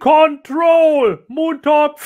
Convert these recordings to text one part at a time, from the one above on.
control. Moon Talk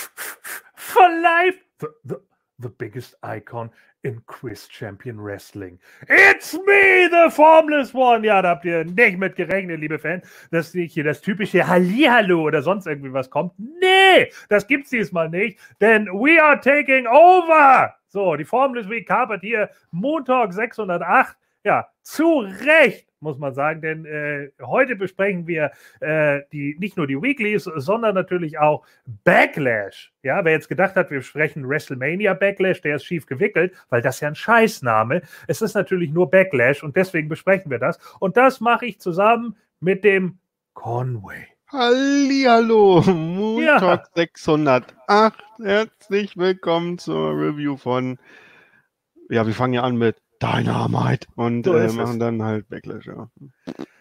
for life. The, the, the biggest icon in Quiz Champion Wrestling. It's me, the Formless One. Ja, da habt ihr nicht mit gerechnet, liebe Fans, dass nicht hier das typische Hallihallo oder sonst irgendwie was kommt. Nee, das gibt's diesmal nicht, denn we are taking over. So, die Formless Week kapert hier Montag 608. Ja, zu Recht muss man sagen, denn äh, heute besprechen wir äh, die, nicht nur die Weeklies, sondern natürlich auch Backlash. Ja, wer jetzt gedacht hat, wir sprechen WrestleMania Backlash, der ist schief gewickelt, weil das ja ein Scheißname. Es ist natürlich nur Backlash und deswegen besprechen wir das. Und das mache ich zusammen mit dem Conway. Hallihallo, Moontalk ja. 608. Herzlich willkommen zur Review von, ja, wir fangen ja an mit Dynamite und äh, machen dann halt Backlash, ja.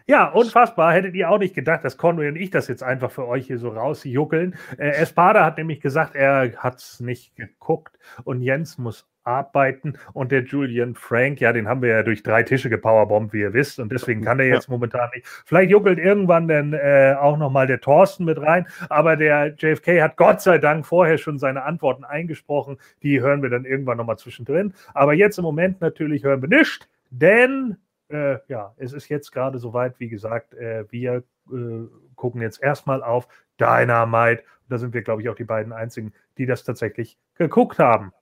Ja, unfassbar. Hättet ihr auch nicht gedacht, dass Conway und ich das jetzt einfach für euch hier so rausjuckeln. Äh, Espada hat nämlich gesagt, er hat es nicht geguckt und Jens muss arbeiten und der Julian Frank, ja, den haben wir ja durch drei Tische gepowerbombt, wie ihr wisst, und deswegen kann er jetzt ja. momentan nicht. Vielleicht juckelt irgendwann dann äh, auch nochmal der Thorsten mit rein, aber der JFK hat Gott sei Dank vorher schon seine Antworten eingesprochen, die hören wir dann irgendwann nochmal zwischendrin. Aber jetzt im Moment natürlich hören wir nichts, denn äh, ja, es ist jetzt gerade soweit, wie gesagt, äh, wir äh, gucken jetzt erstmal auf Dynamite. Da sind wir, glaube ich, auch die beiden einzigen, die das tatsächlich geguckt haben.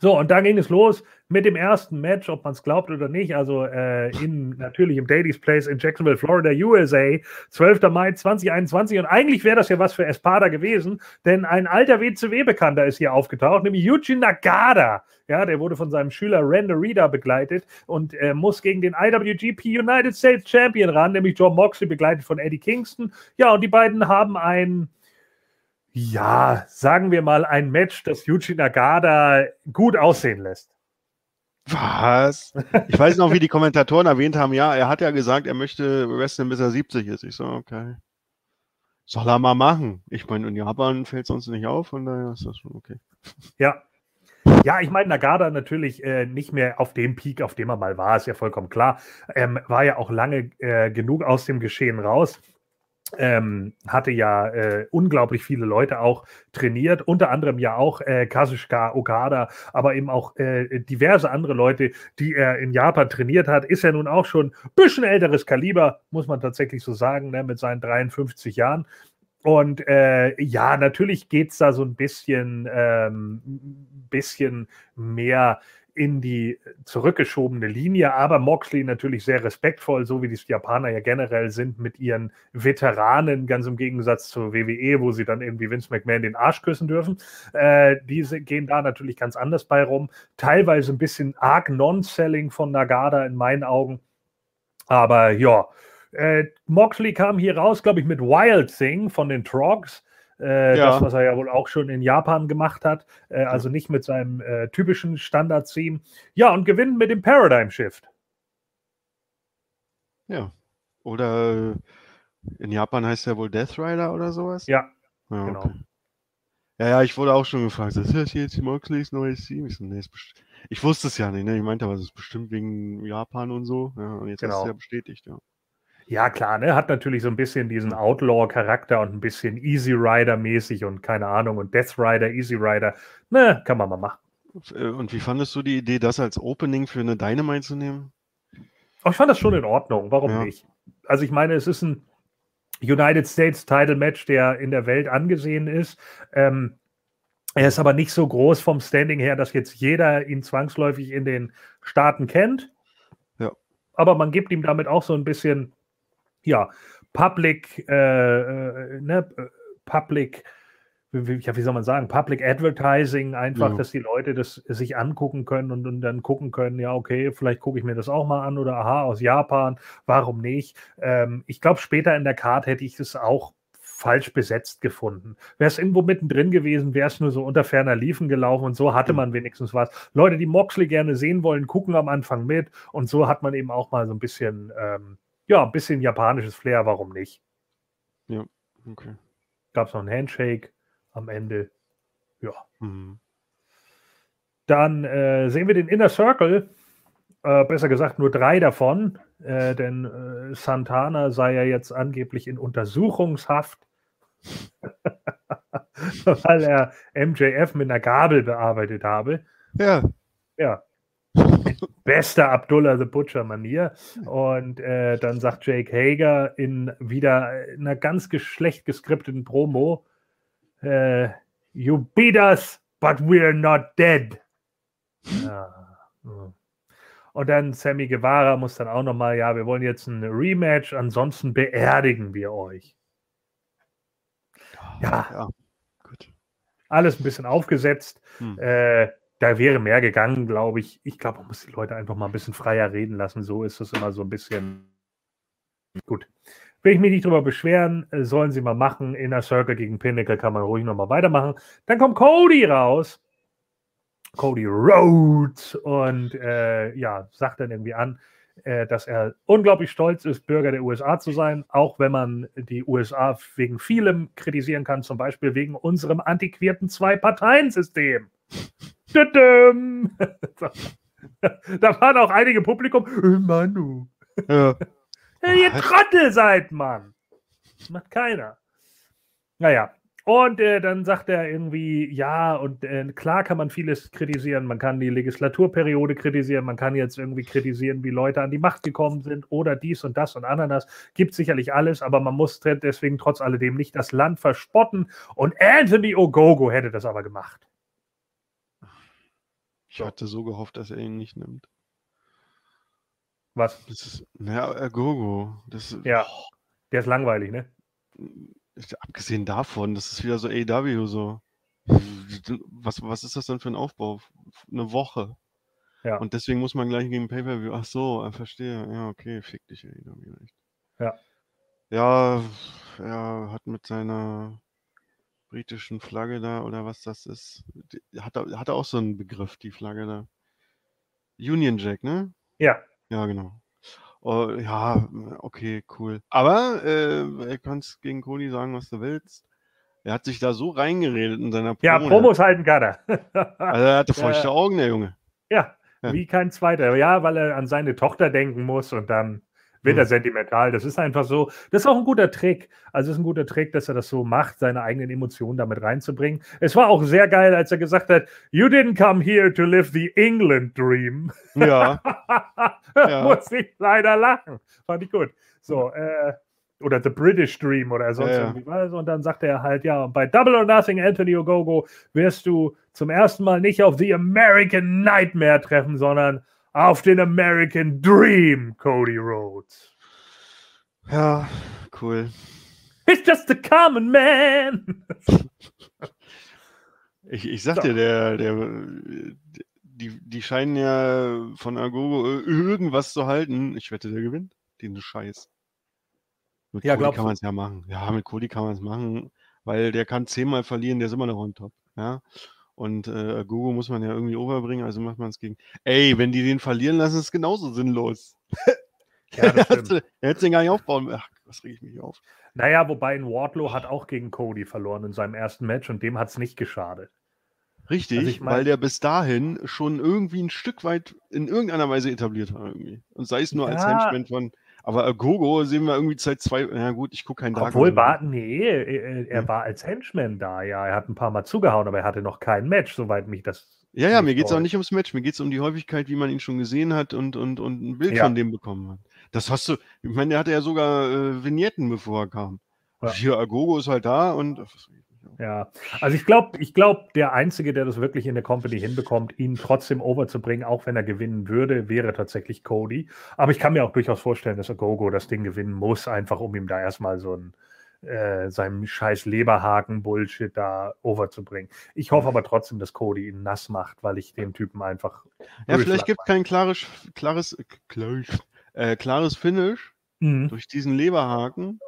So, und da ging es los mit dem ersten Match, ob man es glaubt oder nicht. Also äh, in, natürlich im Daily's Place in Jacksonville, Florida, USA, 12. Mai 2021. Und eigentlich wäre das ja was für Espada gewesen, denn ein alter WCW-Bekannter ist hier aufgetaucht, nämlich Yuji Nagada. Ja, der wurde von seinem Schüler Randa begleitet und äh, muss gegen den IWGP United States Champion ran, nämlich John Moxley, begleitet von Eddie Kingston. Ja, und die beiden haben ein ja, sagen wir mal, ein Match, das Yuji Nagada gut aussehen lässt. Was? Ich weiß noch, wie die Kommentatoren erwähnt haben, ja, er hat ja gesagt, er möchte wrestlen, bis er 70 ist. Ich so, okay. Soll er mal machen. Ich meine, in Japan fällt es uns nicht auf, von daher ist das schon okay. Ja. Ja, ich meine, Nagada natürlich äh, nicht mehr auf dem Peak, auf dem er mal war, ist ja vollkommen klar. Ähm, war ja auch lange äh, genug aus dem Geschehen raus ähm, hatte ja äh, unglaublich viele Leute auch trainiert, unter anderem ja auch äh, Kazushika Okada, aber eben auch äh, diverse andere Leute, die er in Japan trainiert hat. Ist ja nun auch schon ein bisschen älteres Kaliber, muss man tatsächlich so sagen, ne, mit seinen 53 Jahren. Und äh, ja, natürlich geht es da so ein bisschen, ähm, bisschen mehr in die zurückgeschobene Linie, aber Moxley natürlich sehr respektvoll, so wie die Japaner ja generell sind mit ihren Veteranen, ganz im Gegensatz zur WWE, wo sie dann irgendwie Vince McMahon den Arsch küssen dürfen. Äh, diese gehen da natürlich ganz anders bei rum. Teilweise ein bisschen arg Non-Selling von Nagada in meinen Augen. Aber ja, äh, Moxley kam hier raus, glaube ich, mit Wild Thing von den Trogs. Äh, ja. Das, was er ja wohl auch schon in Japan gemacht hat. Äh, also nicht mit seinem äh, typischen Standard-Theme. Ja, und gewinnen mit dem Paradigm Shift. Ja. Oder in Japan heißt er wohl Death Rider oder sowas? Ja, ja genau. Okay. Ja, ja, ich wurde auch schon gefragt, ist das jetzt Moxleys neues Team? Ich, so, nee, ich wusste es ja nicht, ne? Ich meinte aber, es ist bestimmt wegen Japan und so. Ja, und jetzt genau. du es ja bestätigt, ja. Ja, klar, ne? Hat natürlich so ein bisschen diesen Outlaw-Charakter und ein bisschen Easy Rider-mäßig und keine Ahnung und Death Rider, Easy Rider. Ne, kann man mal machen. Äh, und wie fandest du die Idee, das als Opening für eine Dynamite zu nehmen? Oh, ich fand das schon in Ordnung. Warum ja. nicht? Also, ich meine, es ist ein United States Title Match, der in der Welt angesehen ist. Ähm, er ist aber nicht so groß vom Standing her, dass jetzt jeder ihn zwangsläufig in den Staaten kennt. Ja. Aber man gibt ihm damit auch so ein bisschen ja, Public, äh, äh, ne, Public, wie, ja, wie soll man sagen, Public Advertising, einfach, ja. dass die Leute das sich angucken können und, und dann gucken können, ja, okay, vielleicht gucke ich mir das auch mal an oder aha, aus Japan, warum nicht? Ähm, ich glaube, später in der Card hätte ich es auch falsch besetzt gefunden. Wäre es irgendwo mittendrin gewesen, wäre es nur so unter ferner Liefen gelaufen und so hatte man wenigstens was. Leute, die Moxley gerne sehen wollen, gucken am Anfang mit und so hat man eben auch mal so ein bisschen ähm, ja, ein bisschen japanisches Flair, warum nicht? Ja, okay. Gab es noch einen Handshake am Ende. Ja. Mhm. Dann äh, sehen wir den Inner Circle. Äh, besser gesagt, nur drei davon. Äh, denn äh, Santana sei ja jetzt angeblich in Untersuchungshaft weil er MJF mit einer Gabel bearbeitet habe. Ja. Ja. Bester Abdullah the Butcher Manier. Und äh, dann sagt Jake Hager in wieder einer ganz schlecht geskripteten Promo: äh, You beat us, but we're not dead. Ja. Und dann Sammy Guevara muss dann auch nochmal, ja, wir wollen jetzt ein Rematch, ansonsten beerdigen wir euch. Ja, ja. gut. Alles ein bisschen aufgesetzt. Hm. Äh, da wäre mehr gegangen, glaube ich. Ich glaube, man muss die Leute einfach mal ein bisschen freier reden lassen. So ist es immer so ein bisschen. Gut. Will ich mich nicht drüber beschweren, äh, sollen sie mal machen. Inner Circle gegen Pinnacle kann man ruhig nochmal weitermachen. Dann kommt Cody raus. Cody Rhodes und äh, ja, sagt dann irgendwie an, äh, dass er unglaublich stolz ist, Bürger der USA zu sein, auch wenn man die USA wegen vielem kritisieren kann, zum Beispiel wegen unserem antiquierten Zwei-Parteien-System. da waren auch einige Publikum, äh, Manu. Ja. Ihr Trottel seid, Mann. Das macht keiner. Naja, und äh, dann sagt er irgendwie, ja, und äh, klar kann man vieles kritisieren. Man kann die Legislaturperiode kritisieren, man kann jetzt irgendwie kritisieren, wie Leute an die Macht gekommen sind oder dies und das und Ananas. Gibt sicherlich alles, aber man muss deswegen trotz alledem nicht das Land verspotten. Und Anthony Ogogo hätte das aber gemacht. Ich hatte so gehofft, dass er ihn nicht nimmt. Was? Das ist, naja, Gogo. Das, ja, oh. der ist langweilig, ne? Abgesehen davon, das ist wieder so AW so. Was, was ist das denn für ein Aufbau? Eine Woche. Ja. Und deswegen muss man gleich gegen Pay-Per-View. Ach so, ich verstehe. Ja, okay, fick dich, AW. Echt. Ja. Ja, er hat mit seiner britischen Flagge da oder was das ist, hat er, hat er auch so einen Begriff, die Flagge da. Union Jack, ne? Ja. Ja, genau. Oh, ja, okay, cool. Aber äh, du kannst gegen Cody sagen, was du willst. Er hat sich da so reingeredet in seiner Promo. Ja, Promos halten kann er. also er hatte feuchte ja. Augen, der Junge. Ja, ja, wie kein zweiter. Ja, weil er an seine Tochter denken muss und dann wird er hm. sentimental. Das ist einfach so. Das ist auch ein guter Trick. Also es ist ein guter Trick, dass er das so macht, seine eigenen Emotionen damit reinzubringen. Es war auch sehr geil, als er gesagt hat, You didn't come here to live the England dream. Ja. ja. Muss ich leider lachen. Fand ich gut. So, äh, oder The British Dream oder sonst ja, irgendwie was. Und dann sagt er halt, ja, bei Double or Nothing Anthony Ogogo wirst du zum ersten Mal nicht auf The American Nightmare treffen, sondern auf den American Dream, Cody Rhodes. Ja, cool. It's just a common man. ich, ich sag so. dir, der, der, die, die scheinen ja von Agogo irgendwas zu halten. Ich wette, der gewinnt. Den Scheiß. Mit ja, Cody kann man es ja machen. Ja, mit Cody kann man es machen, weil der kann zehnmal verlieren, der ist immer noch on top. Ja. Und äh, Gogo muss man ja irgendwie overbringen, also macht man es gegen. Ey, wenn die den verlieren lassen, ist es genauso sinnlos. Ja, das stimmt. er hätte den gar nicht aufbauen. Ach, was rege ich mich auf. Naja, wobei ein Wardlow hat auch gegen Cody verloren in seinem ersten Match und dem hat es nicht geschadet. Richtig, also ich mein, weil der bis dahin schon irgendwie ein Stück weit in irgendeiner Weise etabliert war irgendwie. Und sei es nur ja, als Henchman von aber Gogo sehen wir irgendwie seit zwei. Na gut, ich gucke keinen Dark. Obwohl, war, nee, er, er war als Henchman da, ja. Er hat ein paar Mal zugehauen, aber er hatte noch kein Match, soweit mich das. Ja, ja, mir geht es auch nicht ums Match, mir geht es um die Häufigkeit, wie man ihn schon gesehen hat und, und, und ein Bild ja. von dem bekommen hat. Das hast du, ich meine, der hatte ja sogar äh, Vignetten, bevor er kam. Ja. Hier, Agogo ist halt da und ja, also ich glaube, ich glaube, der Einzige, der das wirklich in der Company hinbekommt, ihn trotzdem overzubringen, auch wenn er gewinnen würde, wäre tatsächlich Cody. Aber ich kann mir auch durchaus vorstellen, dass Gogo das Ding gewinnen muss, einfach um ihm da erstmal so ein äh, seinem scheiß Leberhaken-Bullshit da overzubringen. Ich hoffe aber trotzdem, dass Cody ihn nass macht, weil ich den Typen einfach. Ja, vielleicht gibt es kein klares, klares, klares, äh, klares Finish mhm. durch diesen Leberhaken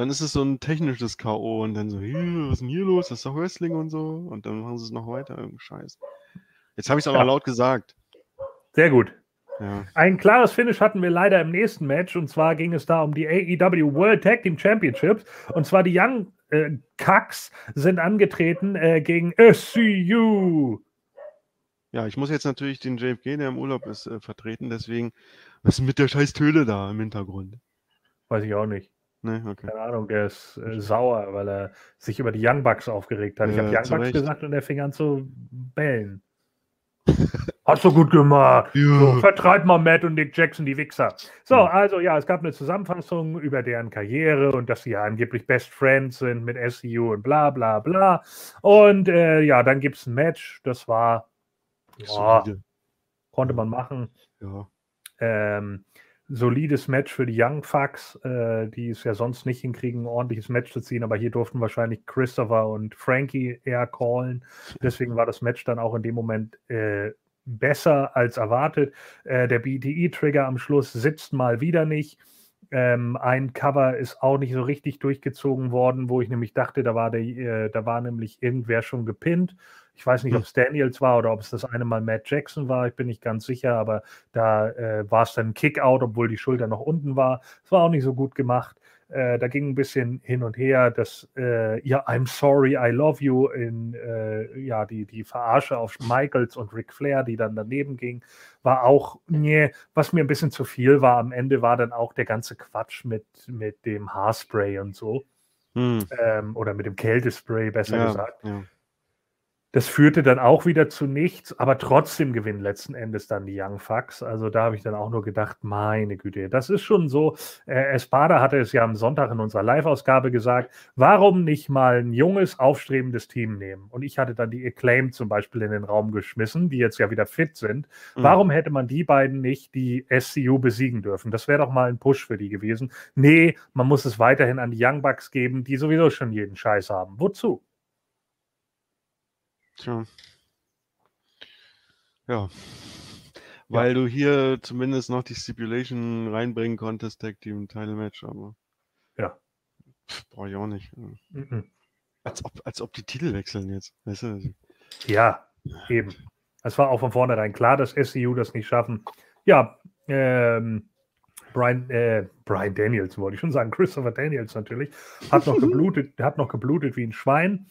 dann ist es so ein technisches K.O. und dann so, was ist denn hier los? Das ist doch Wrestling und so. Und dann machen sie es noch weiter. Irgendein Scheiß. Jetzt habe ich es aber ja. laut gesagt. Sehr gut. Ja. Ein klares Finish hatten wir leider im nächsten Match und zwar ging es da um die AEW World Tag Team Championships und zwar die Young äh, Cucks sind angetreten äh, gegen SCU. Ja, ich muss jetzt natürlich den JFG, der im Urlaub ist, äh, vertreten, deswegen, was ist mit der scheiß Töle da im Hintergrund? Weiß ich auch nicht. Nee, okay. Keine Ahnung, der ist äh, sauer, weil er sich über die Young Bucks aufgeregt hat. ich Ja, habe Young Bucks Recht. gesagt und er fing an zu bellen. Hast du gut gemacht. So, vertreib mal Matt und Nick Jackson, die Wichser. So, Ja. also ja, es gab eine Zusammenfassung über deren Karriere und dass sie ja angeblich Best Friends sind mit SCU und bla bla bla. Und äh, ja, dann gibt es ein Match, das war, ja, konnte man machen. Ja. Ähm, solides Match für die Young Fucks, äh, die es ja sonst nicht hinkriegen, ein ordentliches Match zu ziehen, aber hier durften wahrscheinlich Christopher und Frankie eher callen. Deswegen war das Match dann auch in dem Moment äh, besser als erwartet. Äh, der BTE-Trigger am Schluss sitzt mal wieder nicht. Ähm, ein Cover ist auch nicht so richtig durchgezogen worden, wo ich nämlich dachte, da war, der, äh, da war nämlich irgendwer schon gepinnt. Ich weiß nicht, Hm. ob es Daniels war oder ob es das eine Mal Matt Jackson war, ich bin nicht ganz sicher, aber da äh, war es dann ein Kick-Out, obwohl die Schulter noch unten war. Es war auch nicht so gut gemacht. Äh, da ging ein bisschen hin und her, dass äh, ja, I'm sorry, I love you in äh, ja, die, die Verarsche auf Michaels und Ric Flair, die dann daneben ging, war auch, nee, was mir ein bisschen zu viel war. Am Ende war dann auch der ganze Quatsch mit, mit dem Haarspray und so. Hm. Ähm, oder mit dem Kältespray, besser Ja, gesagt. ja. Das führte dann auch wieder zu nichts, aber trotzdem gewinnen letzten Endes dann die Young Fucks. Also da habe ich dann auch nur gedacht, meine Güte, das ist schon so. Äh, Espada hatte es ja am Sonntag in unserer Live-Ausgabe gesagt, warum nicht mal ein junges, aufstrebendes Team nehmen? Und ich hatte dann die Acclaim zum Beispiel in den Raum geschmissen, die jetzt ja wieder fit sind. Mhm. Warum hätte man die beiden nicht die SCU besiegen dürfen? Das wäre doch mal ein Push für die gewesen. Nee, man muss es weiterhin an die Young Bucks geben, die sowieso schon jeden Scheiß haben. Wozu? Tja. Ja. Weil du hier zumindest noch die Stipulation reinbringen konntest, Tag Team Title Match, aber. Ja. Brauche ich auch nicht. Mhm. Als ob, als ob die Titel wechseln jetzt. Weißt du? Ja, eben. Es war auch von vornherein klar, dass SCU das nicht schaffen. Ja, ähm, Brian, äh, Brian Daniels wollte ich schon sagen, Christopher Daniels natürlich, hat noch geblutet, hat noch geblutet wie ein Schwein.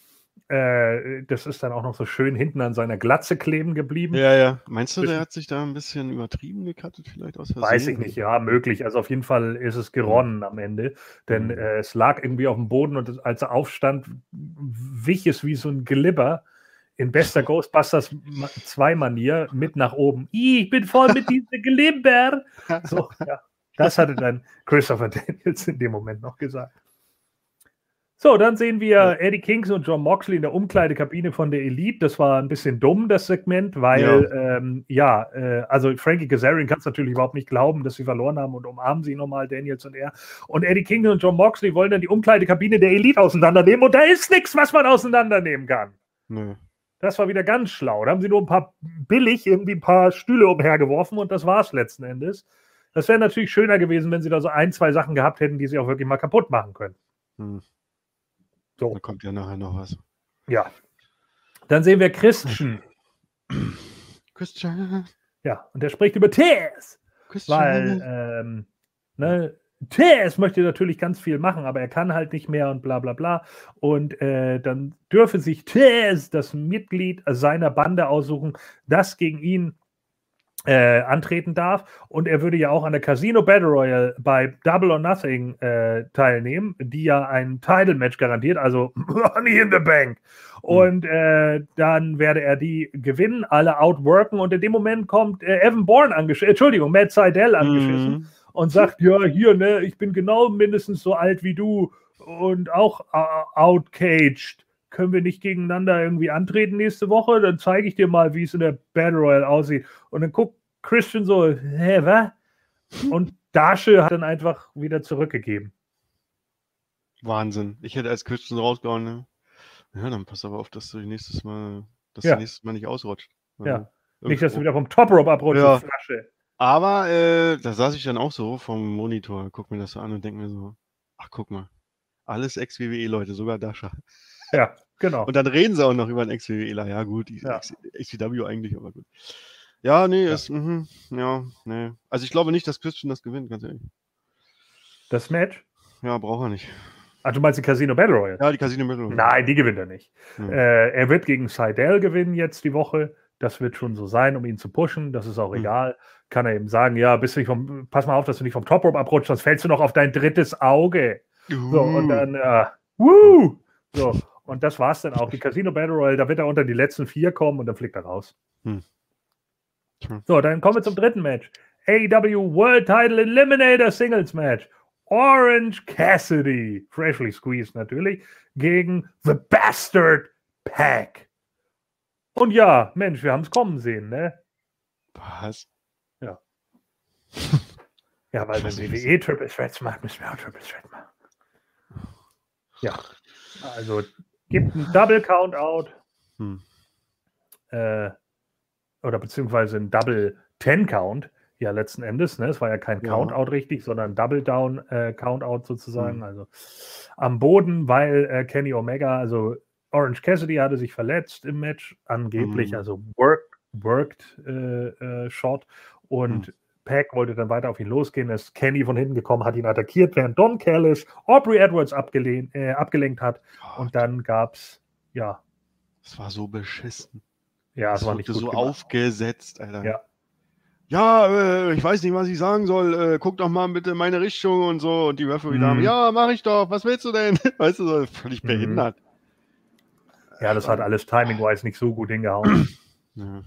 Äh, das ist dann auch noch so schön hinten an seiner Glatze kleben geblieben. Ja, ja. Meinst du, der hat sich da ein bisschen übertrieben gekattet, vielleicht aus Versehen? Weiß ich nicht, ja, möglich. Also auf jeden Fall ist es geronnen am Ende, denn Mhm. äh, es lag irgendwie auf dem Boden und als er aufstand, wich es wie so ein Glibber in bester Ghostbusters 2 Manier mit nach oben. Ich bin voll mit diesem Glibber. So, ja, das hatte dann Christopher Daniels in dem Moment noch gesagt. So, dann sehen wir Eddie Kings und John Moxley in der Umkleidekabine von der Elite. Das war ein bisschen dumm, das Segment, weil, ja, ähm, ja äh, also Frankie Kazarian kann es natürlich überhaupt nicht glauben, dass sie verloren haben und umarmen sie nochmal, Daniels und er. Und Eddie King und John Moxley wollen dann die Umkleidekabine der Elite auseinandernehmen und da ist nichts, was man auseinandernehmen kann. Nö. Das war wieder ganz schlau. Da haben sie nur ein paar billig irgendwie ein paar Stühle umhergeworfen und das war es letzten Endes. Das wäre natürlich schöner gewesen, wenn sie da so ein, zwei Sachen gehabt hätten, die sie auch wirklich mal kaputt machen können. Hm. So. Da kommt ja nachher noch was. Ja. Dann sehen wir Christian. Christian. Ja, und der spricht über. Christian. Weil, ähm, ne, Tess möchte natürlich ganz viel machen, aber er kann halt nicht mehr und bla bla bla. Und äh, dann dürfe sich Tess, das Mitglied seiner Bande, aussuchen, das gegen ihn äh, antreten darf. Und er würde ja auch an der Casino Battle Royale bei Double or Nothing äh, teilnehmen, die ja ein Title-Match garantiert, also Money in the Bank. Und äh, dann werde er die gewinnen, alle outworken. Und in dem Moment kommt äh, Evan Bourne angeschissen, Entschuldigung, Matt Seidel angeschissen Mhm. und sagt, ja, hier, ne, ich bin genau mindestens so alt wie du und auch äh, outcaged. Können wir nicht gegeneinander irgendwie antreten nächste Woche? Dann zeige ich dir mal, wie es in der Battle Royale aussieht. Und dann guckt Christian so, hä, was? Und Dasche hat dann einfach wieder zurückgegeben. Wahnsinn. Ich hätte als Christian rausgehauen. Ne? Ja, dann pass aber auf, dass du nächstes Mal, dass Ja. du nächstes Mal nicht ausrutscht. Ja. Also, Nicht, dass du irgendwo- wieder vom Top Rope abrutschst, Ja. Flasche. Aber äh, da saß ich dann auch so vom Monitor, guck mir das so an und denke mir so, ach guck mal, alles Ex-WWE-Leute, sogar Dasha. Ja, genau. Und dann reden sie auch noch über einen Ex-WWEler. Ja gut, Ja. XCW eigentlich, aber gut. Ja, nee, Ja. ist, mhm, ja, nee. Also ich glaube nicht, dass Christian das gewinnt, ganz ehrlich. Das Match? Ja, braucht er nicht. Ach, du meinst die Casino Battle Royale? Ja, die Casino Battle. Nein, die gewinnt er nicht. Hm. Äh, er wird gegen Seidel gewinnen jetzt die Woche. Das wird schon so sein, um ihn zu pushen. Das ist auch Hm. egal. Kann er eben sagen, ja, bist du nicht vom, pass mal auf, dass du nicht vom Top Rope abrutschst, sonst fällst du noch auf dein drittes Auge. So, und dann, äh, woo! So, und das war's dann auch. Die Casino Battle Royale, da wird er unter die letzten vier kommen und dann fliegt er raus. Hm. Tja. So, dann kommen wir zum dritten Match. AEW World Title Eliminator Singles Match. Orange Cassidy, freshly squeezed natürlich, gegen The Bastard Pack. Und ja, Mensch, wir haben es kommen sehen, ne? Was? Ja, weil Ich wenn nicht, WWE Triple Threats macht, müssen wir auch Triple Threat machen. Ja, also gibt einen Double Countout Hm. äh, oder beziehungsweise ein Double Ten Count. Ja, letzten Endes, ne? Es war ja kein Ja. Countout richtig, sondern Double Down äh, Countout sozusagen. Hm. Also am Boden, weil äh, Kenny Omega, also Orange Cassidy hatte sich verletzt im Match, angeblich, Hm. also worked, worked äh, äh, Shot und Hm. Pack wollte dann weiter auf ihn losgehen, ist Kenny von hinten gekommen, hat ihn attackiert, während Don Callis Aubrey Edwards abgelehnt, äh, abgelenkt hat und dann gab es, ja, Es war so beschissen. ja, es war nicht gut so gemacht. aufgesetzt, Alter. Ja. Ja, äh, ich weiß nicht, was ich sagen soll. Äh, guck doch mal bitte in meine Richtung und so. Und die Referee-Dame, Mhm. ja, mach ich doch. Was willst du denn? Weißt du, so völlig Mhm. behindert. Ja, das hat alles timing-wise nicht so gut hingehauen. Ja.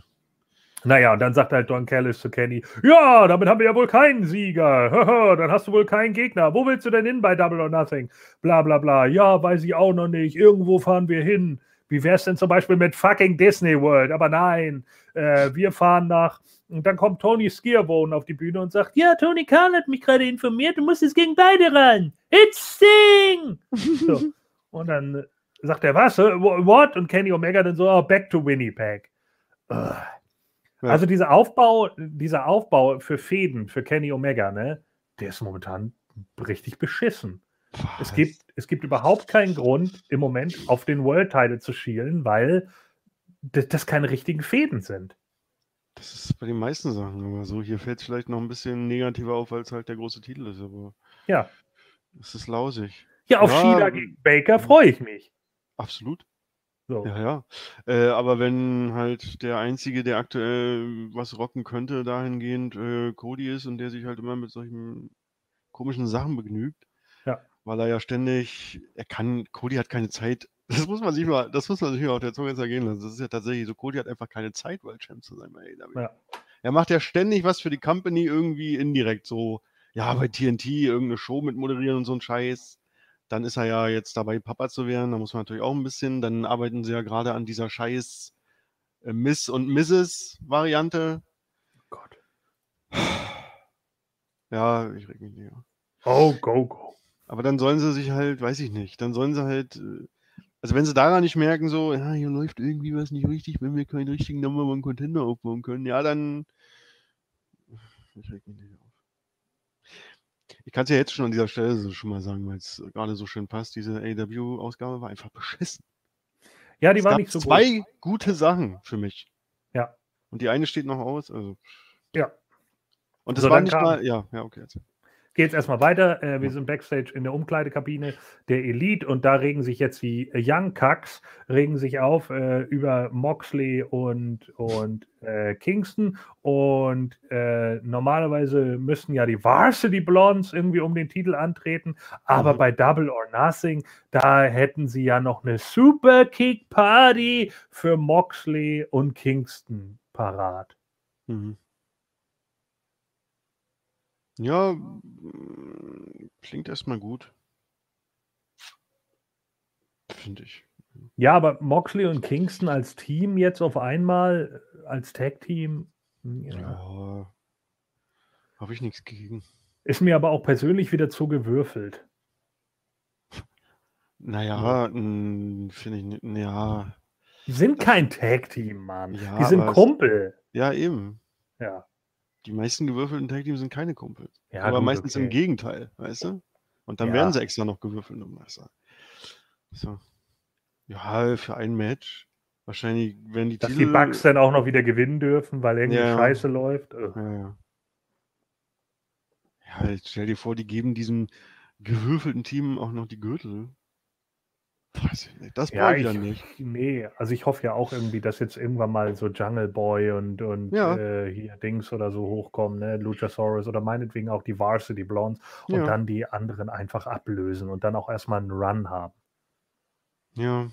Naja, und dann sagt halt Don Callis zu Kenny, ja, damit haben wir ja wohl keinen Sieger. Dann hast du wohl keinen Gegner. Wo willst du denn hin bei Double or Nothing? Bla bla bla. Ja, weiß ich auch noch nicht. Irgendwo fahren wir hin. Wie wär's denn zum Beispiel mit fucking Disney World? Aber nein, äh, wir fahren nach. Und dann kommt Tony Skierbone auf die Bühne und sagt: Ja, Tony Khan hat mich gerade informiert, du musst jetzt gegen beide ran. It's Sting! So. Und dann sagt er: Was? Äh, wh- What? Und Kenny Omega dann so: oh, Back to Winnipeg. Ugh. Ja. Also dieser Aufbau, dieser Aufbau für Fäden, für Kenny Omega, ne, der ist momentan richtig beschissen. Es gibt, es gibt überhaupt keinen Grund, im Moment auf den World Title zu schielen, weil das, das keine richtigen Fäden sind. Das ist bei den meisten Sachen aber so. Hier fällt es vielleicht noch ein bisschen negativer auf, weil es halt der große Titel ist, aber Ja. es ist lausig. Ja, auf Ja, Shida ähm, gegen Baker freue ich mich. Absolut. So. Ja, ja. Äh, aber wenn halt der Einzige, der aktuell was rocken könnte, dahingehend äh, Cody ist und der sich halt immer mit solchen komischen Sachen begnügt, Ja. weil er ja ständig, er kann, Cody hat keine Zeit. Das muss man sich mal, das muss man sich mal auf der Zunge zergehen lassen. Das ist ja tatsächlich so, Cody hat einfach keine Zeit, World Champ zu sein bei AEW. Ja. Er macht ja ständig was für die Company irgendwie indirekt so, ja, bei TNT irgendeine Show mit moderieren und so ein Scheiß. Dann ist er ja jetzt dabei, Papa zu werden. Da muss man natürlich auch ein bisschen. Dann arbeiten sie ja gerade an dieser Scheiß äh, Miss und Mrs. Variante. Gott. Ja, ich reg mich nicht. Oh, go, go. Aber dann sollen sie sich halt, weiß ich nicht, dann sollen sie halt, äh, also wenn sie daran nicht merken, so, ja, hier läuft irgendwie was nicht richtig, wenn wir keinen richtigen Number One Contender aufbauen können, ja, dann. Ich reg mich nicht. Ich kann es ja jetzt schon an dieser Stelle so schon mal sagen, weil es gerade so schön passt. Diese AW-Ausgabe war einfach beschissen. Ja, die es war nicht so zwei gut. gute Sachen für mich. Ja. Und die eine steht noch aus. Also. Ja. Und das So, war nicht kam- mal. Ja, ja, okay. Erzähl. Geht erstmal weiter. Äh, wir sind backstage in der Umkleidekabine der Elite und da regen sich jetzt die Young Cucks regen sich auf äh, über Moxley und, und äh, Kingston. Und äh, normalerweise müssten ja die Varsity Blondes irgendwie um den Titel antreten, aber Mhm. bei Double or Nothing, da hätten sie ja noch eine Super Kick Party für Moxley und Kingston parat. Mhm. Ja, mm, klingt erstmal gut. Finde ich. Ja, aber Moxley und Kingston als Team jetzt auf einmal, als Tag-Team, ja. Ja. Habe ich nichts gegen. ist mir aber auch persönlich wieder zu gewürfelt. Naja, mm, finde ich nicht. Ja, Die sind kein Tag-Team, Mann. Ja, Die sind aber es- Kumpel. ja, eben. Ja. Die meisten gewürfelten Tag-Teams sind keine Kumpels. Ja, Aber gut, meistens im okay. Gegenteil, weißt du? Und dann Ja. werden sie extra noch gewürfelt und Meister. So. Ja, für ein Match. Wahrscheinlich werden die Dass Titel. die Bugs dann auch noch wieder gewinnen dürfen, weil irgendwie Ja. Scheiße läuft. Ugh. Ja, ja. Ja, stell dir vor, die geben diesem gewürfelten Team auch noch die Gürtel. Weiß ich nicht. Das Ja, brauche ich dann nicht. nee, also ich hoffe ja auch irgendwie, dass jetzt irgendwann mal so Jungle Boy und, und Ja. äh, hier Dings oder so hochkommen, ne? Luchasaurus oder meinetwegen auch die Varsity Blondes und Ja. dann die anderen einfach ablösen und dann auch erstmal einen Run haben. Ja.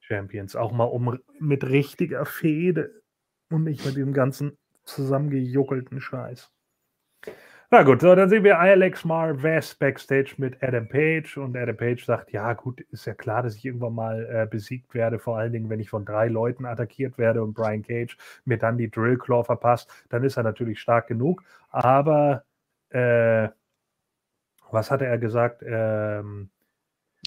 Champions, auch mal um mit richtiger Fehde und nicht mit dem ganzen zusammengejuckelten Scheiß. Na gut, so, dann sehen wir Alex Marvez backstage mit Adam Page und Adam Page sagt, ja gut, ist ja klar, dass ich irgendwann mal äh, besiegt werde, vor allen Dingen, wenn ich von drei Leuten attackiert werde und Brian Cage mir dann die Drillclaw verpasst, dann ist er natürlich stark genug, aber äh, was hatte er gesagt? Ähm,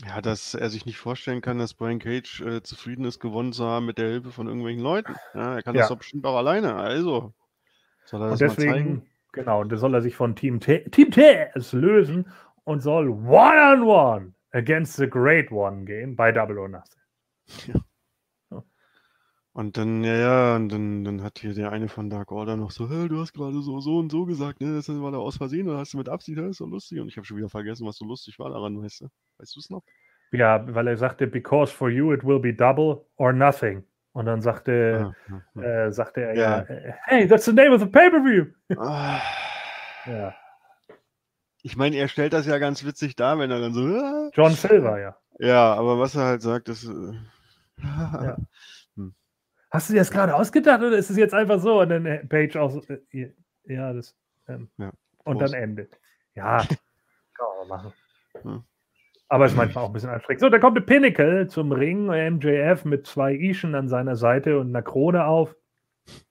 Ja, dass er sich nicht vorstellen kann, dass Brian Cage äh, zufrieden ist, gewonnen zu haben mit der Hilfe von irgendwelchen Leuten. Ja, er kann Ja. das doch bestimmt auch alleine. Also, soll er das Und mal zeigen? Genau, und da soll er sich von Team, T Team lösen und soll one-on-one against the Great One gehen bei Double or Nothing. Und dann, ja, ja, und dann, dann hat hier der eine von Dark Order noch so, "Hä, du hast gerade so, so und so gesagt, ne? Das war da aus Versehen oder hast du mit Absicht, das ist so lustig. Und ich habe schon wieder vergessen, was so lustig war daran, weißt du? Weißt du es noch? Ja, weil er sagte, because for you it will be double or nothing. Und dann sagte, Ah, ja, ja. äh, sagte er Ja. ja, äh, hey, that's the name of the pay-per-view. Ah. Ja, Ich meine, er stellt das ja ganz witzig dar, wenn er dann so, "Ah." John Silver, ja. ja, aber was er halt sagt, ist, äh, Ja. Hast du dir das gerade ausgedacht oder ist es jetzt einfach so? Und dann äh, Page auch so, äh, ja, das. Ähm, Ja, und dann endet. Ja, kann man machen. Ja. Aber ist manchmal auch ein bisschen anstrengend. So, dann kommt der Pinnacle zum Ring, MJF mit zwei Ischen an seiner Seite und einer Krone auf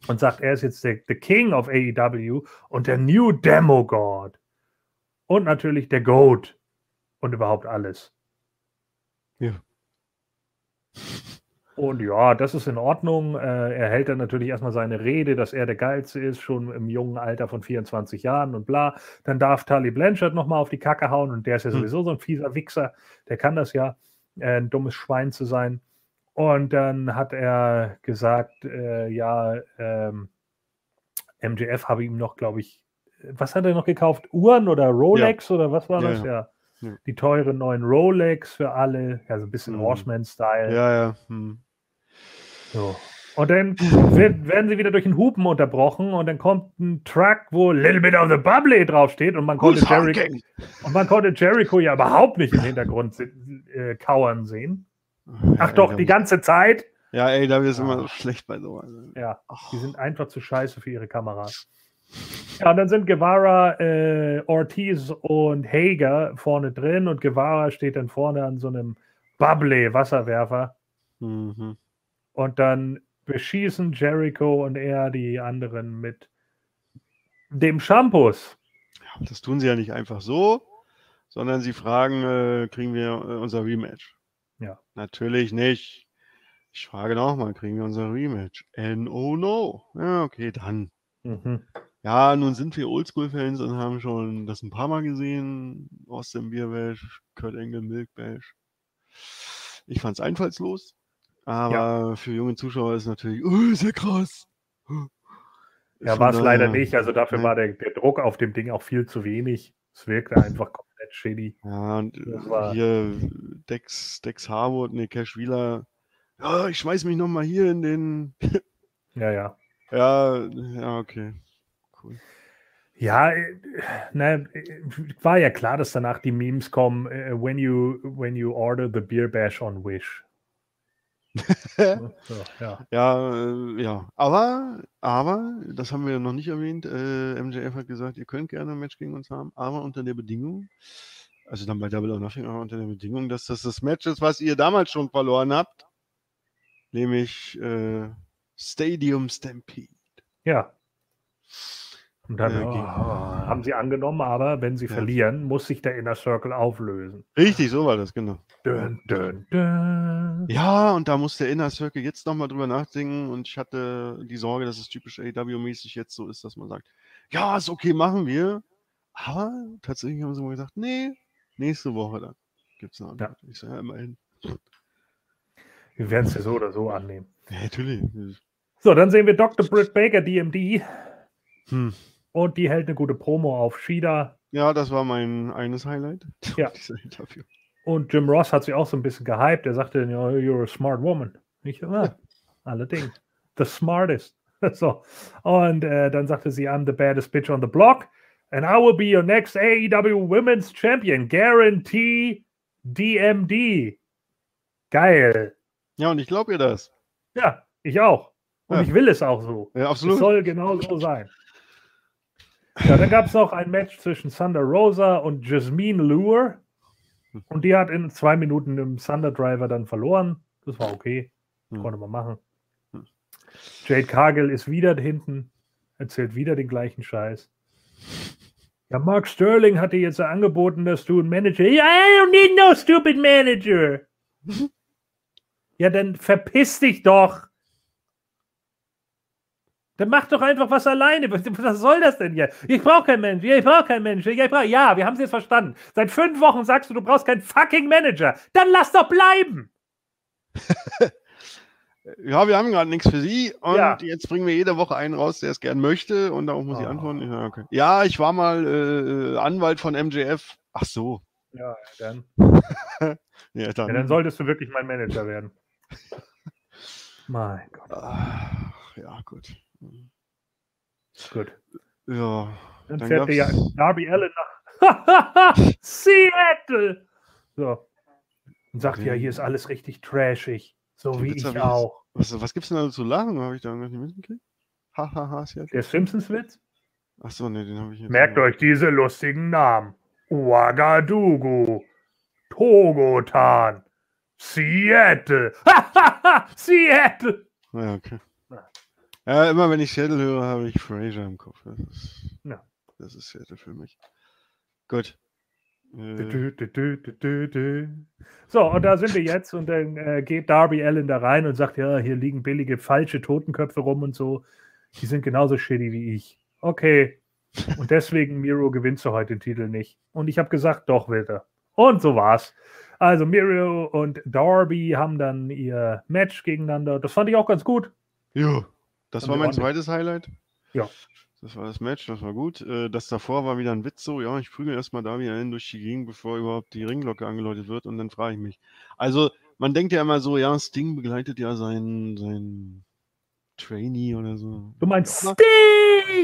und sagt, er ist jetzt der, der King of AEW und der New Demo God. Und natürlich der Goat und überhaupt alles. Ja. Und ja, das ist in Ordnung. Äh, er hält dann natürlich erstmal seine Rede, dass er der Geilste ist, schon im jungen Alter von 24 Jahren und bla. Dann darf Tully Blanchard nochmal auf die Kacke hauen und der ist ja Hm. sowieso so ein fieser Wichser. Der kann das ja, äh, ein dummes Schwein zu sein. Und dann hat er gesagt, äh, ja, ähm, MJF habe ihm noch, glaube ich, was hat er noch gekauft? Uhren oder Rolex oder was war Ja, das? ja. Ja. Ja. Die teuren neuen Rolex für alle, ja, so ein bisschen Mhm. Horseman-Style. ja, ja. Hm. So. Und dann werden sie wieder durch den Hupen unterbrochen und dann kommt ein Truck, wo Little Bit of the Bubbly draufsteht und man konnte, Jericho, und man konnte Jericho ja überhaupt nicht im Hintergrund äh, kauern sehen. Ach doch, die ganze Zeit. Ja, ey, da ist immer so schlecht bei sowas. Ja, Ach. die sind einfach zu scheiße für ihre Kameras. Ja, und dann sind Guevara, äh, Ortiz und Hager vorne drin und Guevara steht dann vorne an so einem Bubbly-Wasserwerfer. Mhm. Und dann beschießen Jericho und er die anderen mit dem Shampoos. Ja, das tun sie ja nicht einfach so, sondern sie fragen, äh, kriegen wir äh, unser Rematch? Ja. Natürlich nicht. Ich frage nochmal, kriegen wir unser Rematch? No, no. Ja, okay, dann. Mhm. Ja, nun sind wir Oldschool-Fans und haben schon das ein paar Mal gesehen. Austin Bierbash, Kurt Angle, Milk Bash. Ich fand's einfallslos. Aber für junge Zuschauer ist natürlich, oh, ist ja krass. Ja, war es leider nicht. Also dafür Nee. war der, der Druck auf dem Ding auch viel zu wenig. Es wirkte einfach komplett shitty. Ja, und äh, hier Dex, Dex Harwood, nee, Cash Wheeler. Ja, ich schmeiß mich nochmal hier in den. Ja, ja. Ja, ja, okay. Cool. Ja, äh, ne, äh, war ja klar, dass danach die Memes kommen, when you when you order the beer bash on Wish. Ja. Ja, äh, ja. Aber, aber, das haben wir noch nicht erwähnt. Äh, MJF hat gesagt, ihr könnt gerne ein Match gegen uns haben, aber unter der Bedingung, also dann bei Double or Nothing, aber unter der Bedingung, dass das das Match ist, was ihr damals schon verloren habt. Nämlich äh, Stadium Stampede. ja. Und dann Ja, oh, haben sie angenommen, aber wenn sie Ja. verlieren, muss sich der Inner Circle auflösen. Richtig, so war das, genau. Dun, dun, dun. Ja, und da muss der Inner Circle jetzt nochmal drüber nachdenken und ich hatte die Sorge, dass es typisch AW-mäßig jetzt so ist, dass man sagt, ja, ist okay, machen wir. Aber tatsächlich haben sie mal gesagt, nee, nächste Woche dann gibt es eine Antwort. Ich sage ja immerhin. Wir werden es ja so oder so annehmen. Ja, natürlich. So, dann sehen wir Dr. Britt Baker, DMD, Hm. Und die hält eine gute Promo auf Shida. Ja, das war mein eines Highlight. Ja. Und Jim Ross hat sich auch so ein bisschen gehypt. Er sagte, you're a smart woman. Ich, ah, allerdings. The smartest. so. Und äh, dann sagte sie, I'm the baddest bitch on the block. And I will be your next AEW Women's Champion. Guarantee DMD. Geil. Ja, und ich glaube ihr das. Ja, ich auch. Und ja. ich will es auch so. Ja, absolut. Es soll genau so sein. Ja, dann gab es noch ein Match zwischen Thunder Rosa und Jasmine Lure. Und die hat in zwei Minuten im Thunder Driver dann verloren. Das war okay. Hm. Konnte man machen. Hm. Jade Cargill ist wieder hinten, erzählt wieder den gleichen Scheiß. Ja, Mark Sterling hat dir jetzt angeboten, dass du ein Manager. I don't need no stupid manager. ja, dann verpiss dich doch. Dann mach doch einfach was alleine. Was, was soll das denn hier? Ich brauche keinen Mensch. Ich brauche keinen Mensch. Ich brauch, ja, wir haben es jetzt verstanden. Seit fünf Wochen sagst du, du brauchst keinen fucking Manager. Dann lass doch bleiben. ja, wir haben gerade nichts für Sie und ja. jetzt bringen wir jede Woche einen raus, der es gern möchte und darauf muss oh. ich antworten. Ja, okay. ja, ich war mal äh, Anwalt von MJF. Ach so. Ja, dann. ja, dann. Ja, dann solltest du wirklich mein Manager werden. mein Gott. Ach, ja, gut. Gut. Ja. Dann, dann fährt der ja Darby Allen nach Seattle. So. Und sagt, okay. ja, hier ist alles richtig trashig. So wie ich auch. Was, was es denn da zu lachen? Habe ich da nicht mitgekriegt? Hahaha, Seattle. Der Simpsons-Witz? Achso, ne, den habe ich jetzt. Merkt euch diese lustigen Namen. Ouagadougou, Togotan, Seattle. Seattle. Ja, okay. Ja, immer wenn ich Seattle höre, habe ich Fraser im Kopf. Das ist, ja. das ist Seattle für mich. Gut. Äh. So, und da sind wir jetzt und dann äh, geht Darby Allen da rein und sagt, ja, hier liegen billige falsche Totenköpfe rum und so. Die sind genauso shitty wie ich. Okay. Und deswegen Miro gewinnst du heute den Titel nicht. Und ich habe gesagt, doch, will er. Und so war's. Also Miro und Darby haben dann ihr Match gegeneinander. Das fand ich auch ganz gut. Ja. Das war mein zweites Highlight. Ja. Das war das Match, das war gut. Äh, das davor war wieder ein Witz so, ja, ich prügel erstmal da wieder hin durch die Gegend, bevor überhaupt die Ringglocke angeläutet wird und dann frage ich mich. Also, man denkt ja immer so, ja, Sting begleitet ja seinen, seinen Trainee oder so. Du meinst Sting!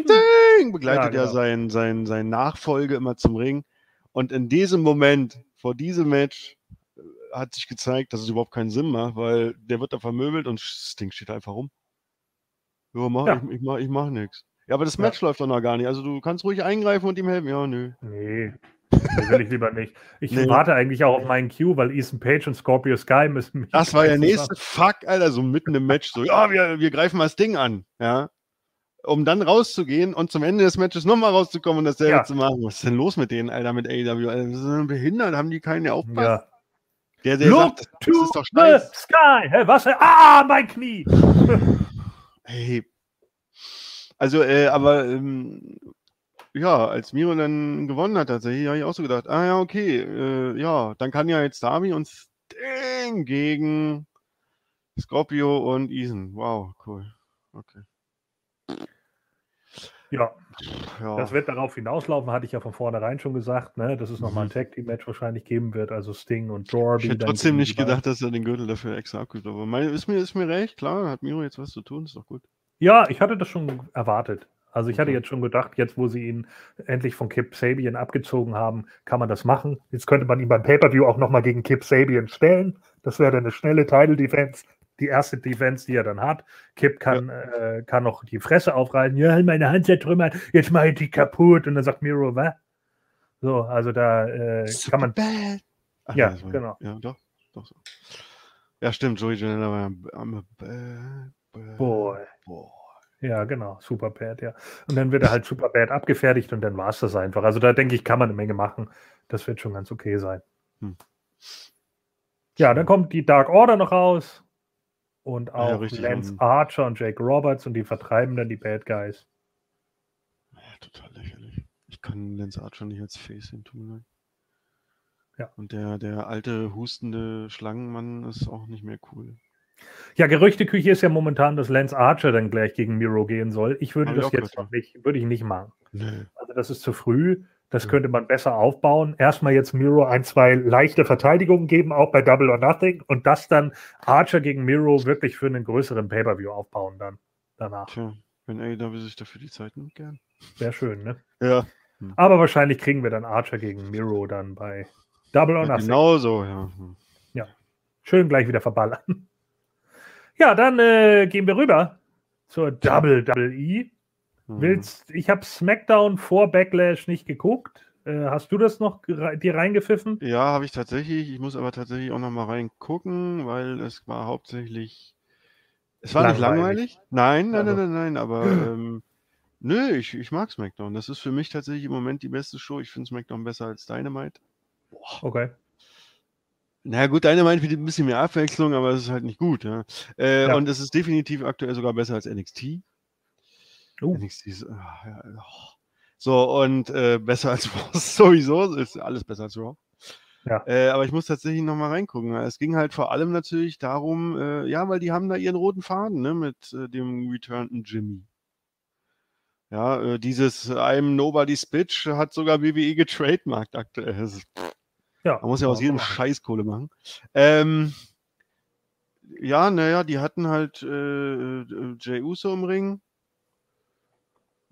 Sting begleitet ja, genau. ja seinen, seinen, seinen Nachfolge immer zum Ring. Und in diesem Moment, vor diesem Match, äh, hat sich gezeigt, dass es überhaupt keinen Sinn macht, weil der wird da vermöbelt und Sting steht einfach rum. Ja, mach, ja. Ich, ich, mach, ich mach nichts. Ja, aber das Match ja. läuft doch noch gar nicht. Also du kannst ruhig eingreifen und ihm helfen. Ja, nö. Nee. Nee, will ich lieber nicht. Ich nee. warte eigentlich auch auf meinen Cue, weil Ethan Page und Scorpio Sky müssen. Das war der nächste Fuck, Alter, so mitten im Match. So, ja, wir, wir greifen mal das Ding an. Ja. Um dann rauszugehen und zum Ende des Matches nochmal rauszukommen und dasselbe ja. zu machen. Was ist denn los mit denen, Alter, mit AEW? Alter, sind behindert, haben die keinen, der aufpasst? Ja. Der, der Look sagt, das, ist doch scheiße. Sky. Hä, was? Ah, mein Knie. hey, also, äh, aber ähm, ja, als Miro dann gewonnen hat, tatsächlich, habe ich auch so gedacht, ah ja, okay, äh, ja, dann kann ja jetzt Darby und Sting gegen Scorpio und Ethan. Wow, cool. Okay. Ja. Ja. Das wird darauf hinauslaufen, hatte ich ja von vornherein schon gesagt, ne, dass es nochmal ein mhm. Tag Team Match wahrscheinlich geben wird, also Sting und Darby. Ich hätte trotzdem nicht gedacht, dass er den Gürtel dafür extra abgibt, aber mein, ist, mir, ist mir recht, klar, hat Miro jetzt was zu tun, ist doch gut. Ja, ich hatte das schon erwartet. Also ich hatte jetzt schon gedacht, jetzt wo sie ihn endlich von Kip Sabian abgezogen haben, kann man das machen. Jetzt könnte man ihn beim Pay-Per-View auch nochmal gegen Kip Sabian stellen. Das wäre dann eine schnelle Title-Defense, die erste Defense, die er dann hat. Kip kann, ja. äh, kann noch die Fresse aufreißen. Ja, meine Hand zertrümmert, jetzt mache ich die kaputt. Und dann sagt Miro, was? So, also da äh, kann man. Bad. Ach, ja, ja genau. Ja, doch, doch so. Ja, stimmt, Joey Janela war I'm a bad Boy. Boy. Ja, genau, Superbad, ja. Und dann wird er halt Superbad abgefertigt und dann war es das einfach. Also da denke ich, kann man eine Menge machen. Das wird schon ganz okay sein. Hm. Ja, dann kommt die Dark Order noch raus und auch ja, Lance Archer und Jake Roberts und die vertreiben dann die Bad Guys. Ja, total lächerlich. Ich kann Lance Archer nicht als Face hin tun. Ja. Und der, der alte, hustende Schlangenmann ist auch nicht mehr cool. Ja, Gerüchteküche ist ja momentan, dass Lance Archer dann gleich gegen Miro gehen soll. Ich würde Hab das jetzt noch nicht, würde ich nicht machen. Nee. Also das ist zu früh. Das könnte man besser aufbauen. Erstmal jetzt Miro ein, zwei leichte Verteidigungen geben, auch bei Double or Nothing. Und das dann Archer gegen Miro wirklich für einen größeren Pay-Per-View aufbauen dann danach. Tja, wenn AEW sich dafür die Zeit nimmt, gern. Wäre schön, ne? Ja. Aber wahrscheinlich kriegen wir dann Archer gegen Miro dann bei Double or ja Nothing. genau so, ja. Schön gleich wieder verballern. Ja, dann äh, gehen wir rüber zur Double Double E. Mhm. Willst, ich habe SmackDown vor Backlash nicht geguckt. Äh, hast du das noch dir reingepfiffen? Ja, habe ich tatsächlich. Ich muss aber tatsächlich auch noch mal reingucken, weil es war hauptsächlich. Es war nicht Langweilig. Nein, nein, Also. nein, nein, nein, aber ähm, nö, ich, ich mag SmackDown. Das ist für mich tatsächlich im Moment die beste Show. Ich finde SmackDown besser als Dynamite. Okay. Na ja, gut, Dynamite bietet ein bisschen mehr Abwechslung, aber es ist halt nicht gut. Ja. Äh, Ja. Und es ist definitiv aktuell sogar besser als NXT. Uh, NXT ah, ja, oh. So, und äh, besser als Raw sowieso. Ist alles besser als Raw. Ja. Äh, aber ich muss tatsächlich nochmal reingucken. Es ging halt vor allem natürlich darum, äh, ja, weil die haben da ihren roten Faden, ne, mit äh, dem returnten Jimmy. Ja, äh, dieses I'm Nobody's Bitch hat sogar WWE getrademarkt aktuell. Ist, ja. man muss ja aus Kann jedem. Scheiß Kohle machen. Ähm, ja, naja, die hatten halt äh, äh, Jay Uso im Ring,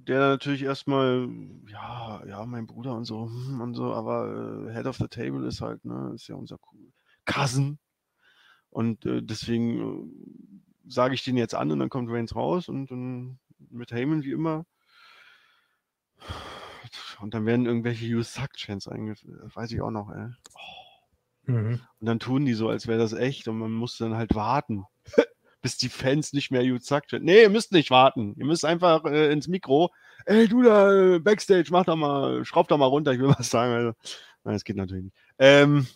der natürlich erstmal, ja, ja, mein Bruder und so, hm, und so, aber äh, Head of the Table ist halt, ne, ist ja unser Cousin. Und äh, deswegen äh, sage ich den jetzt an und dann kommt Reigns raus und dann mit Heyman wie immer. Und dann werden irgendwelche You Suck Chants eingeführt. Weiß ich auch noch, ey. Mhm. Und dann tun die so, als wäre das echt und man muss dann halt warten, bis die Fans nicht mehr Suck Chant. Nee, ihr müsst nicht warten. Ihr müsst einfach äh, ins Mikro. Ey, du da, äh, Backstage, mach doch mal, schraub doch mal runter, ich will was sagen. Also, nein, das geht natürlich nicht. Ähm,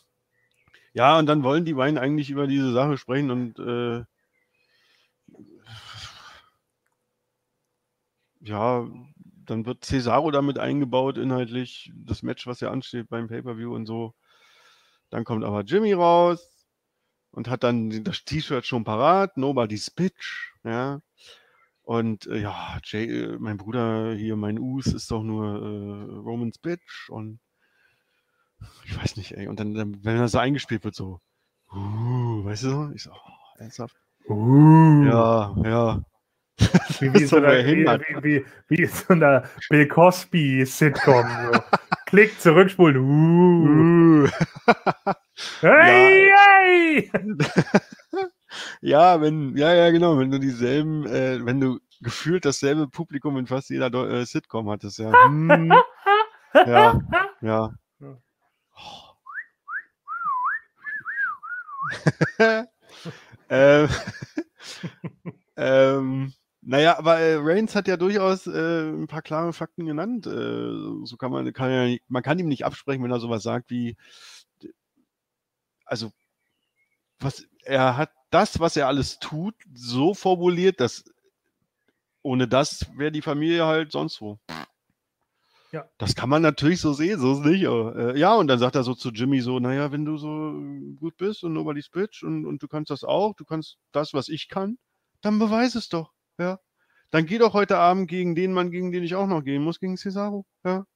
ja, und dann wollen die beiden eigentlich über diese Sache sprechen und äh, ja, dann wird Cesaro damit eingebaut, inhaltlich, das Match, was ja ansteht beim Pay-Per-View und so. Dann kommt aber Jimmy raus und hat dann das T-Shirt schon parat, Nobody's Bitch, ja. Und äh, ja, Jay, äh, mein Bruder hier, mein Us, ist doch nur äh, Roman's Bitch und ich weiß nicht, ey. Und dann, dann wenn das so eingespielt wird, so, uh, weißt du so? Ich so, oh, ernsthaft? Uh. Ja, ja. Wie, wie, in so einer, wie, wie, wie, wie so einer Bill Cosby-Sitcom. So. Klick, zurückspulen. Uh. Hey, hey! Ja, wenn, ja, ja, genau, wenn du dieselben, äh, wenn du gefühlt dasselbe Publikum in fast jeder Deu- äh, Sitcom hattest, ja. Hm, ja, ja. ähm, ähm, naja, aber äh, Reigns hat ja durchaus äh, ein paar klare Fakten genannt. Äh, so kann man, kann ja, man kann ihm nicht absprechen, wenn er sowas sagt wie, also was er hat das, was er alles tut, so formuliert, dass ohne das wäre die Familie halt sonst wo. Ja. Das kann man natürlich so sehen, so ist nicht. Aber, äh, ja, und dann sagt er so zu Jimmy so, naja, wenn du so gut bist und nobody's bitch und, und du kannst das auch, du kannst das, was ich kann, dann beweis es doch, ja. Dann geh doch heute Abend gegen den Mann, gegen den ich auch noch gehen muss, gegen Cesaro, ja.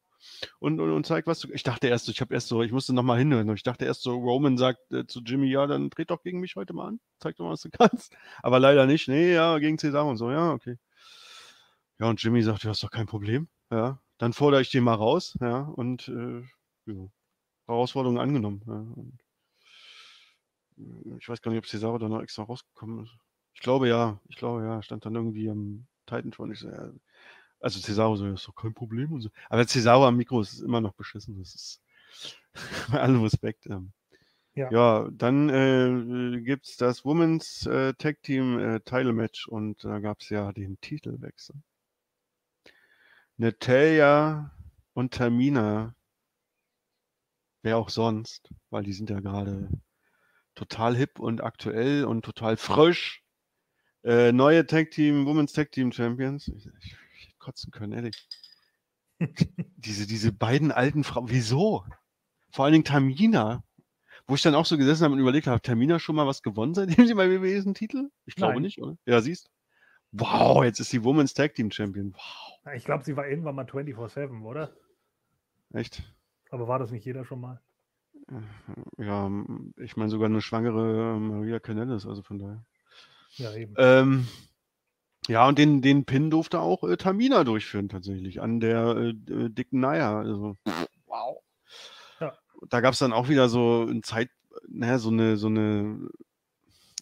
Und, und, und zeig, was du. Ich dachte erst ich habe erst so, ich musste nochmal hinhören. und Ich dachte erst so, Roman sagt äh, zu Jimmy, ja, dann tret doch gegen mich heute mal an. Zeig doch mal, was du kannst. Aber leider nicht. Nee, ja, gegen Cesaro und so, ja, okay. Ja, und Jimmy sagt, ja, ist doch kein Problem. Ja, dann fordere ich den mal raus, ja, und äh, ja, Herausforderung angenommen. Ja, und, äh, ich weiß gar nicht, ob Cesaro da noch extra rausgekommen ist. Ich glaube ja, ich glaube ja, stand dann irgendwie am Titan schon. Ich so, ja, also Cesaro so, ist doch kein Problem und so. Aber Cesaro am Mikro ist immer noch beschissen. Das ist bei allem Respekt. Ähm. Ja. Ja. dann äh, gibt es das Women's äh, Tag Team äh, Title Match und da gab es ja den Titelwechsel. Natalia und Tamina, wer auch sonst, weil die sind ja gerade total hip und aktuell und total frisch. Äh, neue Tag Team, Women's Tag Team Champions. Ich, ich, kotzen können, ehrlich. diese, diese beiden alten Frauen, wieso? Vor allen Dingen Tamina, wo ich dann auch so gesessen habe und überlegt habe, hat Tamina schon mal was gewonnen, seitdem sie bei WWE ist, einen Titel? Ich glaube Nein. nicht, oder? Ja, siehst. Wow, jetzt ist sie Women's Tag Team Champion. Wow. Ich glaube, sie war irgendwann mal 24-7, oder? Echt? Aber war das nicht jeder schon mal? Ja, ich meine sogar eine schwangere Maria Canellis, also von daher. Ja, eben. Ähm, ja, und den, den Pin durfte auch äh, Tamina durchführen tatsächlich an der äh, äh, dicken Naya. Also, wow. Ja. Da gab es dann auch wieder so ein Zeit, naja, so eine, so eine,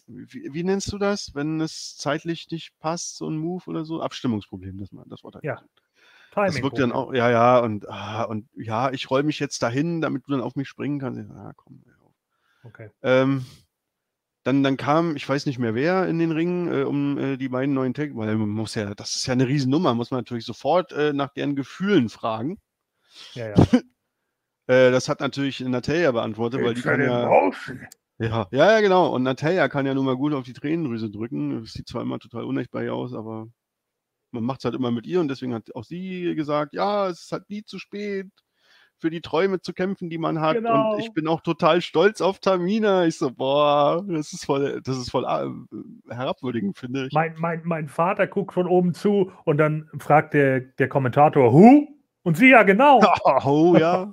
wie, wie, nennst du das, wenn es zeitlich nicht passt, so ein Move oder so? Abstimmungsproblem, das, das Wort. Ja. Timing das wirkt dann auch, ja, ja, und, ah, und ja, ich roll mich jetzt dahin, damit du dann auf mich springen kannst. Ja, komm. Okay. Ähm, dann, dann kam, ich weiß nicht mehr wer in den Ring, äh, um äh, die beiden neuen Tag, weil man muss ja, das ist ja eine Riesennummer, muss man natürlich sofort äh, nach deren Gefühlen fragen. Ja, ja. Äh, das hat natürlich Natalia beantwortet, weil die kann ja, ja. Ja, ja, genau. Und Natalia kann ja nun mal gut auf die Tränendrüse drücken. Das sieht zwar immer total unecht aus, aber man macht es halt immer mit ihr und deswegen hat auch sie gesagt, ja, es ist halt nie zu spät für die Träume zu kämpfen, die man hat. Genau. Und ich bin auch total stolz auf Tamina. Ich so, boah, das ist voll, das ist voll äh, herabwürdigend, finde ich. Mein, mein, mein Vater guckt von oben zu und dann fragt der, der Kommentator, Who? Und sie ja genau. Oh, ja.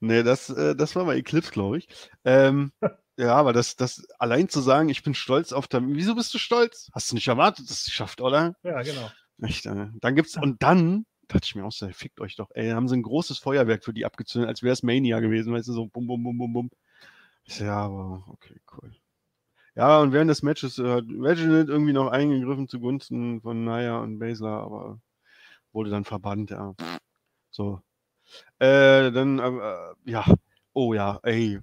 nee, das, äh, das war mal Eclipse, glaube ich. Ähm, ja, aber das, das allein zu sagen, ich bin stolz auf Tamina. Wieso bist du stolz? Hast du nicht erwartet, dass sie schafft, oder? Ja, genau. Echt, äh, dann gibt's, und dann dachte ich mir auch so, fickt euch doch. Ey, haben sie ein großes Feuerwerk für die abgezündet, als wäre es Mania gewesen, weißt du, so bum, bum, bum, bum, bum. Ja, aber okay, cool. Ja, und während des Matches äh, hat Reginald irgendwie noch eingegriffen zugunsten von Naya und Basler, aber wurde dann verbannt, ja. So. Äh, dann, äh, ja, oh ja, ey.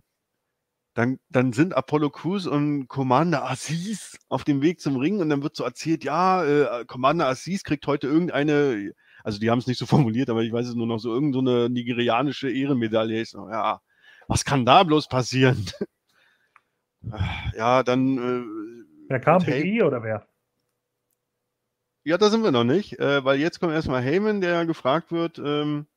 Dann, dann sind Apollo Crews und Commander Aziz auf dem Weg zum Ring und dann wird so erzählt, ja, äh, Commander Aziz kriegt heute irgendeine also die haben es nicht so formuliert, aber ich weiß es nur noch so, irgendeine so nigerianische Ehrenmedaille. Ich so, ja, was kann da bloß passieren? ja, dann. Äh, wer kam? Big oder wer? Ja, da sind wir noch nicht, äh, weil jetzt kommt erstmal Heyman, der gefragt wird, ähm,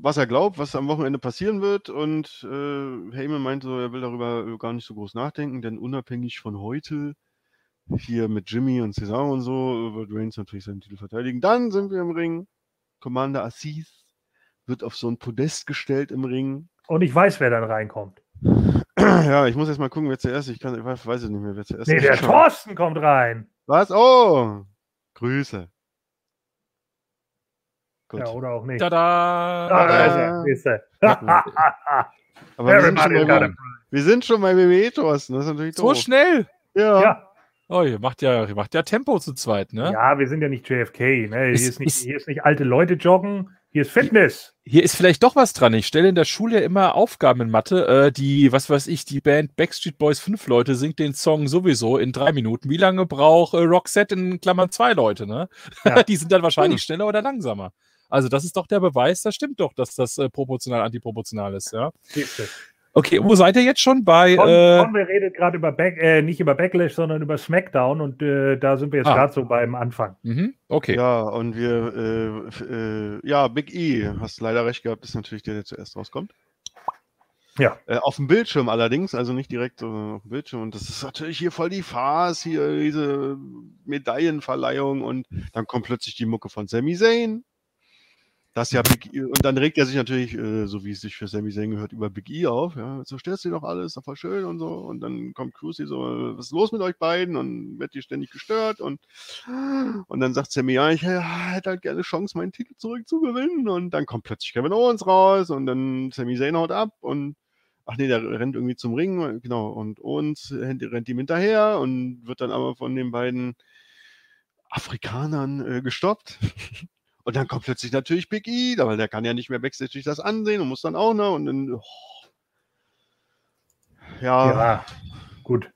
was er glaubt, was am Wochenende passieren wird. Und äh, Heyman meint so, er will darüber gar nicht so groß nachdenken, denn unabhängig von heute hier mit Jimmy und Cesaro und so wird Reigns natürlich seinen Titel verteidigen. Dann sind wir im Ring. Commander Assis wird auf so ein Podest gestellt im Ring. Und ich weiß, wer dann reinkommt. Ja, ich muss jetzt mal gucken, wer zuerst. Ich, kann, ich weiß, weiß nicht mehr, wer zuerst. Nee, der Thorsten kommt rein. Was? Oh! Grüße. Gut. Ja, oder auch nicht. Tada! Ah, da ist er. Aber wir sind, bei, wir sind, schon bei, WWE, Thorsten. Das ist natürlich So schnell! Ja. ja. Oh, ihr macht ja, ihr macht ja Tempo zu zweit, ne? Ja, wir sind ja nicht JFK. Ne? Hier, ist, ist, nicht, hier ist nicht alte Leute joggen, hier ist Fitness. Hier ist vielleicht doch was dran. Ich stelle in der Schule ja immer Aufgaben in Mathe. Äh, die, was weiß ich, die Band Backstreet Boys fünf Leute singt den Song sowieso in drei Minuten. Wie lange braucht äh, Roxette in Klammern zwei Leute, ne? Ja. die sind dann wahrscheinlich hm. schneller oder langsamer. Also, das ist doch der Beweis, das stimmt doch, dass das äh, proportional antiproportional ist, ja. Siehste. Okay, wo seid ihr jetzt schon bei? Con, äh, Conway redet gerade über Back, äh, nicht über Backlash, sondern über SmackDown und äh, da sind wir jetzt ah. gerade so beim Anfang. Mhm, okay. Ja, und wir, äh, äh, ja, Big E, hast leider recht gehabt, ist natürlich der, der zuerst rauskommt. Ja. Äh, auf dem Bildschirm allerdings, also nicht direkt auf dem Bildschirm. Und das ist natürlich hier voll die Farce, hier diese Medaillenverleihung und dann kommt plötzlich die Mucke von Sami Zayn. Das ja Big E, und dann regt er sich natürlich, äh, so wie es sich für Sammy Zayn gehört, über Big E auf. Ja, so stellst du doch alles, doch voll schön und so. Und dann kommt Crucy so, was ist los mit euch beiden? Und wird die ständig gestört. Und, und dann sagt Sammy, ja, ich hätte halt gerne Chance, meinen Titel zurückzugewinnen. Und dann kommt plötzlich Kevin Owens raus und dann Sammy Zayn haut ab und ach nee, der rennt irgendwie zum Ring, genau. Und Owens rennt ihm hinterher und wird dann aber von den beiden Afrikanern äh, gestoppt. Und dann kommt plötzlich natürlich Big E, weil der kann ja nicht mehr backstage sich das ansehen und muss dann auch noch und dann. Oh. Ja. ja. Gut.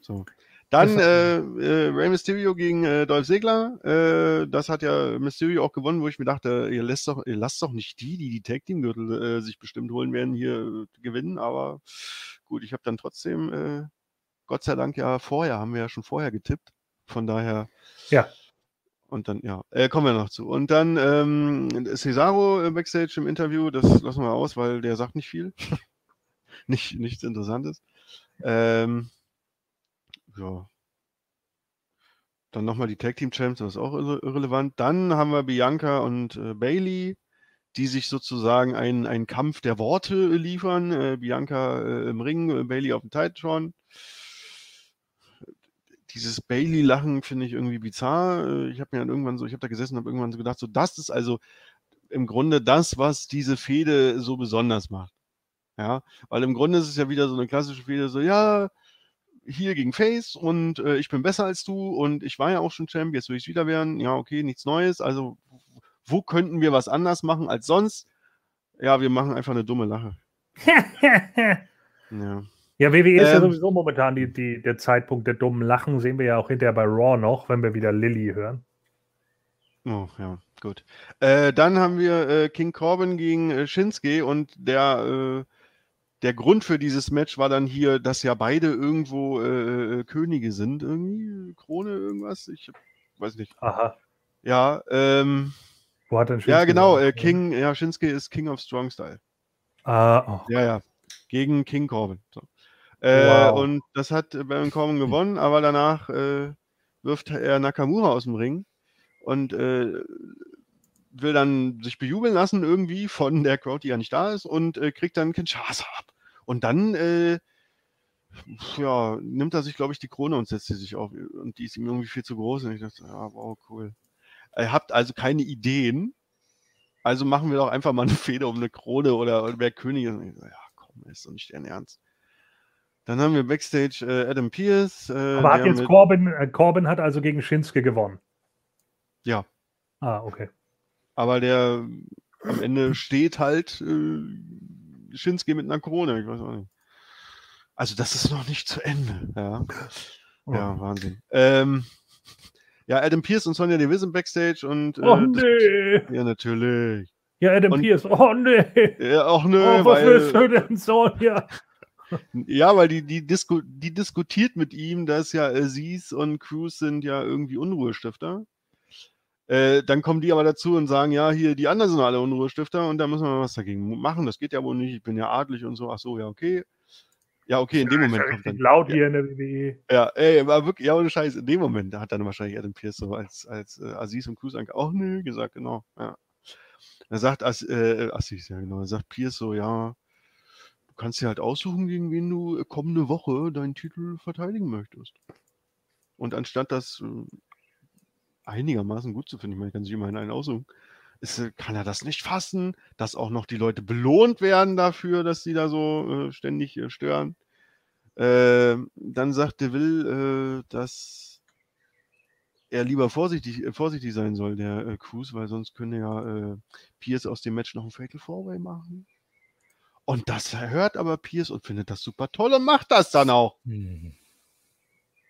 So. Dann äh, äh, Rey Mysterio gegen äh, Dolph Ziggler. Äh, das hat ja Mysterio auch gewonnen, wo ich mir dachte, ihr lasst doch, ihr lasst doch nicht die, die die Tag Team Gürtel äh, sich bestimmt holen werden, hier äh, gewinnen. Aber gut, ich habe dann trotzdem, äh, Gott sei Dank ja vorher, haben wir ja schon vorher getippt. Von daher. Ja. Und dann, ja, äh, kommen wir noch zu. Und dann ähm, Cesaro äh, backstage im Interview, das lassen wir aus, weil der sagt nicht viel. nicht, nichts Interessantes. Ähm, ja. Dann nochmal die Tag Team Champs, das ist auch irre irrelevant. Dann haben wir Bianca und äh, Bailey die sich sozusagen einen, einen Kampf der Worte liefern. Äh, Bianca äh, im Ring, Bailey auf dem Titantron. Dieses Bailey-Lachen finde ich irgendwie bizarr. Äh, Ich habe mir dann irgendwann so, ich habe da gesessen und habe irgendwann so gedacht, so das ist also im Grunde das, was diese Fehde so besonders macht. Ja, weil im Grunde ist es ja wieder so eine klassische Fehde, so ja, hier gegen Face und äh, ich bin besser als du und ich war ja auch schon Champ, jetzt will ich wieder werden. Ja, okay, nichts Neues. Also, wo könnten wir was anders machen als sonst? Ja, wir machen einfach eine dumme Lache. Ja. Ja, WWE ist ja Ähm. sowieso momentan die, die, der Zeitpunkt der dummen Lachen. Sehen wir ja auch hinterher bei Raw noch, wenn wir wieder Lilly hören. Oh, ja, gut. Äh, dann haben wir äh, King Corbin gegen äh, Shinsuke und der, äh, der Grund für dieses Match war dann hier, dass ja beide irgendwo äh, äh, Könige sind, irgendwie, Krone, irgendwas, ich weiß nicht. Aha. Ja, ähm, Wo hat denn ja Shinsuke genau, äh, gewonnen? King, ja, Shinsuke ist King of Strong Style. Ah, oh. Ja, ja, gegen King Corbin. So. Äh, Wow. Und das hat äh, Baron Corbin gewonnen, aber danach äh, wirft er Nakamura aus dem Ring und äh, will dann sich bejubeln lassen irgendwie von der Crowd, die ja nicht da ist und äh, kriegt dann Kinshasa ab. Und dann äh, ja, nimmt er sich, glaube ich, die Krone und setzt sie sich auf. Und die ist ihm irgendwie viel zu groß. Und ich dachte, ja, wow, cool. Ihr habt also keine Ideen. Also machen wir doch einfach mal eine Fehde um eine Krone oder, oder wer König ist. Und ich so, ja, komm, ist doch nicht dein Ernst. Dann haben wir Backstage äh, Adam Pierce. Äh, Aber hat jetzt Corbin, äh, Corbin hat also gegen Shinsuke gewonnen. Ja, Ah, okay. aber der am Ende steht halt äh, Shinsuke mit einer Krone. Ich weiß auch nicht. Also das ist noch nicht zu Ende. Ja, Oh. ja Wahnsinn. Ähm, ja, Adam Pierce und Sonja Deville sind Backstage und äh, Oh das- nee. ja, natürlich. Ja, Adam Und- Pierce. Oh nee. Ja, auch nö, Oh, was willst weil, du denn so? Ja. ja, weil die, die, disku die diskutiert mit ihm, dass ja Seas und Cruz sind ja irgendwie Unruhestifter. Äh, dann kommen die aber dazu und sagen, ja, hier, die anderen sind alle Unruhestifter und da müssen wir was dagegen machen. Das geht ja wohl nicht, ich bin ja adlig und so. Ach so, ja, okay. Ja, okay, in dem Ist Moment ja kommt dann. richtig laut ja, hier in der WWE. Ja, ey, war wirklich, ja, ohne Scheiß, in dem Moment hat dann wahrscheinlich Adam Pierce so als, als äh, Aziz und Cruz auch nö gesagt, genau, ja. Er sagt, As, äh, Aziz, ja genau, er sagt Pierce so, ja, kannst dir halt aussuchen, gegen wen du äh, kommende Woche deinen Titel verteidigen möchtest. Und anstatt das äh, einigermaßen gut zu finden, ich meine, kann sich immerhin einen aussuchen, ist, äh, kann er das nicht fassen, dass auch noch die Leute belohnt werden dafür, dass sie da so äh, ständig äh, stören. Ähm, dann sagt Deville, äh, dass er lieber vorsichtig, äh, vorsichtig sein soll, der äh, Cruz, weil sonst könnte ja äh, Pierce aus dem Match noch ein Fatal Four-Way machen. Und das hört aber Pierce und findet das super toll und macht das dann auch. Hm.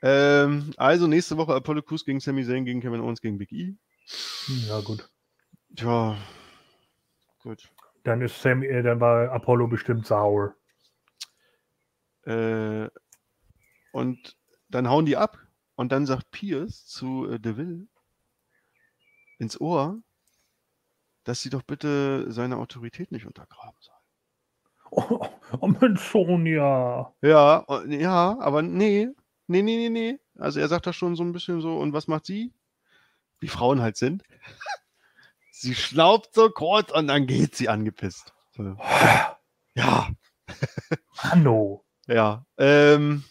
Ähm, also nächste Woche Apollo Crews gegen Sami Zayn, gegen Kevin Owens, gegen Big E. Ja, gut. Tja, gut. Dann ist Sam, äh, dann war Apollo bestimmt sauer. Äh, und dann hauen die ab und dann sagt Pierce zu äh, Deville ins Ohr, dass sie doch bitte seine Autorität nicht untergraben soll. Oh, oh Mensch, Sonja. Ja, und- ja, aber nee, nee, nee, nee, nee. Also er sagt das schon so ein bisschen so, und was macht sie? Wie Frauen halt sind. sie schnaubt so kurz und dann geht sie angepisst. So. Ja, Hanno. Ja, ähm,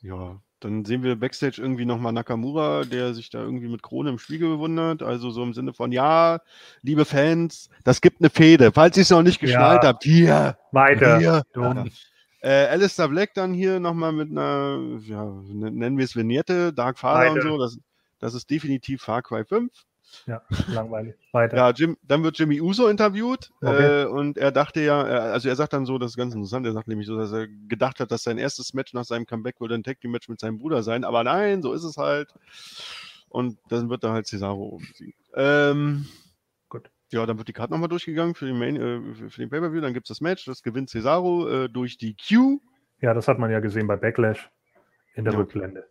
ja, dann sehen wir Backstage irgendwie nochmal Nakamura, der sich da irgendwie mit Krone im Spiegel bewundert. Also so im Sinne von, ja, liebe Fans, das gibt eine Fehde. Falls ihr es noch nicht geschnallt Ja. habt, hier, Weiter. hier. Dumm. Äh, Alistair Black dann hier nochmal mit einer, ja, nennen wir es Vignette, Dark Father und Weiter. so. Das, das ist definitiv Far Cry 5. Ja, langweilig. Weiter. Ja, Jim, dann wird Jimmy Uso interviewt Okay. äh, und er dachte ja, äh, also er sagt dann so, das ist ganz interessant, er sagt nämlich so, dass er gedacht hat, dass sein erstes Match nach seinem Comeback wohl ein Tag Team Match mit seinem Bruder sein, aber nein, so ist es halt. Und dann wird er halt Cesaro besiegt. Ähm, Gut. Ja, dann wird die Karte nochmal durchgegangen für den, Main, äh, für den Pay-Per-View, dann gibt es das Match, das gewinnt Cesaro äh, durch die Q. Ja, das hat man ja gesehen bei Backlash in der Ja. Rückblende.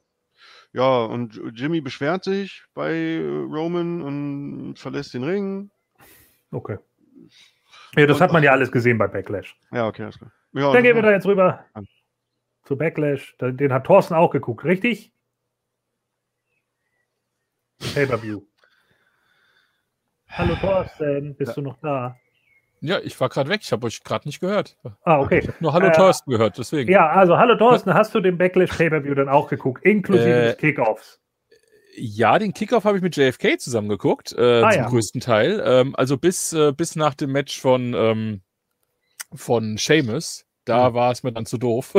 Ja, und Jimmy beschwert sich bei äh, Roman und verlässt den Ring. Okay. Ja, das Und- hat man ja alles gesehen bei Backlash. Ja, okay, alles klar. Ja, Dann gehen wir da jetzt rüber An. zu Backlash. Den den hat Thorsten auch geguckt, richtig? Pay-Per-View. Hallo Thorsten, bist Ja. du noch da? Ja, ich war gerade weg. Ich habe euch gerade nicht gehört. Ah, okay. Nur Hallo Äh, Thorsten gehört, deswegen. Ja, also hallo Thorsten, hast du den Backlash Pay-Per-View dann auch geguckt, inklusive Äh, des Kickoffs? Ja, den Kickoff habe ich mit JFK zusammen geguckt, äh, Ah, zum ja. größten Teil. Ähm, also bis, äh, bis nach dem Match von, ähm, von Seamus. Da Mhm. war es mir dann zu doof.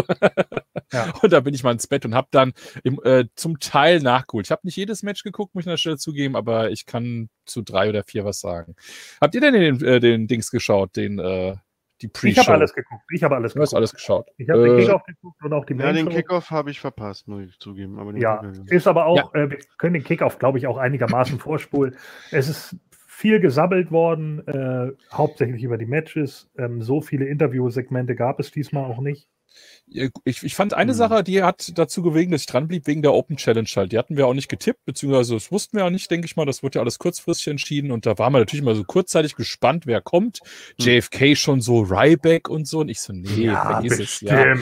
Ja. Und da bin ich mal ins Bett und habe dann im, äh, zum Teil nachgeholt. Ich habe nicht jedes Match geguckt, muss ich an der Stelle zugeben, aber ich kann zu drei oder vier was sagen. Habt ihr denn den, äh, den Dings geschaut, den, äh, die Pre-Show? Ich habe alles geguckt. Ich habe alles Du hast geguckt. alles geschaut. Ich habe den Äh, Kickoff geguckt und auch die Ja, den. Kickoff habe ich verpasst, muss ich zugeben. Aber den Ja, ist aber auch, äh, wir können den Kickoff, glaube ich, auch einigermaßen vorspulen. Es ist viel gesabbelt worden, äh, hauptsächlich über die Matches. Ähm, so viele Interviewsegmente gab es diesmal auch nicht. Ich, ich fand eine Hm. Sache, die hat dazu gewegen, dass ich dranblieb, wegen der Open Challenge halt. Die hatten wir auch nicht getippt, beziehungsweise das wussten wir auch nicht, denke ich mal. Das wurde ja alles kurzfristig entschieden und da waren wir natürlich mal so kurzzeitig gespannt, wer kommt. Hm. JFK schon so Ryback und so und ich so, nee, vergiss es. Ja.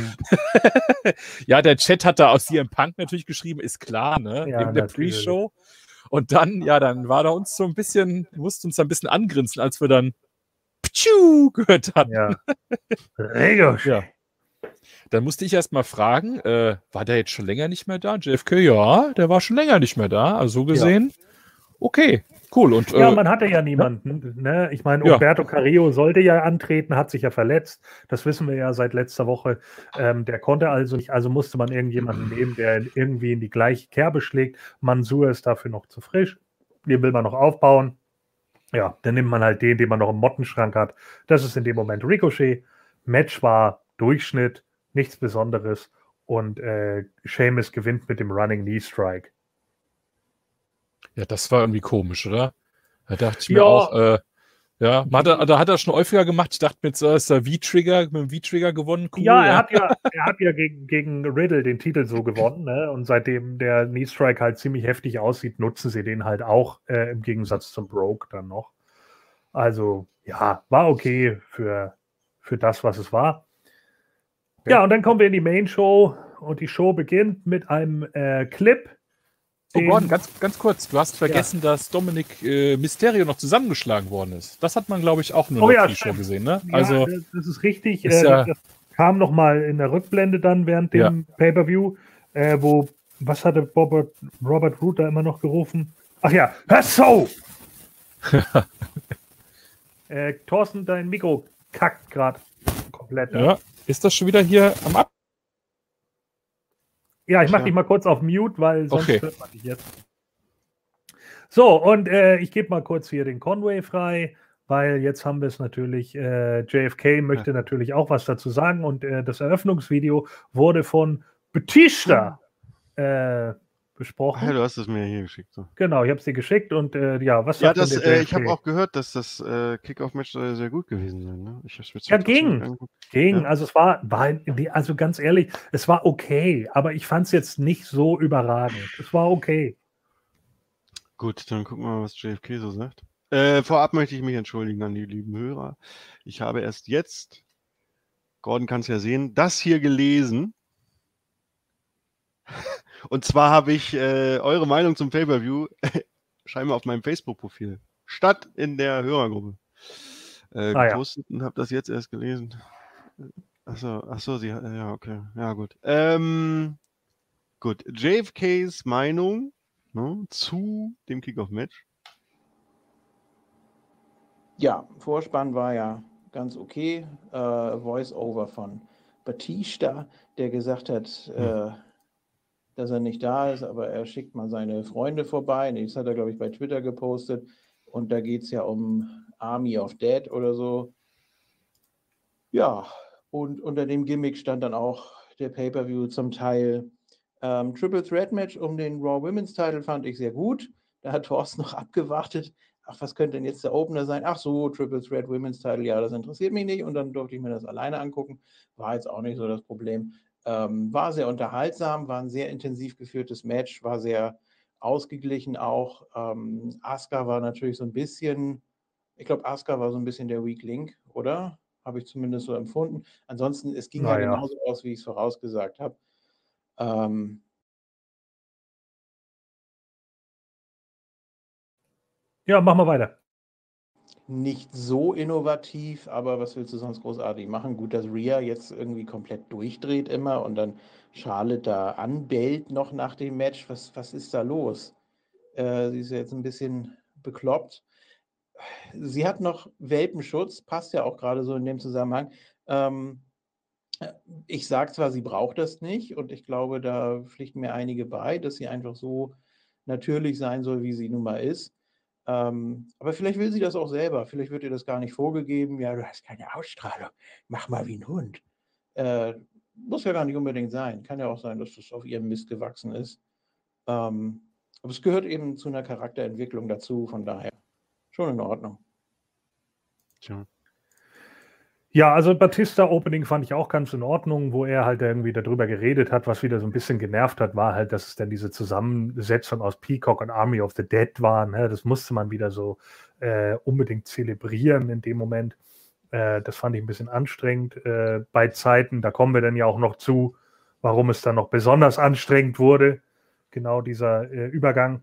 ja, der Chat hat da aus CM Punk natürlich geschrieben, ist klar, ne? Ja, Wegen der. Pre-Show. Und dann, ja, dann war da uns so ein bisschen, musste uns ein bisschen angrinsen, als wir dann Ptschu gehört hatten. Ja. Regosch. Ja. Dann musste ich erst mal fragen, äh, war der jetzt schon länger nicht mehr da? JFK, ja, der war schon länger nicht mehr da. Also so gesehen, okay, cool. Und Ja, äh, man hatte ja niemanden. Ne? Ich meine, Ja. Umberto Carrillo sollte ja antreten, hat sich ja verletzt. Das wissen wir ja seit letzter Woche. Ähm, der konnte also nicht, also musste man irgendjemanden nehmen, der irgendwie in die gleiche Kerbe schlägt. Mansur ist dafür noch zu frisch. Den will man noch aufbauen. Ja, dann nimmt man halt den, den man noch im Mottenschrank hat. Das ist in dem Moment Ricochet. Match war Durchschnitt, nichts Besonderes. Und äh, Seamus gewinnt mit dem Running Knee Strike. Ja, das war irgendwie komisch, oder? Da dachte ich mir Ja. auch, äh, ja, hat, er- da hat er schon häufiger gemacht. Ich dachte mir jetzt, äh, ist der V-Trigger, mit dem V-Trigger gewonnen. Cool, ja, er hat ja, er hat ja gegen, gegen Riddle den Titel so gewonnen, ne? Und seitdem der Knee Strike halt ziemlich heftig aussieht, nutzen sie den halt auch äh, im Gegensatz zum Broke dann noch. Also, ja, war okay für, für das, was es war. Ja, und dann kommen wir in die Main Show und die Show beginnt mit einem äh, Clip. Oh, Gordon, ganz, ganz kurz, du hast vergessen, dass Dominik äh, Mysterio noch zusammengeschlagen worden ist. Das hat man, glaube ich, auch nur Oh in ja, der Pre-Show stimmt. gesehen, ne? Ja, Also, das, ist richtig. ist äh, ja- das kam noch mal in der Rückblende dann während dem Pay-Per-View, äh, wo, was hatte Robert, Robert Root da immer noch gerufen? Ach ja, hör so! äh, Thorsten, dein Mikro kackt gerade komplett. ja, ist das schon wieder hier am Ab? Ja, ich mache Ja. dich mal kurz auf Mute, weil sonst Okay. hört man dich jetzt. So, und äh, ich gebe mal kurz hier den Conway frei, weil jetzt haben wir es natürlich, äh, JFK möchte natürlich auch was dazu sagen und äh, das Eröffnungsvideo wurde von Batista besprochen. Ah, du hast es mir hier geschickt. So. Genau, ich habe es dir geschickt und äh, ja, was Ja, das, äh, ich habe auch gehört, dass das äh, Kickoff-Match sehr gut gewesen sein. Ne? Ich hab's mir Ja, ging. Ging, Ja. also es war, war, also ganz ehrlich, es war okay, aber ich fand es jetzt nicht so überragend. Es war okay. Gut, dann gucken wir mal, was JFK so sagt. Äh, vorab möchte ich mich entschuldigen an die lieben Hörer. Ich habe erst jetzt, Gordon kann es ja sehen, das hier gelesen. Und zwar habe ich äh, eure Meinung zum Pay-Per-View scheinbar auf meinem Facebook-Profil statt in der Hörergruppe äh, Ah, ja. und habe das jetzt erst gelesen. Achso, achso, sie hat, ja, okay, ja, gut. Ähm, gut, JFKs Meinung ne, zu dem Kickoff-Match. Ja, Vorspann war ja ganz okay. Äh, Voice-Over von Batista, der gesagt hat, äh, dass er nicht da ist, aber er schickt mal seine Freunde vorbei. Das hat er, glaube ich, bei Twitter gepostet. Und da geht es ja um Army of Dead oder so. Ja, und unter dem Gimmick stand dann auch der Pay-Per-View zum Teil. Ähm, Triple Threat Match um den Raw Women's Title fand ich sehr gut. Da hat Thorsten noch abgewartet. Ach, was könnte denn jetzt der Opener sein? Ach so, Triple Threat Women's Title, ja, das interessiert mich nicht. Und dann durfte ich mir das alleine angucken. War jetzt auch nicht so das Problem. Ähm, war sehr unterhaltsam, war ein sehr intensiv geführtes Match, war sehr ausgeglichen auch. Ähm, Asuka war natürlich so ein bisschen, ich glaube, Asuka war so ein bisschen der Weak Link, oder? Habe ich zumindest so empfunden. Ansonsten, es ging ja Naja. genauso aus, wie ich es vorausgesagt habe. Ähm, Ja, machen wir weiter. Nicht so innovativ, aber was willst du sonst großartig machen? Gut, dass Rhea jetzt irgendwie komplett durchdreht immer und dann Charlotte da anbellt noch nach dem Match. Was, was ist da los? Äh, sie ist ja jetzt ein bisschen bekloppt. Sie hat noch Welpenschutz, passt ja auch gerade so in dem Zusammenhang. Ähm, ich sage zwar, sie braucht das nicht und ich glaube, da pflichten mir einige bei, dass sie einfach so natürlich sein soll, wie sie nun mal ist. Ähm, aber vielleicht will sie das auch selber. Vielleicht wird ihr das gar nicht vorgegeben. Ja, du hast keine Ausstrahlung. Mach mal wie ein Hund. Äh, muss ja gar nicht unbedingt sein. Kann ja auch sein, dass das auf ihrem Mist gewachsen ist. Ähm, aber es gehört eben zu einer Charakterentwicklung dazu. Von daher schon in Ordnung. Tja. Ja, also Batista Opening fand ich auch ganz in Ordnung, wo er halt irgendwie darüber geredet hat, was wieder so ein bisschen genervt hat, war halt, dass es dann diese Zusammensetzung aus Peacock und Army of the Dead waren. Ne? Das musste man wieder so äh, unbedingt zelebrieren in dem Moment. Äh, das fand ich ein bisschen anstrengend äh, bei Zeiten. Da kommen wir dann ja auch noch zu, warum es dann noch besonders anstrengend wurde. Genau dieser äh, Übergang.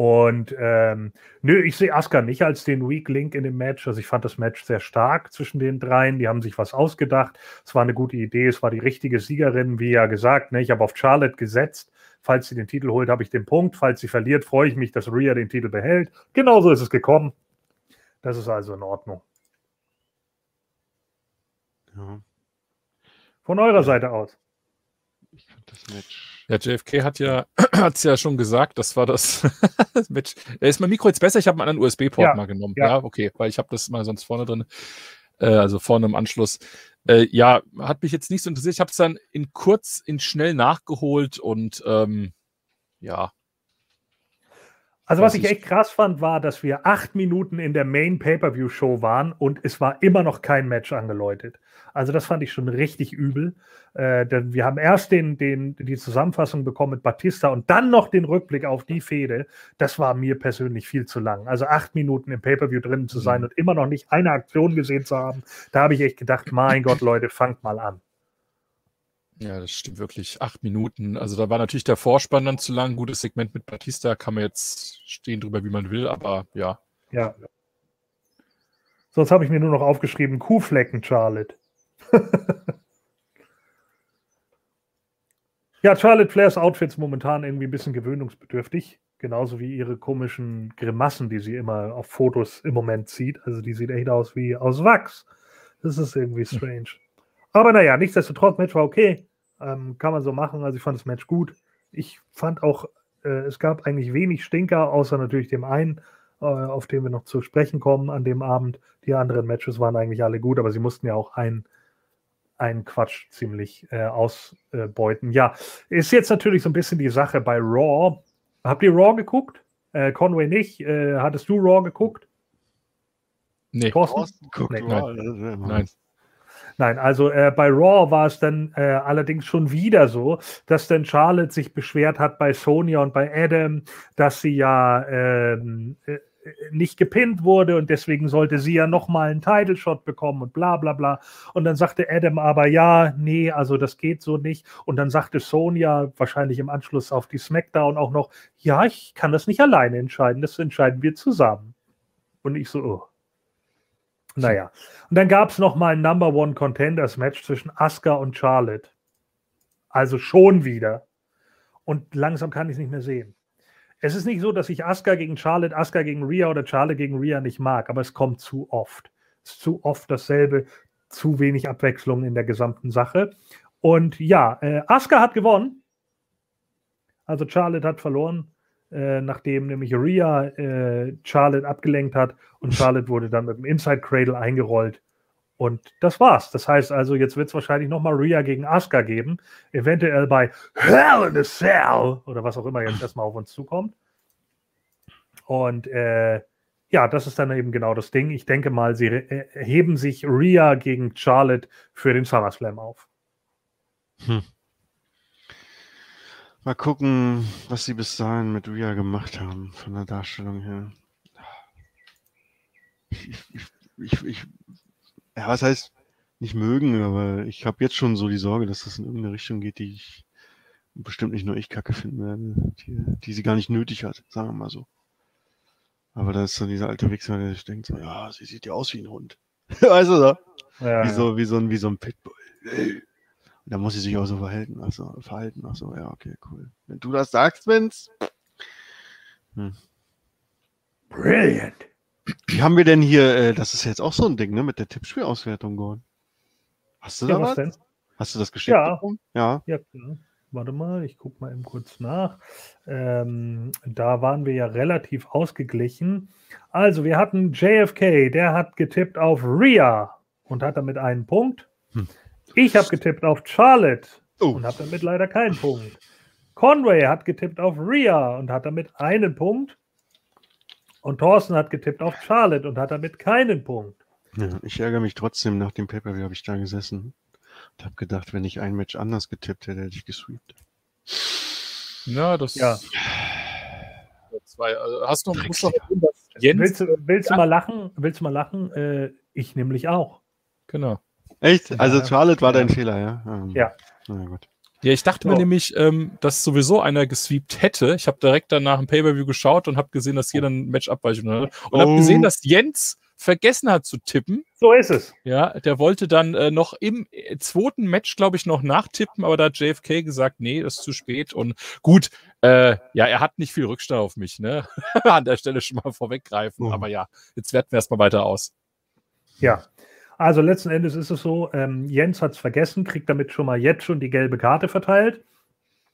Und ähm, nö, ich sehe Asuka nicht als den Weak Link in dem Match. Also ich fand das Match sehr stark zwischen den dreien. Die haben sich was ausgedacht. Es war eine gute Idee. Es war die richtige Siegerin, wie ja gesagt. Ne? Ich habe auf Charlotte gesetzt. Falls sie den Titel holt, habe ich den Punkt. Falls sie verliert, freue ich mich, dass Rhea den Titel behält. Genauso ist es gekommen. Das ist also in Ordnung. Ja. Von eurer Seite aus. Ich fand das Match ja, JFK hat ja hat's ja schon gesagt, das war das Match. Ist mein Mikro jetzt besser? Ich habe einen anderen USB-Port ja, mal genommen. Ja. ja. okay, weil ich habe das mal sonst vorne drin, äh, also vorne im Anschluss. Äh, ja, hat mich jetzt nicht so interessiert. Ich habe es dann in kurz, in schnell nachgeholt und ähm, ja, also was ich echt krass fand, war, dass wir acht Minuten in der Main Pay-per-View-Show waren und es war immer noch kein Match angeläutet. Also das fand ich schon richtig übel. Äh, denn wir haben erst den, den, die Zusammenfassung bekommen mit Batista und dann noch den Rückblick auf die Fehde. Das war mir persönlich viel zu lang. Also acht Minuten im Pay-per-View drin zu sein mhm. und immer noch nicht eine Aktion gesehen zu haben, da habe ich echt gedacht, mein Gott, Leute, fangt mal an. Ja, das stimmt wirklich. Acht Minuten. Also da war natürlich der Vorspann dann zu lang. Gutes Segment mit Batista kann man jetzt stehen drüber, wie man will, aber ja. Ja. Sonst habe ich mir nur noch aufgeschrieben, Kuhflecken, Charlotte. ja, Charlotte Flairs Outfits momentan irgendwie ein bisschen gewöhnungsbedürftig. Genauso wie ihre komischen Grimassen, die sie immer auf Fotos im Moment zieht. Also die sieht echt aus wie aus Wachs. Das ist irgendwie strange. Aber naja, nichtsdestotrotz, Match war okay. Ähm, kann man so machen. Also ich fand das Match gut. Ich fand auch, äh, es gab eigentlich wenig Stinker, außer natürlich dem einen, äh, auf den wir noch zu sprechen kommen an dem Abend. Die anderen Matches waren eigentlich alle gut, aber sie mussten ja auch einen, einen Quatsch ziemlich äh, ausbeuten. ja, ist jetzt natürlich so ein bisschen die Sache bei Raw. Habt ihr Raw geguckt? Äh, Conway nicht. Äh, hattest du Raw geguckt? Nee. Thorsten? Guckt nee, nein. nein. Nein, also äh, bei Raw war es dann äh, allerdings schon wieder so, dass dann Charlotte sich beschwert hat bei Sonia und bei Adam, dass sie ja ähm, äh, nicht gepinnt wurde und deswegen sollte sie ja nochmal einen Title Shot bekommen und bla bla bla. Und dann sagte Adam aber, ja, nee, also das geht so nicht. Und dann sagte Sonia wahrscheinlich im Anschluss auf die SmackDown auch noch, ja, ich kann das nicht alleine entscheiden, das entscheiden wir zusammen. Und ich so, oh. Naja. Und dann gab es nochmal ein Number One Contenders Match zwischen Asuka und Charlotte. Also schon wieder. Und langsam kann ich es nicht mehr sehen. Es ist nicht so, dass ich Asuka gegen Charlotte, Asuka gegen Rhea oder Charlotte gegen Rhea nicht mag, aber es kommt zu oft. Es ist zu oft dasselbe, zu wenig Abwechslung in der gesamten Sache. Und ja, äh, Asuka hat gewonnen. Also Charlotte hat verloren. Äh, nachdem nämlich Rhea äh, Charlotte abgelenkt hat und Charlotte wurde dann mit dem Inside Cradle eingerollt. Und das war's. Das heißt also, jetzt wird es wahrscheinlich nochmal Rhea gegen Asuka geben. Eventuell bei Hell in a Cell oder was auch immer jetzt erstmal auf uns zukommt. Und äh, ja, das ist dann eben genau das Ding. Ich denke mal, sie äh, heben sich Rhea gegen Charlotte für den SummerSlam auf. Hm. Mal gucken, was sie bis dahin mit Rhea gemacht haben, von der Darstellung her. Ich, ich, ich, ja, was heißt nicht mögen, aber ich habe jetzt schon so die Sorge, dass das in irgendeine Richtung geht, die ich bestimmt nicht nur ich kacke finden werde, die, die sie gar nicht nötig hat, sagen wir mal so. Aber da ist so dieser alte Wichser, der sich denkt so, ja, sie sieht ja aus wie ein Hund. weißt du so? Ja, Wie so, wie so ein, wie so ein Pitbull. Da muss sie sich auch so verhalten. Also, verhalten. Ach so, ja, okay, cool. Wenn du das sagst, Vince. Brilliant. Wie haben wir denn hier, äh, das ist jetzt auch so ein Ding, ne, mit der Tippspielauswertung, Gordon. Hast du Ja, da was denn? Hast du das geschickt Ja. bekommen? Ja. Ja, klar. Warte mal, ich gucke mal eben kurz nach. Ähm, da waren wir ja relativ ausgeglichen. Also, wir hatten JFK, der hat getippt auf Rhea und hat damit einen Punkt. Hm. Ich habe getippt auf Charlotte Oh. und habe damit leider keinen Punkt. Conway hat getippt auf Rhea und hat damit einen Punkt. Und Thorsten hat getippt auf Charlotte und hat damit keinen Punkt. Ja, ich ärgere mich trotzdem, nach dem Pay-Per-View habe ich da gesessen und habe gedacht, wenn ich ein Match anders getippt hätte, hätte ich gesweept. Ja, das. Ja. Zwei, also hast du musst noch? Willst, du- willst du mal lachen? Willst du mal lachen? Äh, ich nämlich auch. Genau. Echt? Also Charlotte war Ja. dein Fehler, ja? Ähm, Ja. Na gut. Ja, ich dachte mir So. nämlich, ähm, dass sowieso einer gesweept hätte. Ich habe direkt danach ein Pay-Per-View geschaut und habe gesehen, dass jeder ein Match abweichung hat. Und habe Oh. gesehen, dass Jens vergessen hat zu tippen. So ist es. Ja, der wollte dann äh, noch im äh, zweiten Match, glaube ich, noch nachtippen, aber da hat JFK gesagt, nee, das ist zu spät. Und gut, äh, ja, er hat nicht viel Rückstand auf mich, ne? An der Stelle schon mal vorweggreifen. Oh. Aber ja, jetzt werten wir erstmal weiter aus. Ja. Also letzten Endes ist es so, ähm, Jens hat es vergessen, kriegt damit schon mal jetzt schon die gelbe Karte verteilt.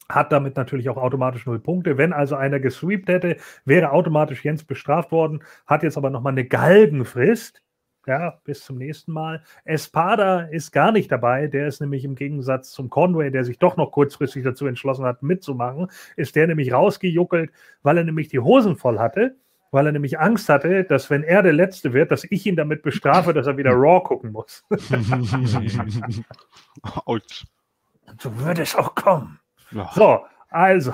Hat damit natürlich auch automatisch null Punkte. Wenn also einer gesweept hätte, wäre automatisch Jens bestraft worden. Hat jetzt aber nochmal eine Galgenfrist. Ja, bis zum nächsten Mal. Espada ist gar nicht dabei. Der ist nämlich im Gegensatz zum Conway, der sich doch noch kurzfristig dazu entschlossen hat, mitzumachen, ist der nämlich rausgejuckelt, weil er nämlich die Hosen voll hatte weil er nämlich Angst hatte, dass wenn er der Letzte wird, dass ich ihn damit bestrafe, dass er wieder Raw gucken muss. Autsch. Und so würde es auch kommen. Ja, So, also.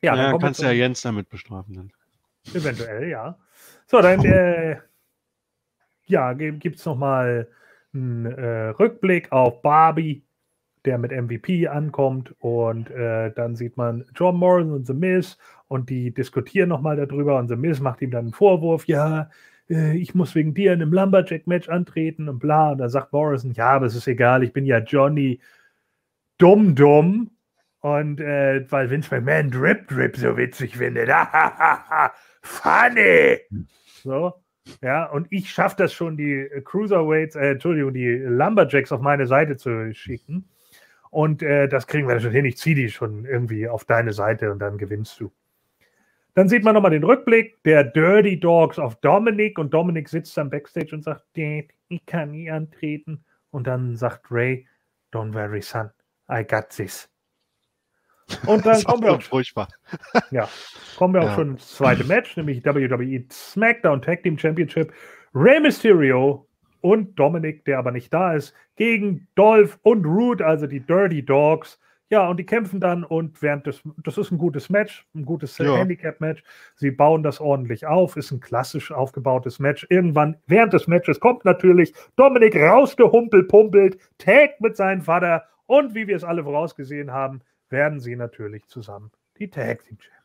Ja, ja, dann kommen wir kannst du ja Jens damit bestrafen dann. Eventuell, ja. So, dann äh, ja, gibt es nochmal einen äh, Rückblick auf Barbie, der mit MVP ankommt. Und äh, dann sieht man John Morrison und The Miz und die diskutieren nochmal darüber. Und The Miz macht ihm dann einen Vorwurf: Ja, äh, ich muss wegen dir in einem Lumberjack-Match antreten und bla. Und dann sagt Morrison: Ja, aber es ist egal, ich bin ja Johnny dumm, dumm. Und äh, weil Vince McMahon Drip Drip so witzig findet. Funny! So, ja, und ich schaffe das schon, die Cruiserweights, äh, Entschuldigung, die Lumberjacks auf meine Seite zu schicken. Und äh, das kriegen wir schon hin. Ich ziehe die schon irgendwie auf deine Seite und dann gewinnst du. Dann sieht man nochmal den Rückblick der Dirty Dogs auf Dominic und Dominic sitzt am Backstage und sagt, Dad, ich kann nie antreten. Und dann sagt Ray, don't worry, son, I got this. Und dann kommen wir auch furchtbar. ja, kommen wir auch Ja. schon ins zweite Match, nämlich WWE SmackDown Tag Team Championship. Rey Mysterio und Dominic, der aber nicht da ist, gegen Dolph und Root, also die Dirty Dogs. Ja, und die kämpfen dann und während des, das ist ein gutes Match, ein gutes äh, Ja. Handicap-Match. Sie bauen das ordentlich auf, ist ein klassisch aufgebautes Match. Irgendwann während des Matches kommt natürlich Dominic rausgehumpelpumpelt, tagt mit seinem Vater und wie wir es alle vorausgesehen haben, werden sie natürlich zusammen die Tag Team Champions.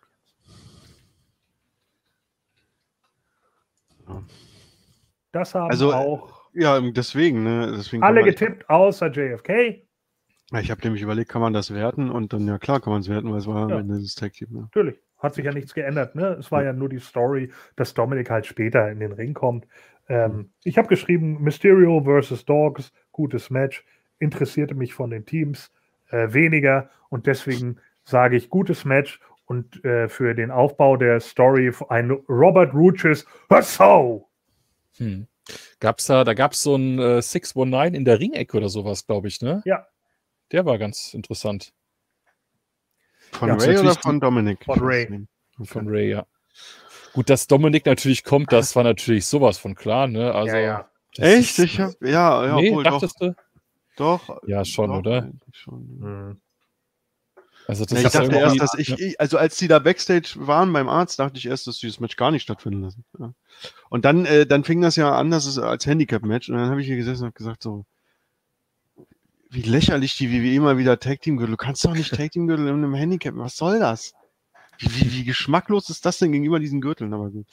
Das haben Also, auch Ja, deswegen, ne? Deswegen alle getippt, außer JFK. Ja, Ich habe nämlich überlegt, kann man das werten? Und dann, ja klar, kann man es werten, weil es war Ja. am Ende das Tag Team. Ne? Natürlich. Hat sich ja nichts geändert. Ne? Es war ja nur die Story, dass Dominik halt später in den Ring kommt. Ähm, ich habe geschrieben, Mysterio versus Dogs, gutes Match. Interessierte mich von den Teams äh, weniger. Und deswegen sage ich, gutes Match. Und äh, für den Aufbau der Story ein Robert Roaches so. Hm. Gab's da, da gab es so ein äh, 619 in der Ringecke oder sowas, glaube ich, ne? Ja. Der war ganz interessant. Von Ja, Ray oder von Dominic? Von Ray. Okay. Von Ray, ja. Gut, dass Dominik natürlich kommt, das war natürlich sowas von klar, ne? Also, ja, ja. Echt? ist- Ich hab, ja, ja, nee, obwohl, doch, dachtest du? doch. Ja, schon, doch, oder? Schon. Hm. Also, das Ja, ich dachte erst, dass ich, ja. ich, also als die da Backstage waren beim Arzt, dachte ich erst, dass die das Match gar nicht stattfinden lassen. Ja. Und dann, äh, dann fing das ja an, dass es als Handicap-Match. Und dann habe ich hier gesessen und hab gesagt so, wie lächerlich die WWE immer wieder Tag Team Gürtel. Du kannst doch nicht Tag Team Gürtel in einem Handicap. Was soll das? Wie, wie, wie geschmacklos ist das denn gegenüber diesen Gürteln? Aber gut.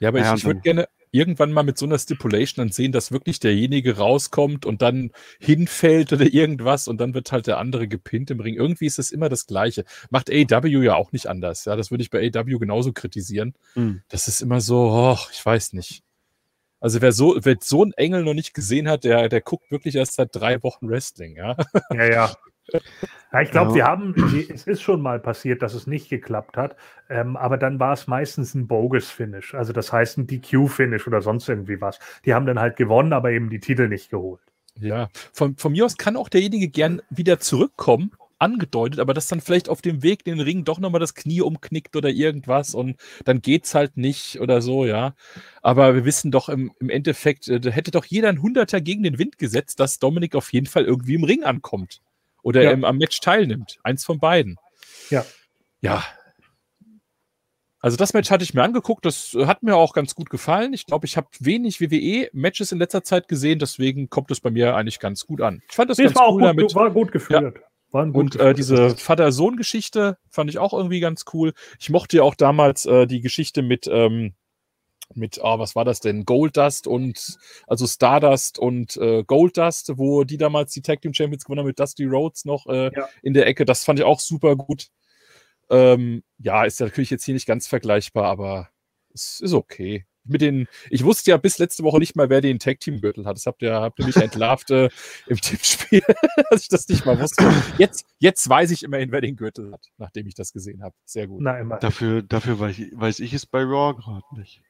Ja, aber Ja, ich, ich würde gerne irgendwann mal mit so einer Stipulation dann sehen, dass wirklich derjenige rauskommt und dann hinfällt oder irgendwas und dann wird halt der andere gepinnt im Ring. Irgendwie ist es immer das Gleiche. Macht AW ja auch nicht anders. Ja, das würde ich bei AW genauso kritisieren. Hm. Das ist immer so, oh, ich weiß nicht. Also wer so, wer so einen Engel noch nicht gesehen hat, der, der guckt wirklich erst seit drei Wochen Wrestling, ja. Ja, ja. Ja, ich glaube, Ja. sie haben, es ist schon mal passiert, dass es nicht geklappt hat, ähm, aber dann war es meistens ein Bogus-Finish, also das heißt ein DQ-Finish oder sonst irgendwie was. Die haben dann halt gewonnen, aber eben die Titel nicht geholt. Ja, von, von mir aus kann auch derjenige gern wieder zurückkommen, angedeutet, aber dass dann vielleicht auf dem Weg in den Ring doch nochmal das Knie umknickt oder irgendwas und dann geht's halt nicht oder so, ja. Aber wir wissen doch im, im Endeffekt, äh, da hätte doch jeder ein Hunderter gegen den Wind gesetzt, dass Dominik auf jeden Fall irgendwie im Ring ankommt oder Ja. ähm, am Match teilnimmt. Eins von beiden. Ja. Ja. Also das Match hatte ich mir angeguckt, das hat mir auch ganz gut gefallen. Ich glaube, ich habe wenig WWE-Matches in letzter Zeit gesehen, deswegen kommt es bei mir eigentlich ganz gut an. Ich fand das Nee, ganz war auch cool gut, damit. war gut geführt. Gut Und äh, diese. Vater-Sohn-Geschichte fand ich auch irgendwie ganz cool. Ich mochte ja auch damals äh, die Geschichte mit, ähm, mit, ah, was war das denn? Goldust und, also Stardust und äh, Goldust, wo die damals die Tag Team Champions gewonnen haben mit Dusty Rhodes noch äh, Ja. in der Ecke. Das fand ich auch super gut. Ähm, ja, ist ja natürlich jetzt hier nicht ganz vergleichbar, aber es ist okay. Mit den, ich wusste ja bis letzte Woche nicht mal, wer den Tag Team Gürtel hat. Das habt ihr, habt ihr mich entlarvt äh, im Tippspiel, dass ich das nicht mal wusste. Jetzt, jetzt weiß ich immerhin, wer den Gürtel hat, nachdem ich das gesehen habe. Sehr gut. Na. Dafür, dafür weiß, ich, weiß ich es bei Raw gerade nicht.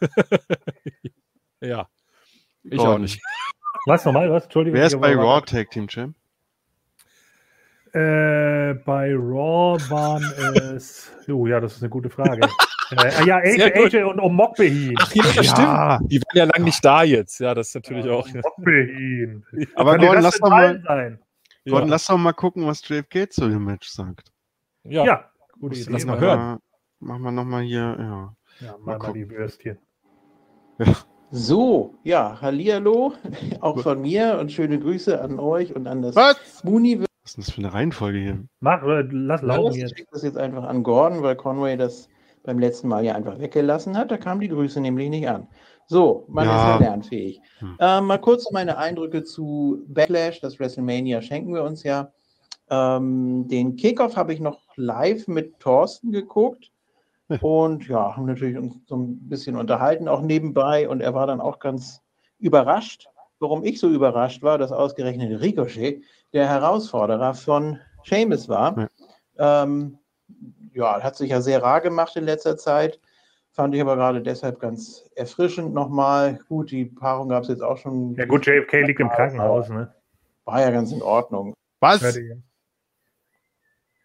Ja. Ich Gordon. auch nicht. Was nochmal? Was? Entschuldigung. Wer ist bei Raw Tag Team Champ? Äh, bei Raw waren es. Oh ja, das ist eine gute Frage. äh, ja, AJ, gut. AJ und um Mokbehin. Ach, ja, das stimmt. Die waren ja lange nicht da jetzt. Ja, das ist natürlich auch. Mokbehin. Aber Gordon, lass doch mal, sein? Gordon, Ja, lass doch mal gucken, was JFK zu dem Match sagt. ja. Ja, gute Idee. Lass mal hören. Machen wir nochmal hier, ja. Ja, Mal mal, mal die Würstchen. So, ja, Hallihallo, auch von mir und schöne Grüße an euch und an das Was? Was ist denn das für eine Reihenfolge hier? Mach, äh, lass laufen Ich jetzt. schicke das jetzt einfach an Gordon, weil Conway das beim letzten Mal ja einfach weggelassen hat. Da kamen die Grüße nämlich nicht an. So, man Ja. ist ja lernfähig. Hm. Ähm, mal kurz meine Eindrücke zu Backlash, das WrestleMania schenken wir uns ja. Ähm, den Kickoff habe ich noch live mit Thorsten geguckt. Ja. Und ja, haben natürlich uns so ein bisschen unterhalten, auch nebenbei. Und er war dann auch ganz überrascht. Warum ich so überrascht war, dass ausgerechnet Ricochet der Herausforderer von Seamus war. Ähm, ja, hat sich ja sehr rar gemacht in letzter Zeit. Fand ich aber gerade deshalb ganz erfrischend nochmal. Gut, die Paarung gab es jetzt auch schon. Ja gut, JFK liegt im Krankenhaus, ne? War ja ganz in Ordnung. Was?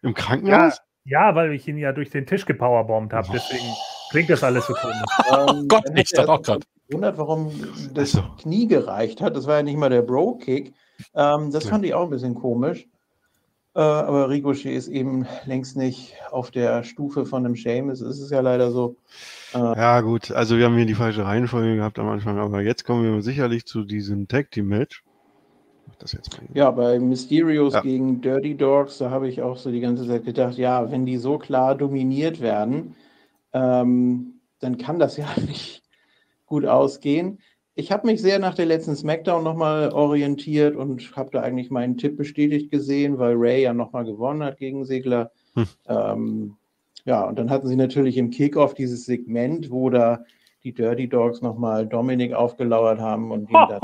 Im Krankenhaus? Ja, weil ich ihn ja durch den Tisch gepowerbombt habe, deswegen klingt das alles so komisch. Ähm, Gott, ich dachte auch grad. gewundert, warum das. Knie gereicht hat. Das war ja nicht mal der Bro-Kick. Ähm, das Ja. fand ich auch ein bisschen komisch. Äh, aber Ricochet ist eben längst nicht auf der Stufe von einem Seamus. Es ist ja leider so. Ja, gut. Also, wir haben hier die falsche Reihenfolge gehabt am Anfang, aber jetzt kommen wir sicherlich zu diesem Tag Team Match. Das jetzt mal. Ja, bei Mysterios Ja. gegen Dirty Dogs, da habe ich auch so die ganze Zeit gedacht, ja, wenn die so klar dominiert werden, ähm, dann kann das ja nicht gut ausgehen. Ich habe mich sehr nach der letzten SmackDown nochmal orientiert und habe da eigentlich meinen Tipp bestätigt gesehen, weil Ray ja nochmal gewonnen hat gegen Segler. Hm. Ähm, ja, und dann hatten sie natürlich im Kickoff dieses Segment, wo da die Dirty Dogs nochmal Dominik aufgelauert haben und ihn dann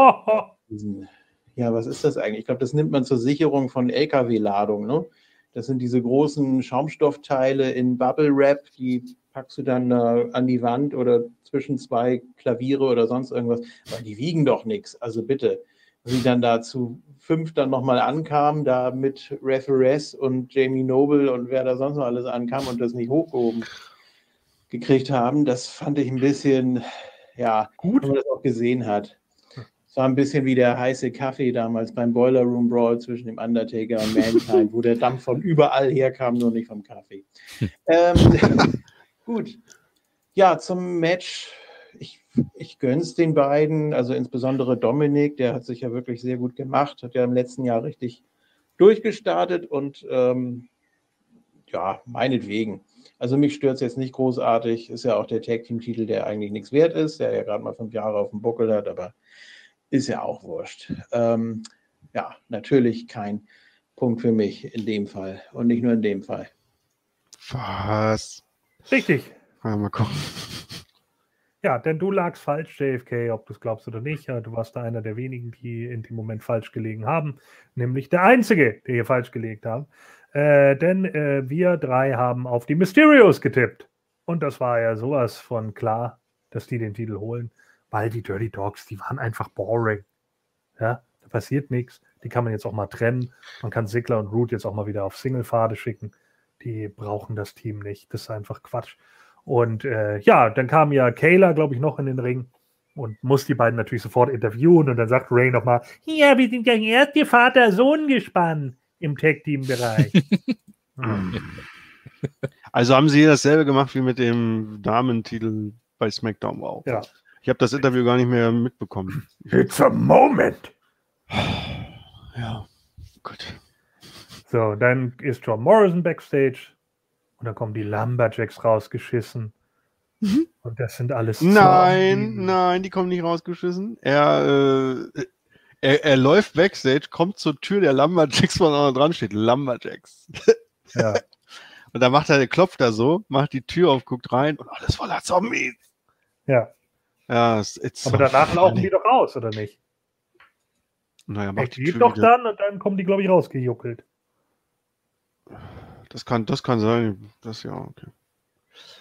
diesen, ja, was ist das eigentlich? Ich glaube, das nimmt man zur Sicherung von LKW-Ladung. Ne? Das sind diese großen Schaumstoffteile in Bubble Wrap, die packst du dann äh, an die Wand oder zwischen zwei Klaviere oder sonst irgendwas. Aber die wiegen doch nichts. Also bitte. Wie dann da zu fünf dann nochmal ankamen, da mit Referees und Jamie Noble und wer da sonst noch alles ankam und das nicht hochgehoben gekriegt haben, das fand ich ein bisschen, ja, Gut. wenn man das auch gesehen hat. Es war ein bisschen wie der heiße Kaffee damals beim Boiler Room Brawl zwischen dem Undertaker und Mankind, wo der Dampf von überall herkam, nur nicht vom Kaffee. ähm, gut. Ja, zum Match. Ich, ich gönn's den beiden, also insbesondere Dominik, der hat sich ja wirklich sehr gut gemacht, hat ja im letzten Jahr richtig durchgestartet und ähm, ja, meinetwegen. Also mich stört es jetzt nicht großartig. Ist ja auch der Tag-Team-Titel, der eigentlich nichts wert ist, der ja gerade mal fünf Jahre auf dem Buckel hat, aber ist ja auch wurscht. Ähm, ja, natürlich kein Punkt für mich in dem Fall und nicht nur in dem Fall. Was? Richtig. Ja, mal gucken. Ja, denn du lagst falsch, JFK, ob du es glaubst oder nicht. Du warst da einer der wenigen, die in dem Moment falsch gelegen haben. Nämlich der Einzige, der hier falsch gelegt haben. Äh, denn äh, wir drei haben auf die Mysterios getippt. Und das war ja sowas von klar, dass die den Titel holen, weil die Dirty Dogs, die waren einfach boring. Ja, da passiert nichts. Die kann man jetzt auch mal trennen. Man kann Sigler und Root jetzt auch mal wieder auf Single-Pfade schicken. Die brauchen das Team nicht. Das ist einfach Quatsch. Und äh, ja, dann kam ja Kayla, glaube ich, noch in den Ring und muss die beiden natürlich sofort interviewen. Und dann sagt Ray nochmal: Ja, wir sind ja erst ihr Vater-Sohn-Gespann im Tag-Team-Bereich. Hm. Also haben sie dasselbe gemacht wie mit dem Damentitel bei SmackDown auch. Ja. Ich habe das Interview gar nicht mehr mitbekommen. It's a moment. Ja, gut. So, dann ist John Morrison backstage und dann kommen die Lumberjacks rausgeschissen. Und das sind alles Nein, Zombies. nein, die kommen nicht rausgeschissen. Er, äh, er, er läuft backstage, kommt zur Tür der Lumberjacks, wo noch dran steht, Lumberjacks. Ja. Und dann macht er, der klopft da so, macht die Tür auf, guckt rein und alles voller Zombies. ja. Ja, es it's Aber so danach laufen funny. die doch raus, oder nicht? Naja, Er macht die geht doch wieder. dann und dann kommen die, glaube ich, rausgejuckelt. Das kann, das kann sein. Das ja, okay.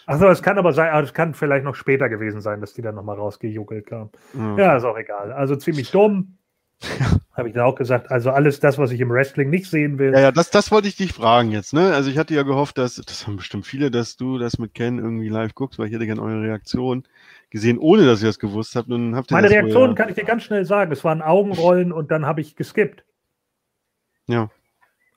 Achso, es kann aber sein, es kann vielleicht noch später gewesen sein, dass die dann nochmal rausgejuckelt kamen. Ja, ist auch egal. Also ziemlich dumm. Habe ich dann auch gesagt. Also alles das, was ich im Wrestling nicht sehen will. Ja, ja, das, das wollte ich dich fragen jetzt, ne? Also ich hatte ja gehofft, dass, das haben bestimmt viele, dass du das mit Ken irgendwie live guckst, weil ich hätte gerne eure Reaktion gesehen, ohne dass ihr das gewusst habt. Nun habt ihr Meine das wohl, Reaktion ja. kann ich dir ganz schnell sagen. Es waren Augenrollen und dann habe ich geskippt. Ja.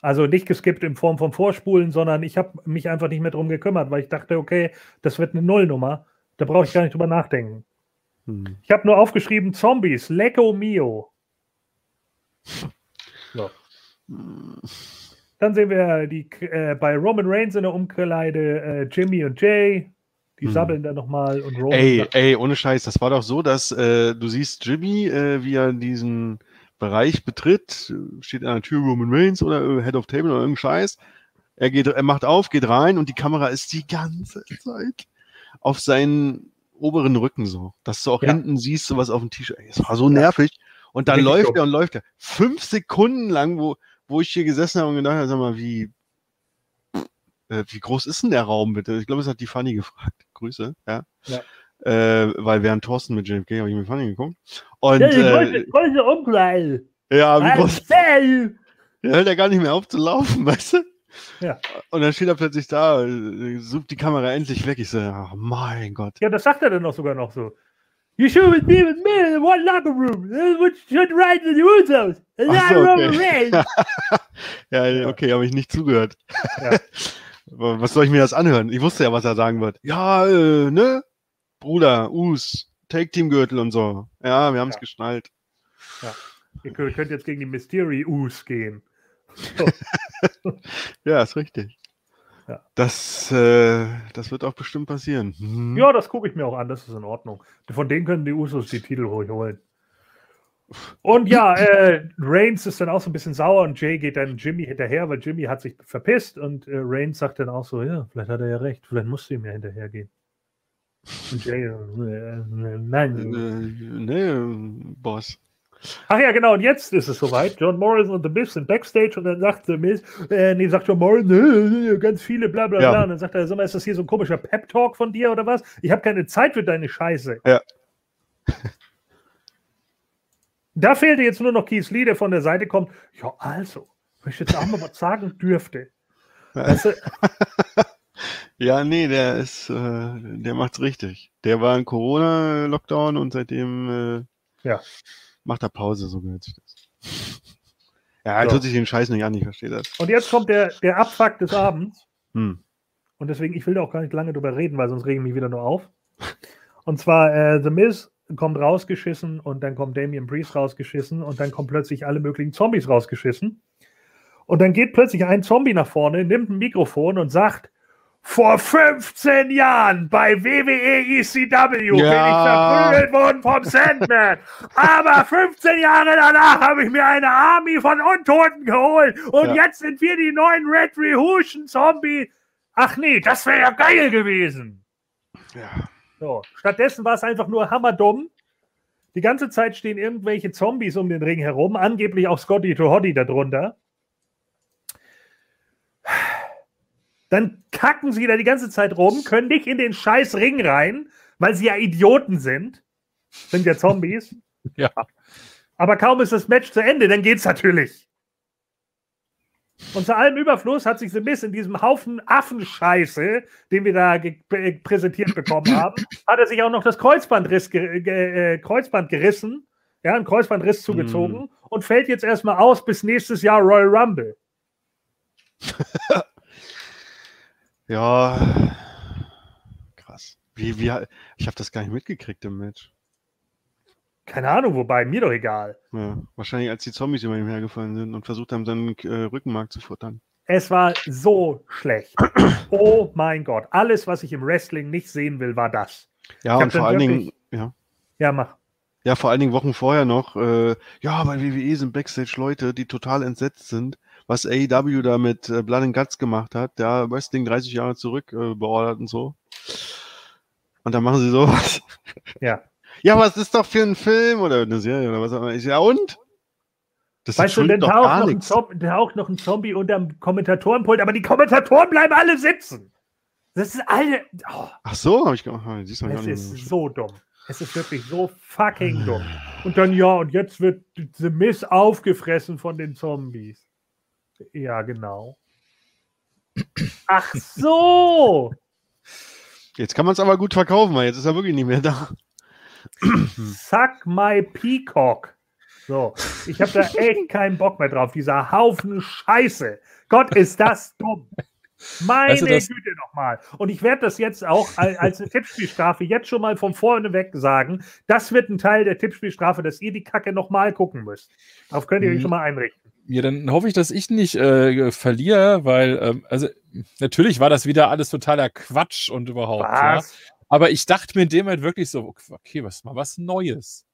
Also nicht geskippt in Form von Vorspulen, sondern ich habe mich einfach nicht mehr drum gekümmert, weil ich dachte, okay, das wird eine Nullnummer. Da brauche ich gar nicht drüber nachdenken. Hm. Ich habe nur aufgeschrieben Zombies, Lecco Mio. So. Dann sehen wir die, äh, bei Roman Reigns in der Umkleide äh, Jimmy und Jay. Die Hm. sabbeln dann nochmal und Roman Ey, ey, ohne Scheiß, das war doch so, dass äh, du siehst Jimmy, äh, wie er diesen Bereich betritt, steht an der Tür Roman Reigns oder Head of Table oder irgendein Scheiß. Er geht, er macht auf, geht rein und die Kamera ist die ganze Zeit auf seinen oberen Rücken so, dass du auch Ja. hinten siehst, so was auf dem T-Shirt. Das war so nervig. Und dann Richtig läuft dumm. er und läuft er. Fünf Sekunden lang, wo, wo ich hier gesessen habe und gedacht habe, sag mal, wie, äh, wie groß ist denn der Raum bitte? Ich glaube, es hat die Fanny gefragt. Grüße, ja. Ja. Äh, weil während Thorsten mit JFK habe ich mit Fanny geguckt. Und Ja, die äh, große, Umkleide. ja, wie groß, der hört ja gar nicht mehr auf zu laufen, weißt du? Ja. Und dann steht er plötzlich da, äh, sucht die Kamera endlich weg. Ich so, oh mein Gott. Ja, das sagt er dann auch sogar noch so. You should be with me in one locker room. What should ride in the Usos. And Ach I so, okay. Ja, Ja. okay, habe ich nicht zugehört. Ja. Was soll ich mir das anhören? Ich wusste ja, was er sagen wird. Ja, äh, ne? Bruder, Us, Take-Team-Gürtel und so. Ja, wir haben es Ja. geschnallt. Ihr könnt jetzt gegen die Mysterious gehen. Ja, ist richtig. Ja. Das, äh, das wird auch bestimmt passieren. Hm. Ja, das gucke ich mir auch an, das ist in Ordnung. Von denen können die Usos die Titel ruhig holen. Und ja, äh, Reigns ist dann auch so ein bisschen sauer und Jay geht dann Jimmy hinterher, weil Jimmy hat sich verpisst und äh, Reigns sagt dann auch so, ja, vielleicht hat er ja recht, vielleicht musst du ihm ja hinterhergehen. Und Jay, äh, äh, Äh, nein. ne, Boss. Ach ja, genau, und jetzt ist es soweit. John Morrison und The Miz sind Backstage und dann sagt The Miz, äh, nee, sagt John Morrison, äh, ganz viele, bla bla Ja. bla. Und dann sagt er, sag mal, ist das hier so ein komischer Pep-Talk von dir oder was? Ich habe keine Zeit für deine Scheiße. Ja. Da fehlte jetzt nur noch Keith Lee, der von der Seite kommt. Ja, also, wenn ich jetzt auch mal was sagen dürfte. Weißt du, Ja, nee, der ist, äh, der macht's richtig. Der war in Corona-Lockdown und seitdem äh, Ja. macht er Pause, so gehört sich das. Ja, er So. tut sich den Scheiß nicht an, ich verstehe das. und jetzt kommt der, der Abfuck des Abends. Hm. Und deswegen, ich will da auch gar nicht lange drüber reden, weil sonst regen mich wieder nur auf. Und zwar, äh, The Miz kommt rausgeschissen und dann kommt Damian Priest rausgeschissen und dann kommen plötzlich alle möglichen Zombies rausgeschissen. Und dann geht plötzlich ein Zombie nach vorne, nimmt ein Mikrofon und sagt, vor 15 Jahren bei WWE ECW bin ich Ja. verprügelt worden vom Sandman. Aber 15 Jahre danach habe ich mir eine Army von Untoten geholt. Und Ja. jetzt sind wir die neuen Red Rehusion Zombie. Ach nee, das wäre ja geil gewesen. Ja. So. Stattdessen war es einfach nur hammerdumm. Die ganze Zeit stehen irgendwelche Zombies um den Ring herum, angeblich auch Scotty to Hoddy darunter. Dann kacken sie da die ganze Zeit rum, können nicht in den scheiß Ring rein, weil sie ja Idioten sind. Sind ja Zombies. Ja. Aber kaum ist das Match zu Ende, dann geht's natürlich. Und zu allem Überfluss hat sich The Miz in diesem Haufen Affenscheiße, den wir da präsentiert bekommen haben, hat er sich auch noch das Kreuzbandriss ge äh, Kreuzband gerissen, ja, ein Kreuzbandriss zugezogen und fällt jetzt erstmal aus bis nächstes Jahr Royal Rumble. Ja. Krass. Wie, wie, ich habe das gar nicht mitgekriegt im Match. Keine Ahnung, wobei, mir doch egal. Ja, wahrscheinlich als die Zombies über ihm hergefallen sind und versucht haben, seinen äh, Rückenmark zu futtern. Es war so schlecht. Oh mein Gott. Alles, was ich im Wrestling nicht sehen will, war das. Ja, und vor allen Dingen, ja. Ja, mach. Ja, vor allen Dingen Wochen vorher noch, äh, ja, bei WWE sind Backstage Leute, die total entsetzt sind, was AEW da mit äh, Blood and Guts gemacht hat, ja, Wrestling 30 Jahre zurück äh, beordert und so. Und dann machen sie sowas. Ja. Ja, was ist doch für ein Film oder eine Serie oder was auch immer. Ja, und? Das Weißt du, dann taucht noch, ein nichts. Zom taucht noch ein Zombie unterm Kommentatorenpult, aber die Kommentatoren bleiben alle sitzen. Das ist alle. Oh, Ach so, habe ich gemacht. Es auch nicht ist so dumm. Es ist wirklich so fucking dumm. Und dann, ja, und jetzt wird The Miss aufgefressen von den Zombies. Ja, genau. Ach so! Jetzt kann man es aber gut verkaufen, weil jetzt ist er wirklich nicht mehr da. Suck my Peacock. So, ich habe da echt keinen Bock mehr drauf. Dieser Haufen Scheiße. Gott, ist das dumm. Meine Weißt du, das- Güte nochmal. Und ich werde das jetzt auch al- als eine Tippspielstrafe jetzt schon mal von vorne weg sagen. Das wird ein Teil der Tippspielstrafe, dass ihr die Kacke nochmal gucken müsst. Darauf könnt ihr euch Mhm. schon mal einrichten. Ja, dann hoffe ich, dass ich nicht äh, verliere, weil, ähm, also natürlich war das wieder alles totaler Quatsch und überhaupt. Ja? Aber ich dachte mir in dem Moment wirklich so, okay, was mal was Neues.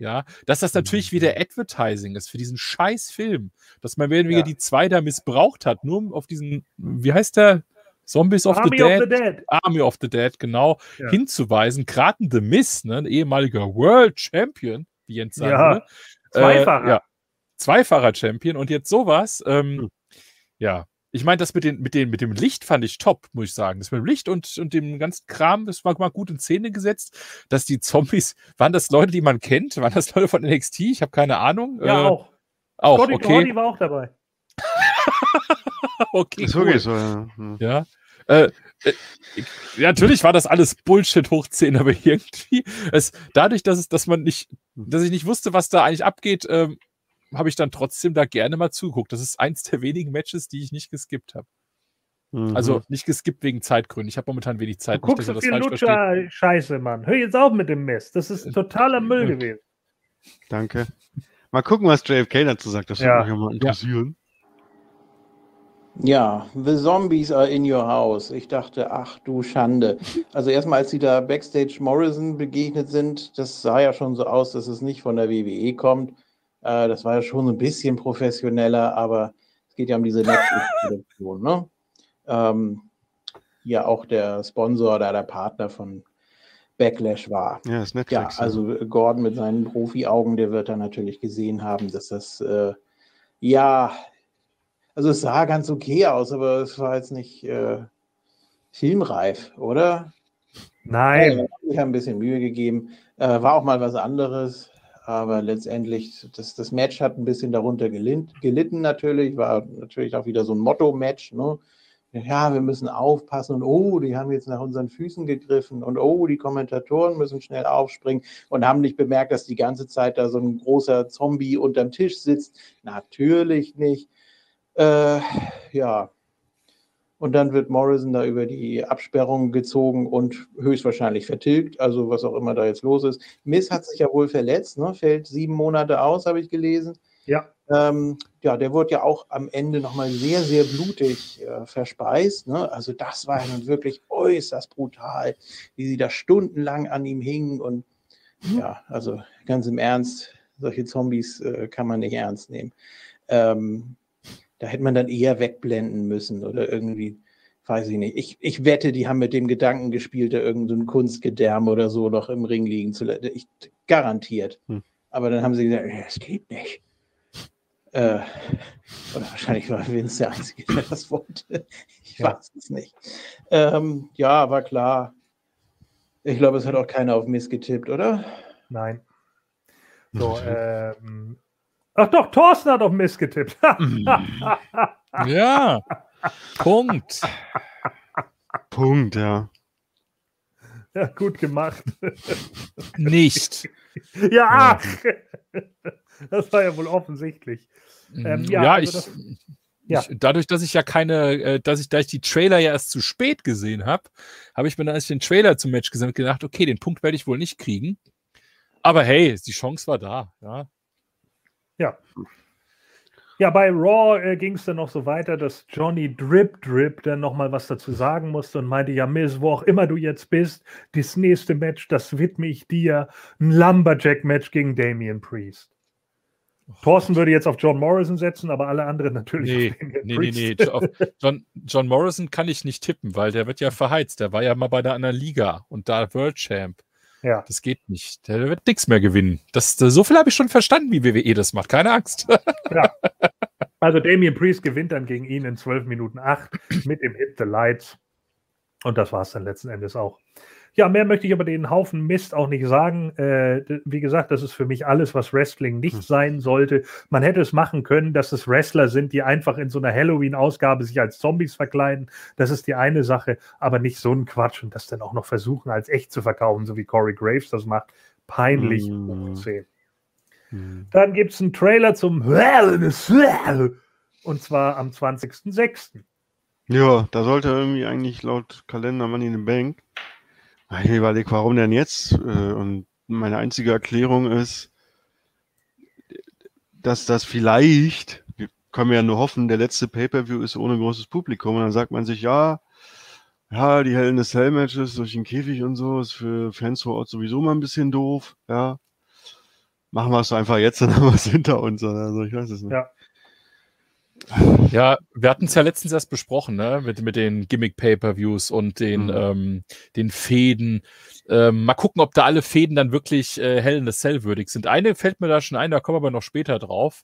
Ja, dass das natürlich wieder Advertising ist für diesen scheiß Film, dass man wieder Ja. die zwei da missbraucht hat, nur um auf diesen, wie heißt der? Zombies of, Army the, of Dead, the Dead. Army of the Dead, genau, Ja. hinzuweisen. Gerade ein The Miz, ne, ein ehemaliger World Champion, wie Jens sagen Ja, würde. Zweifacher. Äh, ja, zweifacher Champion und jetzt sowas. Ähm, Hm. Ja, ich meine, das mit, den, mit, den, mit dem Licht fand ich top, muss ich sagen. Das mit dem Licht und, und dem ganzen Kram, das war mal gut in Szene gesetzt. Dass die Zombies, waren das Leute, die man kennt? Waren das Leute von NXT? Ich habe keine Ahnung. Ja, Äh, auch. Auch, Scotty okay. Cordy war auch dabei. okay ist cool. wirklich so, ja. Hm. Ja. Äh, äh, natürlich war das alles Bullshit hoch 10, aber irgendwie, es, dadurch, dass, es, dass man nicht, dass ich nicht wusste, was da eigentlich abgeht, ähm, habe ich dann trotzdem da gerne mal zugeguckt. Das ist eins der wenigen Matches, die ich nicht geskippt habe. Mhm. Also nicht geskippt wegen Zeitgründen. Ich habe momentan wenig Du Zeit, nicht, guckst dass so viel. Lutscher-Scheiße, Mann. Hör jetzt auf mit dem Mist. Das ist totaler Müll Ja. gewesen. Danke. Mal gucken, was JFK dazu sagt. Das würde Ja. mich ja mal interessieren. Ja, The Zombies are in your house. Ich dachte, ach du Schande. Also erstmal, als sie da Backstage Morrison begegnet sind, das sah ja schon so aus, dass es nicht von der WWE kommt. Äh, das war ja schon so ein bisschen professioneller, aber es geht ja um diese Netflix-Produktion, ne? Ähm, ja, auch der Sponsor oder der Partner von Backlash war. Ja, ist Ja, Netflix. also Gordon mit seinen Profi-Augen, der wird dann natürlich gesehen haben, dass das, äh, ja, also es sah ganz okay aus, aber es war jetzt nicht äh, filmreif, oder? Nein. Ich habe ein bisschen Mühe gegeben. Äh, war auch mal was anderes, aber letztendlich, das, das Match hat ein bisschen darunter gelitten, natürlich, war natürlich auch wieder so ein Motto-Match, ne? Ja, wir müssen aufpassen und oh, die haben jetzt nach unseren Füßen gegriffen und oh, die Kommentatoren müssen schnell aufspringen und haben nicht bemerkt, dass die ganze Zeit da so ein großer Zombie unterm Tisch sitzt. Natürlich nicht. Äh, ja, und dann wird Morrison da über die Absperrung gezogen und höchstwahrscheinlich vertilgt, also was auch immer da jetzt los ist. Miss hat sich ja wohl verletzt, ne? fällt sieben Monate aus, habe ich gelesen. Ja. Ähm, ja, der wurde ja auch am Ende nochmal sehr, sehr blutig äh, verspeist. Ne? Also das war ja nun wirklich äußerst brutal, wie sie da stundenlang an ihm hingen. Und ja, also ganz im Ernst, solche Zombies äh, kann man nicht ernst nehmen. Ähm, da hätte man dann eher wegblenden müssen oder irgendwie, weiß ich nicht. Ich, ich wette, die haben mit dem Gedanken gespielt, da irgendein Kunstgedärm oder so noch im Ring liegen zu lassen. Ich, garantiert. Hm. Aber dann haben sie gesagt, das geht nicht. Äh, oder wahrscheinlich war Vince der Einzige, der das wollte. Ich ja. weiß es nicht. Ähm, ja, war klar. Ich glaube, es hat auch keiner auf Miss getippt, oder? Nein. So, ähm, ach doch, Thorsten hat auf Miss getippt. ja. Punkt. Punkt, ja. Ja, gut gemacht. Nicht. Ja, ach. Das war ja wohl offensichtlich. Ähm, ja, ja, also ich, ja. Ich, dadurch, dass ich ja keine, äh, dass ich, da ich die Trailer ja erst zu spät gesehen habe, habe ich mir dann, als ich den Trailer zum Match gesehen habe, gedacht, okay, den Punkt werde ich wohl nicht kriegen. Aber hey, die Chance war da, ja. Ja. Ja, bei Raw äh, ging es dann noch so weiter, dass Johnny Drip Drip dann nochmal was dazu sagen musste und meinte, ja, Miss, wo auch immer du jetzt bist, das nächste Match, das widme ich dir. Ein Lumberjack-Match gegen Damian Priest. Thorsten würde jetzt auf John Morrison setzen, aber alle anderen natürlich. Nee, nee, nee, nee. Auf John, John Morrison kann ich nicht tippen, weil der wird ja verheizt. Der war ja mal bei der anderen Liga und da World Champ. Ja. Das geht nicht. Der wird nichts mehr gewinnen. Das, so viel habe ich schon verstanden, wie WWE das macht. Keine Angst. Ja. Also Damien Priest gewinnt dann gegen ihn in 12 Minuten 8 mit dem Hit the Lights. Und das war es dann letzten Endes auch. Ja, mehr möchte ich aber den Haufen Mist auch nicht sagen. Äh, wie gesagt, das ist für mich alles, was Wrestling nicht hm. sein sollte. Man hätte es machen können, dass es Wrestler sind, die einfach in so einer Halloween-Ausgabe sich als Zombies verkleiden. Das ist die eine Sache, aber nicht so ein Quatsch und das dann auch noch versuchen, als echt zu verkaufen, so wie Corey Graves das macht. Peinlich hm. hm. Dann gibt es einen Trailer zum und zwar am 20.06. Ja, da sollte irgendwie eigentlich laut Kalender Money in the Bank ich überlege, warum denn jetzt? Äh, und meine einzige Erklärung ist, dass das vielleicht, wir können ja nur hoffen, der letzte Pay-Per-View ist ohne großes Publikum. Und dann sagt man sich, ja, ja, die Hell in the Cell Matches durch den Käfig und so ist für Fans vor Ort sowieso mal ein bisschen doof, ja. Machen wir es einfach jetzt, dann haben wir es hinter uns. Also ich weiß es nicht. Ja. Ja, wir hatten es ja letztens erst besprochen, ne? Mit, mit den Gimmick-Pay-Per-Views und den, mhm. ähm, den Fäden. Ähm, mal gucken, ob da alle Fäden dann wirklich äh, Hell in the Cell würdig sind. Eine fällt mir da schon ein, da kommen wir aber noch später drauf.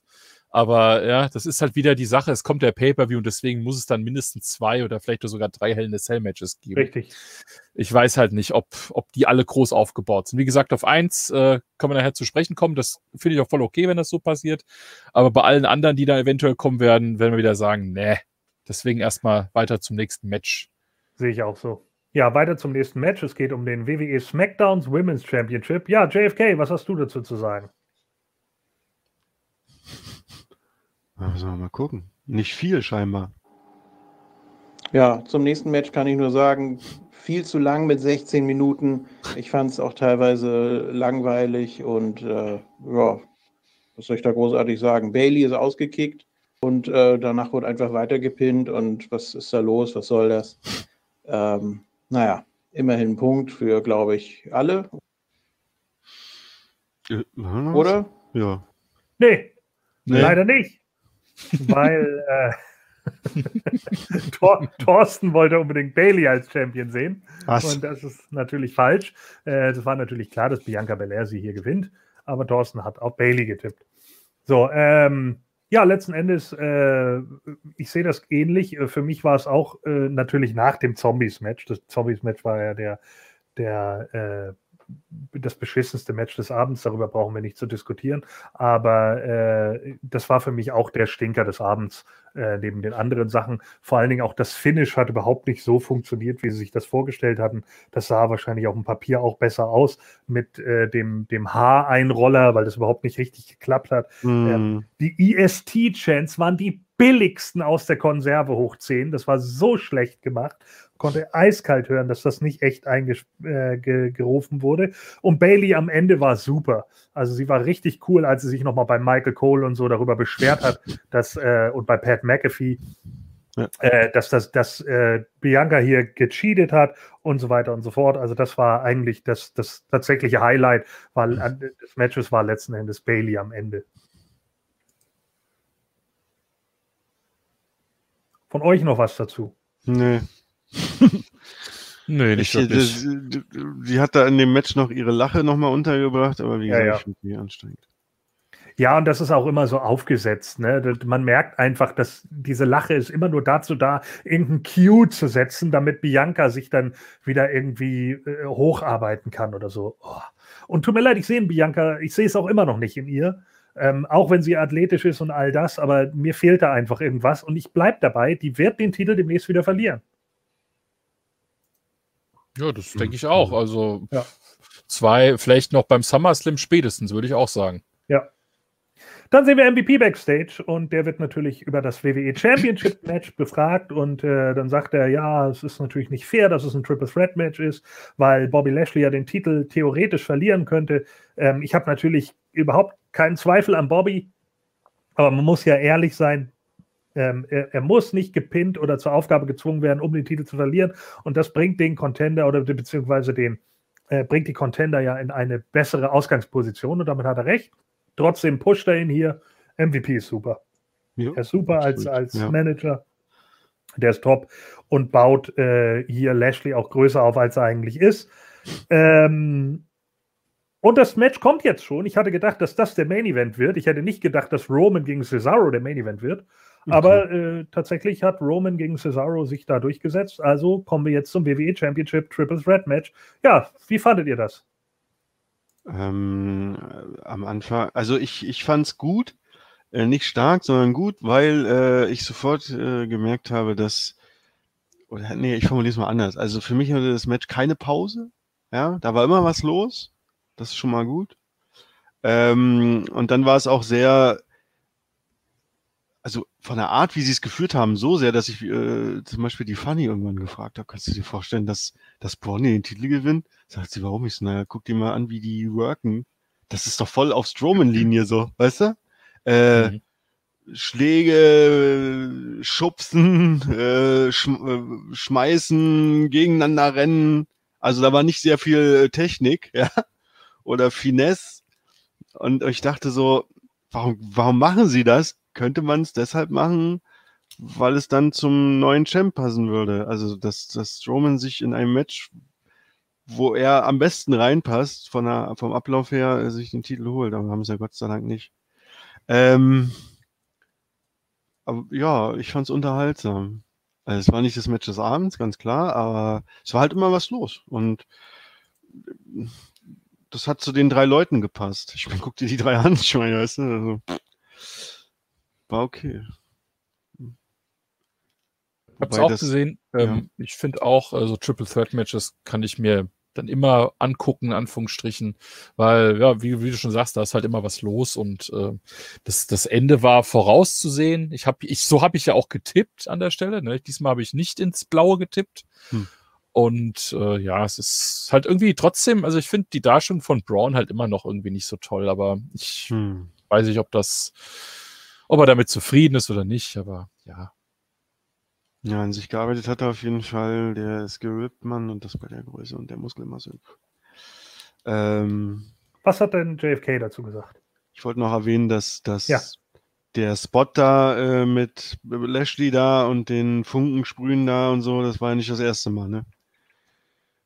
Aber ja, das ist halt wieder die Sache. Es kommt der Pay-Per-View und deswegen muss es dann mindestens zwei oder vielleicht sogar drei Hell in the Cell Matches geben. Richtig. Ich weiß halt nicht, ob, ob die alle groß aufgebaut sind. Wie gesagt, auf eins äh, kann man nachher zu sprechen kommen. Das finde ich auch voll okay, wenn das so passiert. Aber bei allen anderen, die da eventuell kommen werden, werden wir wieder sagen, nee. Deswegen erstmal weiter zum nächsten Match. Sehe ich auch so. Ja, weiter zum nächsten Match. Es geht um den WWE SmackDowns Women's Championship. Ja, JFK, was hast du dazu zu sagen? Müssen wir mal gucken. Nicht viel scheinbar. Ja, zum nächsten Match kann ich nur sagen, viel zu lang mit 16 Minuten. Ich fand es auch teilweise langweilig und äh, ja, was soll ich da großartig sagen? Bailey ist ausgekickt und äh, danach wurde einfach weitergepinnt und was ist da los? Was soll das? Ähm, naja, immerhin ein Punkt für, glaube ich, alle. Oder? Ja. Nee, nee, leider nicht weil äh, Thor Thorsten wollte unbedingt Bailey als Champion sehen. Was? Und das ist natürlich falsch. Äh, es war natürlich klar, dass Bianca Belair sie hier gewinnt, aber Thorsten hat auf Bailey getippt. So, ähm, ja, letzten Endes, äh, ich sehe das ähnlich. Für mich war es auch äh, natürlich nach dem Zombies-Match. Das Zombies-Match war ja der, der äh, das beschissenste Match des Abends, darüber brauchen wir nicht zu diskutieren. Aber äh, das war für mich auch der Stinker des Abends, äh, neben den anderen Sachen. Vor allen Dingen auch das Finish hat überhaupt nicht so funktioniert, wie sie sich das vorgestellt hatten. Das sah wahrscheinlich auf dem Papier auch besser aus mit äh, dem, dem Haareinroller, weil das überhaupt nicht richtig geklappt hat. Mm. Ähm, die EST-Chants waren die billigsten aus der Konserve hoch 10. Das war so schlecht gemacht. Konnte eiskalt hören, dass das nicht echt eingerufen äh, wurde. Und Bailey am Ende war super. Also sie war richtig cool, als sie sich nochmal bei Michael Cole und so darüber beschwert hat, dass äh, und bei Pat McAfee, ja. äh, dass, das, dass äh, Bianca hier gecheatet hat und so weiter und so fort. Also das war eigentlich das, das tatsächliche Highlight war, des Matches war letzten Endes Bailey am Ende. Von euch noch was dazu? Nee. nee, nicht ich, wirklich. Sie, sie hat da in dem Match noch ihre Lache nochmal untergebracht, aber wie gesagt, ja, ja. ich finde die anstrengend. Ja, und das ist auch immer so aufgesetzt. Ne? Man merkt einfach, dass diese Lache ist immer nur dazu da, irgendeinen Cue zu setzen, damit Bianca sich dann wieder irgendwie äh, hocharbeiten kann oder so. Oh. Und tut mir leid, ich sehe Bianca, ich sehe es auch immer noch nicht in ihr. Ähm, auch wenn sie athletisch ist und all das, aber mir fehlt da einfach irgendwas und ich bleibe dabei, die wird den Titel demnächst wieder verlieren. Ja, das denke ich auch. Also ja. zwei, vielleicht noch beim SummerSlam spätestens, würde ich auch sagen. Ja. Dann sehen wir MVP Backstage und der wird natürlich über das WWE Championship Match befragt und äh, dann sagt er, ja, es ist natürlich nicht fair, dass es ein Triple Threat Match ist, weil Bobby Lashley ja den Titel theoretisch verlieren könnte. Ähm, ich habe natürlich überhaupt keinen Zweifel an Bobby, aber man muss ja ehrlich sein, ähm, er, er, muss nicht gepinnt oder zur Aufgabe gezwungen werden, um den Titel zu verlieren. Und das bringt den Contender oder beziehungsweise den, äh, bringt die Contender ja in eine bessere Ausgangsposition und damit hat er recht. Trotzdem pusht er ihn hier. MVP ist super. Ja, er ist super als, als ja. Manager. Der ist top und baut äh, hier Lashley auch größer auf, als er eigentlich ist. Ähm, und das Match kommt jetzt schon. Ich hatte gedacht, dass das der Main Event wird. Ich hätte nicht gedacht, dass Roman gegen Cesaro der Main Event wird. Aber äh, tatsächlich hat Roman gegen Cesaro sich da durchgesetzt. Also kommen wir jetzt zum WWE Championship Triple Threat Match. Ja, wie fandet ihr das? Ähm, am Anfang, also ich, ich fand es gut. Äh, nicht stark, sondern gut, weil äh, ich sofort äh, gemerkt habe, dass, oder nee, ich formuliere es mal anders. Also für mich hatte das Match keine Pause. Ja, da war immer was los. Das ist schon mal gut. Ähm, und dann war es auch sehr, von der Art, wie sie es geführt haben, so sehr, dass ich äh, zum Beispiel die Fanny irgendwann gefragt habe, kannst du dir vorstellen, dass, dass Bonnie den Titel gewinnt? Sagt sie, warum ich so? Naja, guck dir mal an, wie die worken. Das ist doch voll auf Strowman-Linie so, weißt du? Äh, mhm. Schläge, Schubsen, äh, schm äh, schmeißen, gegeneinander rennen. Also da war nicht sehr viel Technik, ja oder Finesse. Und ich dachte so, warum, warum machen sie das? Könnte man es deshalb machen, weil es dann zum neuen Champ passen würde. Also, dass, dass Strowman sich in einem Match, wo er am besten reinpasst, von der, vom Ablauf her, sich den Titel holt. Aber haben sie ja Gott sei Dank nicht. Ähm, aber ja, ich fand es unterhaltsam. Also, es war nicht das Match des Abends, ganz klar, aber es war halt immer was los. Und das hat zu den drei Leuten gepasst. Ich meine, guck dir die drei an, ich meine, weißt du, also, war okay. Hab's auch das, gesehen. Ähm, ja. Ich finde auch, also Triple Threat Matches kann ich mir dann immer angucken, in Anführungsstrichen, weil, ja, wie, wie, du schon sagst, da ist halt immer was los und äh, das, das Ende war vorauszusehen. Ich habe, ich, so habe ich ja auch getippt an der Stelle. Ne? Diesmal habe ich nicht ins Blaue getippt. Hm. Und äh, ja, es ist halt irgendwie trotzdem, also ich finde die Darstellung von Braun halt immer noch irgendwie nicht so toll, aber ich hm. weiß nicht, ob das, ob er damit zufrieden ist oder nicht, aber ja. Ja, an sich gearbeitet hat er auf jeden Fall. Der ist gerippt, Mann, und das bei der Größe und der Muskelmasse. Ähm, Was hat denn JFK dazu gesagt? Ich wollte noch erwähnen, dass, dass ja. der Spot da äh, mit Lashley da und den Funken sprühen da und so, das war ja nicht das erste Mal, ne?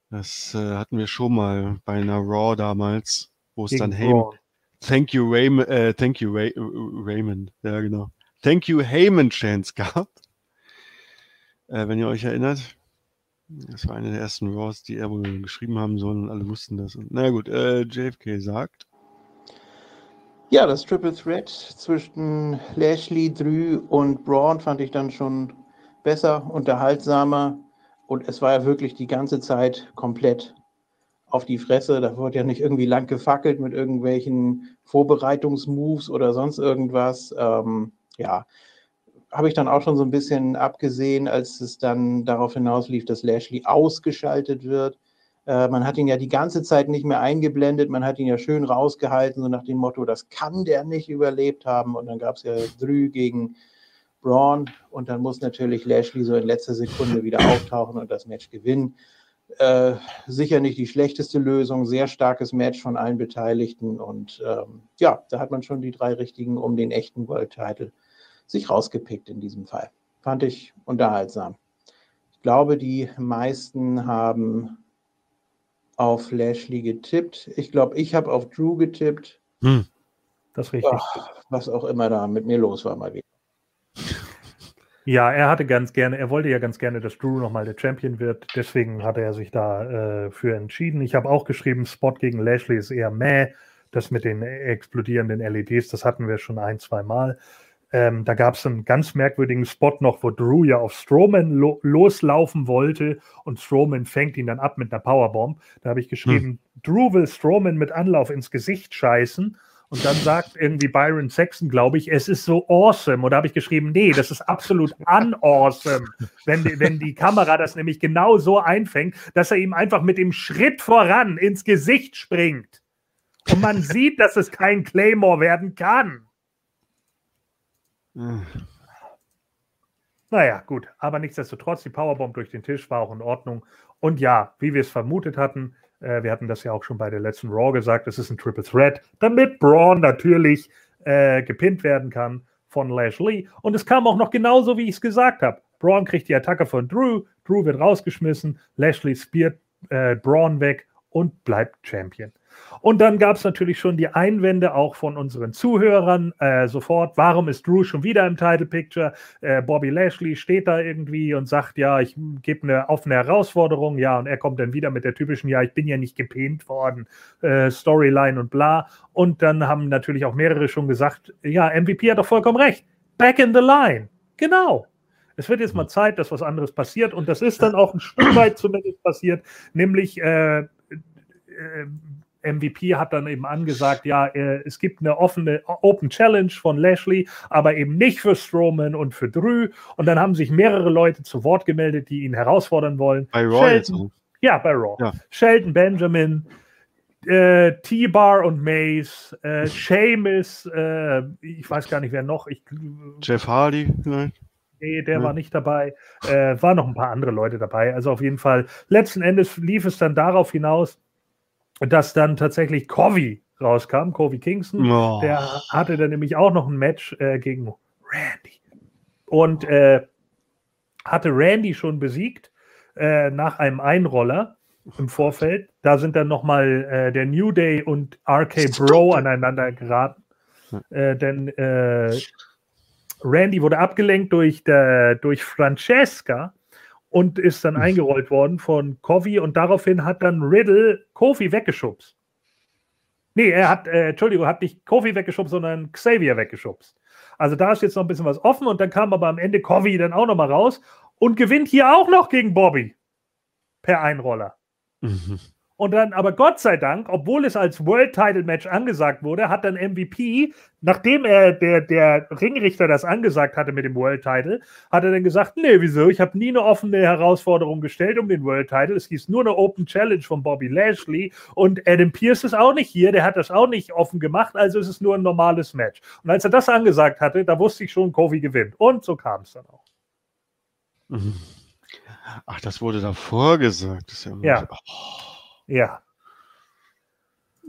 Das äh, hatten wir schon mal bei einer Raw damals, wo es dann Heyman. Thank you, Raymond, äh, thank you, Ray, Raymond. Ja, genau. Thank you, Heyman Chance gab. Äh, wenn ihr euch erinnert. Das war eine der ersten Raws, die er wohl geschrieben haben soll und alle wussten das. Na gut, äh, JFK sagt. Ja, das Triple Threat zwischen Lashley, Drew und Braun fand ich dann schon besser, unterhaltsamer. Und es war ja wirklich die ganze Zeit komplett auf die Fresse. Da wurde ja nicht irgendwie lang gefackelt mit irgendwelchen Vorbereitungsmoves oder sonst irgendwas. Ähm, ja, habe ich dann auch schon so ein bisschen abgesehen, als es dann darauf hinauslief, dass Lashley ausgeschaltet wird. Äh, man hat ihn ja die ganze Zeit nicht mehr eingeblendet, man hat ihn ja schön rausgehalten, so nach dem Motto, das kann der nicht überlebt haben. Und dann gab es ja Drü gegen Braun und dann muss natürlich Lashley so in letzter Sekunde wieder auftauchen und das Match gewinnen. Äh, sicher nicht die schlechteste Lösung, sehr starkes Match von allen Beteiligten und ähm, ja, da hat man schon die drei richtigen um den echten World Title sich rausgepickt in diesem Fall. Fand ich unterhaltsam. Ich glaube, die meisten haben auf Lashley getippt. Ich glaube, ich habe auf Drew getippt. Hm. Das ist richtig. Ach, was auch immer da mit mir los war mal wieder. Ja, er hatte ganz gerne, er wollte ja ganz gerne, dass Drew nochmal der Champion wird. Deswegen hat er sich da äh, für entschieden. Ich habe auch geschrieben, Spot gegen Lashley ist eher meh. Das mit den explodierenden LEDs, das hatten wir schon ein, zwei Mal. Ähm, da gab es einen ganz merkwürdigen Spot noch, wo Drew ja auf Strowman lo loslaufen wollte und Strowman fängt ihn dann ab mit einer Powerbomb. Da habe ich geschrieben, hm. Drew will Strowman mit Anlauf ins Gesicht scheißen. Und dann sagt irgendwie Byron Saxon, glaube ich, es ist so awesome. Oder habe ich geschrieben, nee, das ist absolut unawesome, wenn wenn die Kamera das nämlich genau so einfängt, dass er ihm einfach mit dem Schritt voran ins Gesicht springt. Und man sieht, dass es kein Claymore werden kann. Naja, gut, aber nichtsdestotrotz, die Powerbomb durch den Tisch war auch in Ordnung. Und ja, wie wir es vermutet hatten, äh, wir hatten das ja auch schon bei der letzten Raw gesagt, es ist ein Triple Threat, damit Braun natürlich äh, gepinnt werden kann von Lashley. Und es kam auch noch genauso, wie ich es gesagt habe. Braun kriegt die Attacke von Drew, Drew wird rausgeschmissen, Lashley speart äh, Braun weg und bleibt Champion. Und dann gab es natürlich schon die Einwände auch von unseren Zuhörern äh, sofort. Warum ist Drew schon wieder im Title Picture? Äh, Bobby Lashley steht da irgendwie und sagt, ja, ich gebe eine offene Herausforderung. Ja, und er kommt dann wieder mit der typischen, ja, ich bin ja nicht gepinnt worden, äh, Storyline und bla. Und dann haben natürlich auch mehrere schon gesagt, ja, MVP hat doch vollkommen recht. Back in the line. Genau. Es wird jetzt mal Zeit, dass was anderes passiert. Und das ist dann auch ein Stück weit zumindest passiert, nämlich äh, äh, MVP hat dann eben angesagt, ja, äh, es gibt eine offene Open Challenge von Lashley, aber eben nicht für Strowman und für Drew. Und dann haben sich mehrere Leute zu Wort gemeldet, die ihn herausfordern wollen. Bei Raw Sheldon, Ja, bei Raw. Ja. Sheldon Benjamin, äh, T-Bar und Mace, äh, Seamus, äh, ich weiß gar nicht, wer noch. Ich, Jeff Hardy, nein. Nee, der ja. war nicht dabei. Äh, waren noch ein paar andere Leute dabei. Also auf jeden Fall, letzten Endes lief es dann darauf hinaus, dass dann tatsächlich Covey rauskam, Covey Kingston. Oh. Der hatte dann nämlich auch noch ein Match äh, gegen Randy. Und äh, hatte Randy schon besiegt äh, nach einem Einroller im Vorfeld. Da sind dann nochmal äh, der New Day und RK Bro aneinander geraten. Äh, denn äh, Randy wurde abgelenkt durch, der, durch Francesca, und ist dann eingerollt worden von Kofi und daraufhin hat dann Riddle Kofi weggeschubst. Nee, er hat, äh, Entschuldigung, hat nicht Kofi weggeschubst, sondern Xavier weggeschubst. Also da ist jetzt noch ein bisschen was offen und dann kam aber am Ende Kofi dann auch nochmal raus und gewinnt hier auch noch gegen Bobby per Einroller. Mhm. Und dann, aber Gott sei Dank, obwohl es als World Title Match angesagt wurde, hat dann MVP, nachdem er der, der Ringrichter das angesagt hatte mit dem World Title, hat er dann gesagt, nee, wieso? Ich habe nie eine offene Herausforderung gestellt um den World Title. Es hieß nur eine Open Challenge von Bobby Lashley und Adam Pierce ist auch nicht hier, der hat das auch nicht offen gemacht, also ist es nur ein normales Match. Und als er das angesagt hatte, da wusste ich schon, Kofi gewinnt. Und so kam es dann auch. Ach, das wurde davor gesagt. Das ja. ja. Oh. Ja.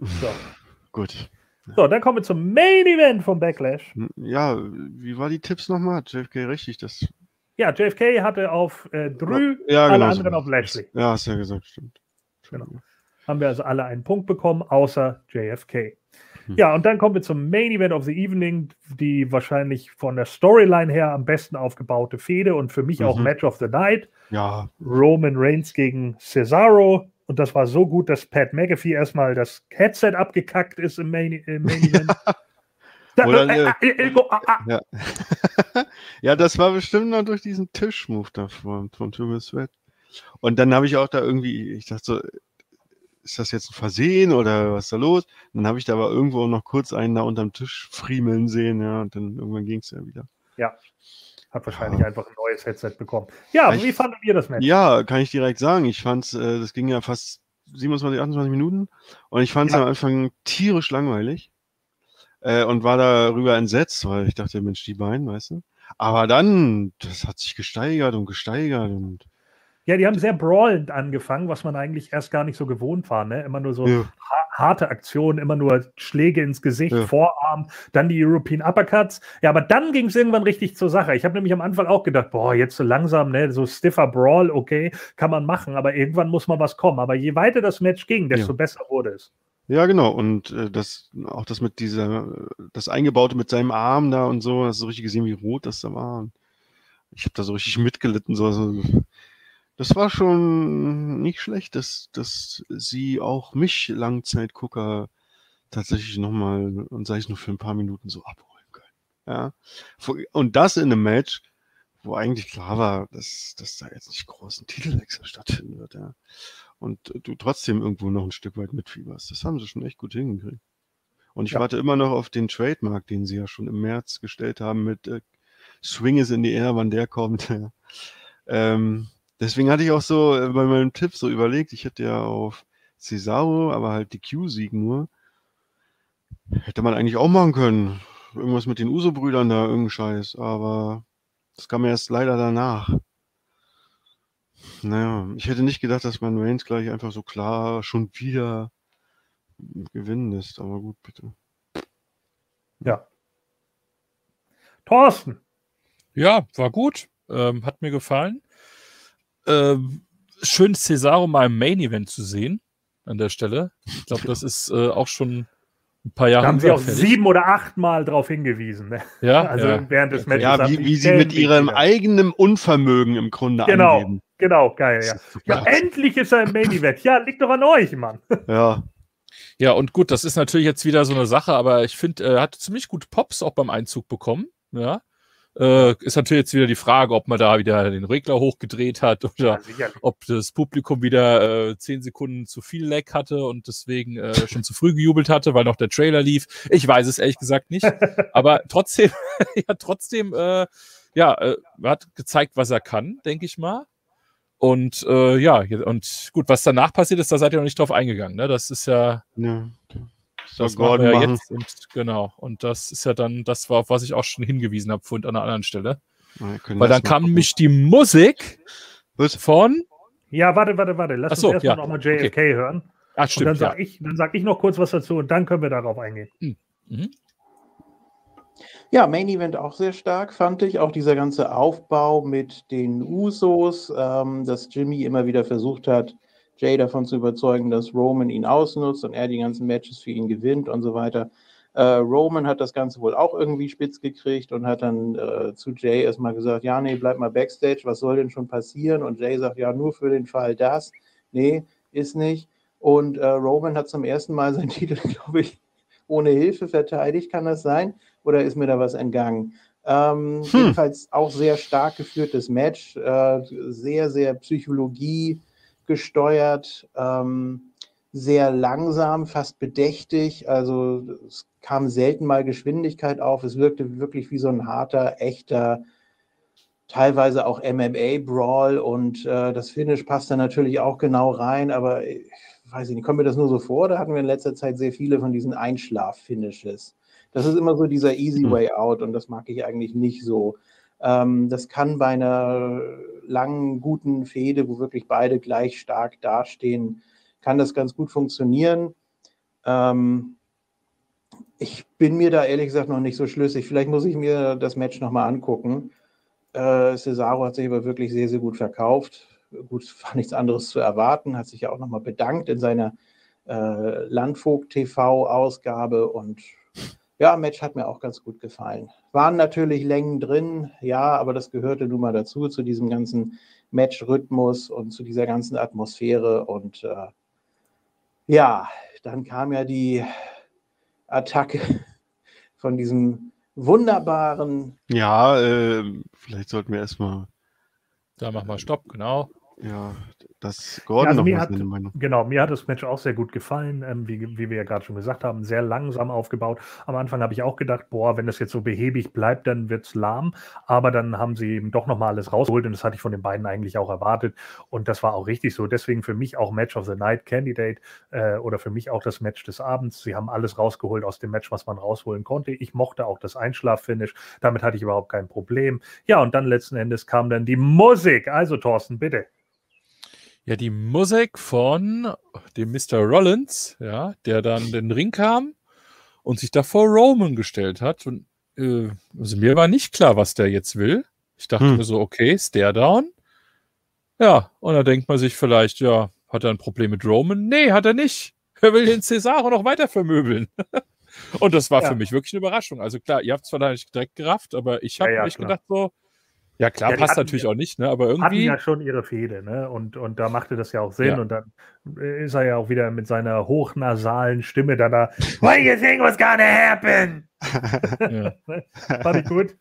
So. Gut. So, dann kommen wir zum Main Event vom Backlash. Hm, ja, wie war die Tipps nochmal? JFK richtig, das. Ja, JFK hatte auf äh, Drew, ja, genau alle anderen so. auf Lashley. Ja, hast du ja gesagt, stimmt. Genau. Haben wir also alle einen Punkt bekommen, außer JFK. Hm. Ja, und dann kommen wir zum Main Event of the Evening, die wahrscheinlich von der Storyline her am besten aufgebaute Fehde und für mich mhm. auch Match of the Night. Ja. Roman Reigns gegen Cesaro. Und das war so gut, dass Pat McAfee erstmal das Headset abgekackt ist im Main, im Main Event. Oder, ja. ja, das war bestimmt noch durch diesen Tischmove da von, von Thomas Sweat. Und dann habe ich auch da irgendwie, ich dachte so, ist das jetzt ein Versehen oder was ist da los? dann habe ich da aber irgendwo noch kurz einen da unterm Tisch friemeln sehen, ja, und dann irgendwann ging es ja wieder. Ja. Hat wahrscheinlich einfach ein neues Headset bekommen. Ja, Ich- wie fandet ihr das Match? Ja, kann ich direkt sagen. Ich fand's, äh, das ging ja fast 27, 28 Minuten und ich fand's Ja. am Anfang tierisch langweilig äh, und war darüber entsetzt, weil ich dachte, Mensch, die beiden, weißt du. Aber dann, das hat sich gesteigert und gesteigert und Ja, die haben sehr brawlend angefangen, was man eigentlich erst gar nicht so gewohnt war. Ne? Immer nur so ja, ha harte Aktionen, immer nur Schläge ins Gesicht, Ja. Vorarm, dann die European Uppercuts. Ja, aber dann ging es irgendwann richtig zur Sache. Ich habe nämlich am Anfang auch gedacht, boah, jetzt so langsam, ne, so stiffer Brawl, okay, kann man machen, aber irgendwann muss mal was kommen. Aber je weiter das Match ging, desto Ja. besser wurde es. ja, genau. Und äh, das, auch das mit dieser, das Eingebaute mit seinem Arm da und so, hast du so richtig gesehen, wie rot das da war. Und ich habe da so richtig mitgelitten. So, so. Das war schon nicht schlecht, dass, dass sie auch mich Langzeitgucker tatsächlich nochmal, und sei es nur für ein paar Minuten, so abholen können. Ja. Und das in einem Match, wo eigentlich klar war, dass, dass da jetzt nicht groß ein Titelwechsel stattfinden wird, ja. Und du trotzdem irgendwo noch ein Stück weit mitfieberst. Das haben sie schon echt gut hingekriegt. Und ich Ja. warte immer noch auf den Trademark, den sie ja schon im März gestellt haben mit äh, Swing is in the air, wann der kommt. Ähm, deswegen hatte ich auch so äh, bei meinem Tipp so überlegt, ich hätte ja auf Cesaro, aber halt die Q-Sieg nur. Hätte man eigentlich auch machen können. Irgendwas mit den Uso-Brüdern da, irgendein Scheiß. Aber das kam erst leider danach. Naja, ich hätte nicht gedacht, dass man Reigns gleich einfach so klar schon wieder gewinnen lässt. Aber gut, bitte. Ja. Thorsten, Ja, war gut. Ähm, hat mir gefallen. Ähm, schön, Cesaro mal im Main Event zu sehen an der Stelle. Ich glaube, das ist äh, auch schon ein paar Jahre da haben sie auch sieben oder acht Mal drauf hingewiesen. Ne? Ja, Also ja. während des Matches. Ja, wie, sie wie sie mit ihrem wieder- eigenen Unvermögen im Grunde Genau, angeben. genau, geil, ja. Ja, endlich ist er im Main Event. Ja, liegt doch an euch, Mann. Ja, Ja, und gut, das ist natürlich jetzt wieder so eine Sache, aber ich finde, er hat ziemlich gut Pops auch beim Einzug bekommen. Ja. Äh, ist natürlich jetzt wieder die Frage, ob man da wieder den Regler hochgedreht hat oder sicherlich. ob das Publikum wieder äh, zehn Sekunden zu viel Lag hatte und deswegen äh, schon zu früh gejubelt hatte, weil noch der Trailer lief. Ich weiß es ehrlich gesagt nicht. Aber trotzdem, ja, trotzdem, äh, ja, äh, er hat gezeigt, was er kann, denke ich mal. Und äh, ja, und gut, was danach passiert ist, da seid ihr noch nicht drauf eingegangen. Ne? Das ist ja, ja. Das machen Gordon wir ja machen. jetzt und genau. Und das ist ja dann das, war, auf was ich auch schon hingewiesen habe vorhin an einer anderen Stelle. Weil dann kam gucken. nämlich die Musik Was? von. Ja, warte, warte, warte. Lass Ach so, uns erstmal ja. nochmal JFK hören. Ah, Und dann stimmt, ja. ich, dann sag ich noch kurz was dazu und dann können wir darauf eingehen. Mhm. Ja, Main Event auch sehr stark, fand ich. Auch dieser ganze Aufbau mit den Usos, ähm, dass Jimmy immer wieder versucht hat, Jay davon zu überzeugen, dass Roman ihn ausnutzt und er die ganzen Matches für ihn gewinnt und so weiter. Äh, Roman hat das Ganze wohl auch irgendwie spitz gekriegt und hat dann äh, zu Jay erstmal gesagt, ja, nee, bleib mal backstage, was soll denn schon passieren? Und Jay sagt, ja, nur für den Fall das. Nee, ist nicht. Und äh, Roman hat zum ersten Mal seinen Titel, glaube ich, ohne Hilfe verteidigt, kann das sein? Oder ist mir da was entgangen? Ähm, Hm. Jedenfalls auch sehr stark geführtes Match, äh, sehr, sehr Psychologie gesteuert, ähm, sehr langsam, fast bedächtig. Also es kam selten mal Geschwindigkeit auf. Es wirkte wirklich wie so ein harter, echter, teilweise auch MMA-Brawl und äh, das Finish passt da natürlich auch genau rein, aber ich weiß ich nicht, kommt mir das nur so vor? Da hatten wir in letzter Zeit sehr viele von diesen Einschlaf-Finishes. Das ist immer so dieser easy Hm. way out und das mag ich eigentlich nicht so. Ähm, das kann bei einer langen, guten Fehde, wo wirklich beide gleich stark dastehen, kann das ganz gut funktionieren. Ähm, ich bin mir da ehrlich gesagt noch nicht so schlüssig. Vielleicht muss ich mir das Match nochmal angucken. Äh, Cesaro hat sich aber wirklich sehr, sehr gut verkauft. Gut, war nichts anderes zu erwarten, hat sich ja auch nochmal bedankt in seiner äh, Landvogt-TV-Ausgabe und ja, Match hat mir auch ganz gut gefallen. Waren natürlich Längen drin, ja, aber das gehörte nun mal dazu, zu diesem ganzen Match-Rhythmus und zu dieser ganzen Atmosphäre. Und äh, ja, dann kam ja die Attacke von diesem wunderbaren Ja, äh, vielleicht sollten wir erstmal. Da mach mal Stopp, genau. ja, dass Ja, Gordon also noch hat, seine Meinung. genau, mir hat das Match auch sehr gut gefallen, ähm, wie, wie wir ja gerade schon gesagt haben, sehr langsam aufgebaut. Am Anfang habe ich auch gedacht, boah, wenn das jetzt so behäbig bleibt, dann wird es lahm. Aber dann haben sie eben doch nochmal alles rausgeholt und das hatte ich von den beiden eigentlich auch erwartet. Und das war auch richtig so. Deswegen für mich auch Match of the Night Candidate äh, oder für mich auch das Match des Abends. Sie haben alles rausgeholt aus dem Match, was man rausholen konnte. Ich mochte auch das Einschlaffinish. Damit hatte ich überhaupt kein Problem. Ja, und dann letzten Endes kam dann die Musik. Also, Thorsten, bitte. Ja, die Musik von dem Mr. Rollins, ja, der dann in den Ring kam und sich da vor Roman gestellt hat. Und äh, also mir war nicht klar, was der jetzt will. Ich dachte Hm. mir so, okay, Stare Down. Ja, und da denkt man sich vielleicht, ja, hat er ein Problem mit Roman? Nee, hat er nicht. Er will den Cesaro noch weiter vermöbeln. und das war Ja. für mich wirklich eine Überraschung. Also klar, ihr habt es vielleicht direkt gerafft, aber ich habe Ja, ja, echt klar. gedacht so, ja klar, Ja, passt hatten natürlich ja- auch nicht, ne? aber hatten irgendwie. ja schon ihre Fehde, ne? Und, und da machte das ja auch Sinn. Ja. Und dann ist er ja auch wieder mit seiner hochnasalen Stimme dann da. What do you think was gonna happen? ja. Fand ich gut.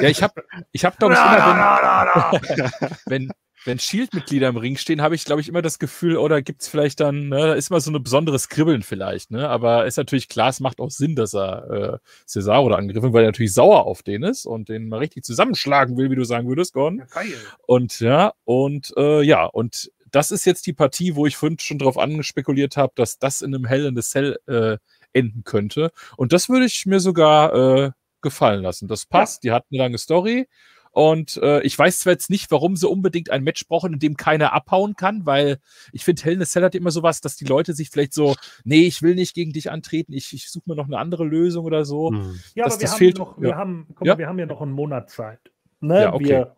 Ja, ich habe, ich hab, glaube ich, Na, immer, na, na. wenn, wenn, Shield-Mitglieder im Ring stehen, habe ich, glaube ich, immer das Gefühl, oder gibt es vielleicht dann, ne, da ist mal so eine besonderes Kribbeln vielleicht, ne? Aber ist natürlich klar, es macht auch Sinn, dass er äh, Cesaro da angegriffen, weil er natürlich sauer auf den ist und den mal richtig zusammenschlagen will, wie du sagen würdest, Gordon. Geil. Und ja, und äh, ja, und das ist jetzt die Partie, wo ich vorhin schon drauf anspekuliert habe, dass das in einem Hell in the Cell äh, enden könnte. Und das würde ich mir sogar äh, gefallen lassen. Das passt, die hat eine lange Story. Und äh, ich weiß zwar jetzt nicht, warum sie unbedingt ein Match brauchen, in dem keiner abhauen kann, weil ich finde, Hell in a Cell hat immer sowas, dass die Leute sich vielleicht so, nee, ich will nicht gegen dich antreten, ich, ich suche mir noch eine andere Lösung oder so. Hm. Ja, Das- aber wir das haben fehlt- noch, wir haben, guck Ja. mal, wir haben ja noch einen Monat Zeit. Ne? Ja, okay. wir,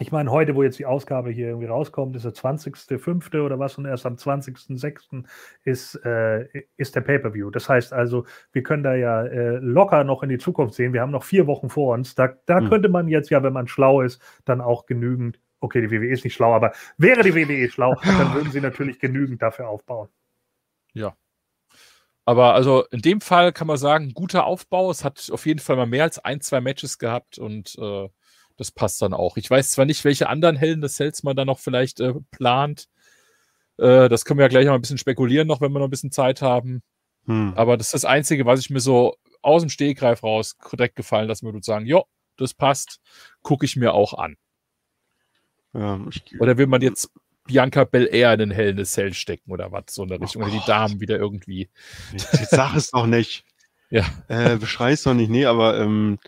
ich meine, heute, wo jetzt die Ausgabe hier irgendwie rauskommt, ist der 20.05. oder was und erst am 20.06. ist, äh, ist der Pay-Per-View. Das heißt also, wir können da ja äh, locker noch in die Zukunft sehen. Wir haben noch vier Wochen vor uns. Da, da Hm. könnte man jetzt ja, wenn man schlau ist, dann auch genügend. Okay, die WWE ist nicht schlau, aber wäre die WWE schlau, dann würden sie natürlich genügend dafür aufbauen. Aber also in dem Fall kann man sagen, guter Aufbau. Es hat auf jeden Fall mal mehr als ein, zwei Matches gehabt und äh, das passt dann auch. Ich weiß zwar nicht, welche anderen Helden des Cells man da noch vielleicht äh, plant. Äh, das können wir ja gleich noch ein bisschen spekulieren, noch wenn wir noch ein bisschen Zeit haben. Hm. Aber das ist das Einzige, was ich mir so aus dem Stegreif raus direkt gefallen lassen würde und sagen, jo, das passt, gucke ich mir auch an. Ja, ich, Oder will man jetzt Bianca Belair in den Hell in the Cell stecken oder was, so in der Oh Richtung. oder die. Damen wieder irgendwie. jetzt, jetzt sag es doch nicht. Ja. Äh, beschrei es doch nicht. Nee, aber ähm,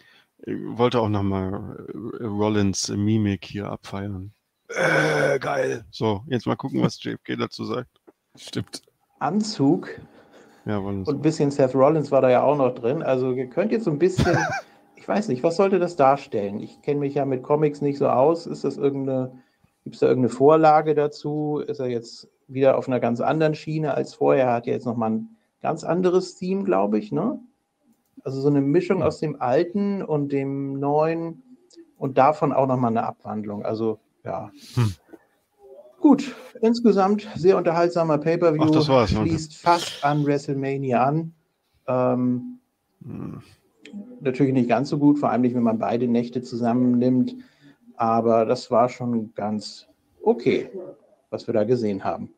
wollte auch nochmal äh, Rollins Mimik hier abfeiern. Äh, geil. So, jetzt mal gucken, was JFK dazu sagt. Stimmt. Anzug Ja, Rollins. und ein bisschen Seth Rollins war da ja auch noch drin. Also ihr könnt jetzt so ein bisschen, ich weiß nicht, was sollte das darstellen? Ich kenne mich ja mit Comics nicht so aus. Ist das irgendeine, gibt es da irgendeine Vorlage dazu? Ist er jetzt wieder auf einer ganz anderen Schiene als vorher? Er hat ja jetzt nochmal ein ganz anderes Theme, glaube ich, ne? Also so eine Mischung aus dem alten und dem neuen und davon auch nochmal eine Abwandlung. Also ja. Hm. Gut, insgesamt sehr unterhaltsamer Pay-Per-View. Ach, das war's, okay. Schließt fast an WrestleMania an. Ähm, Hm. natürlich nicht ganz so gut, vor allem nicht, wenn man beide Nächte zusammennimmt. Aber das war schon ganz okay, was wir da gesehen haben.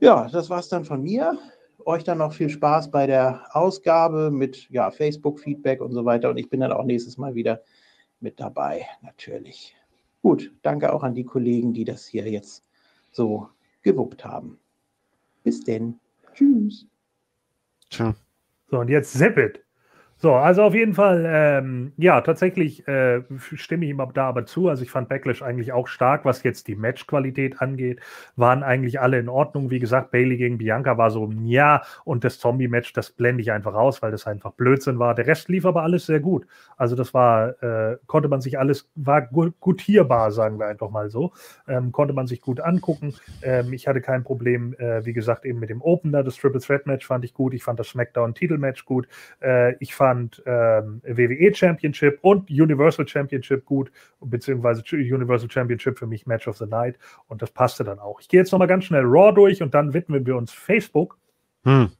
Ja, das war's dann von mir. Euch dann noch viel Spaß bei der Ausgabe mit ja, Facebook-Feedback und so weiter. Und ich bin dann auch nächstes Mal wieder mit dabei, natürlich. Gut, danke auch an die Kollegen, die das hier jetzt so gewuppt haben. Bis denn. Tschüss. Tja. So, und jetzt Zip it. So, also auf jeden Fall, ähm, ja, tatsächlich äh, stimme ich ihm da aber zu. Also ich fand Backlash eigentlich auch stark, was jetzt die Matchqualität angeht. Waren eigentlich alle in Ordnung. Wie gesagt, Bailey gegen Bianca war so, ja, und das Zombie-Match, das blende ich einfach aus, weil das einfach Blödsinn war. Der Rest lief aber alles sehr gut. Also das war, äh, konnte man sich alles, war gu gutierbar, sagen wir einfach mal so. Ähm, konnte man sich gut angucken. Ähm, ich hatte kein Problem, äh, wie gesagt, eben mit dem Opener. Das Triple Threat Match fand ich gut. Ich fand das SmackDown-Titelmatch gut. Äh, ich fand ähm, WWE Championship und Universal Championship gut, beziehungsweise Universal Championship für mich Match of the Night und das passte dann auch. Ich gehe jetzt nochmal ganz schnell Raw durch und dann widmen wir uns Facebook. Hm.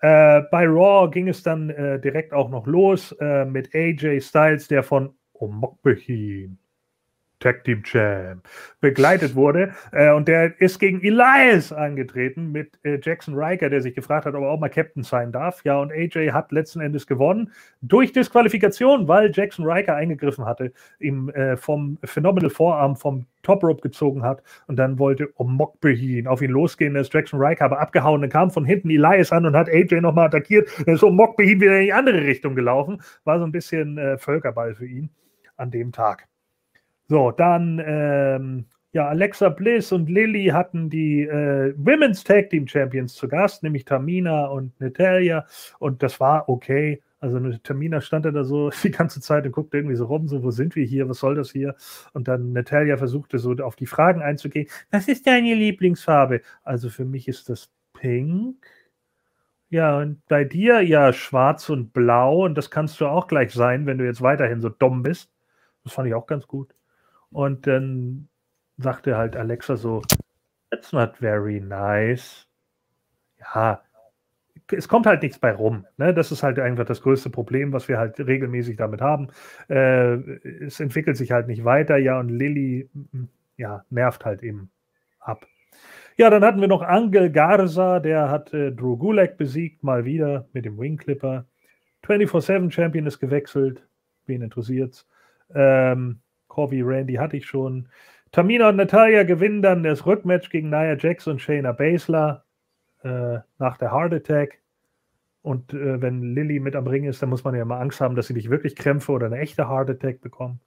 Äh, bei Raw ging es dann äh, direkt auch noch los äh, mit AJ Styles, der von Omokbehin Tag Team Champ, begleitet wurde. Äh, und der ist gegen Elias angetreten mit äh, Jackson Riker, der sich gefragt hat, ob er auch mal Captain sein darf. Ja, und AJ hat letzten Endes gewonnen durch Disqualifikation, weil Jackson Riker eingegriffen hatte, ihm äh, vom Phenomenal Vorarm vom Top Rope gezogen hat und dann wollte Omokbehin auf ihn losgehen. Da ist Jackson Riker aber abgehauen. Dann kam von hinten Elias an und hat AJ nochmal attackiert. Dann ist Omokbehin wieder in die andere Richtung gelaufen. War so ein bisschen äh, Völkerball für ihn an dem Tag. So, dann ähm, ja, Alexa Bliss und Lilly hatten die äh, Women's Tag Team Champions zu Gast, nämlich Tamina und Natalia. Und das war okay. Also Tamina stand da so die ganze Zeit und guckte irgendwie so rum, so, wo sind wir hier, was soll das hier? Und dann Natalia versuchte so auf die Fragen einzugehen. Was ist deine Lieblingsfarbe? Also für mich ist das Pink. Ja, und bei dir ja schwarz und blau. Und das kannst du auch gleich sein, wenn du jetzt weiterhin so dumm bist. Das fand ich auch ganz gut. Und dann sagte halt Alexa so, that's not very nice. Ja, es kommt halt nichts bei rum. Ne? Das ist halt einfach das größte Problem, was wir halt regelmäßig damit haben. Äh, es entwickelt sich halt nicht weiter, ja, und Lilly, ja, nervt halt eben ab. Ja, dann hatten wir noch Angel Garza, der hat äh, Drew Gulak besiegt, mal wieder mit dem Wing Clipper. 24-7 Champion ist gewechselt. Wen interessiert's? Ähm, Corby Randy hatte ich schon. Tamina und Natalia gewinnen dann das Rückmatch gegen Nia Jax und Shayna Baszler äh, nach der Heart Attack. Und äh, wenn Lilly mit am Ring ist, dann muss man ja immer Angst haben, dass sie nicht wirklich Krämpfe oder eine echte Heart Attack bekommen.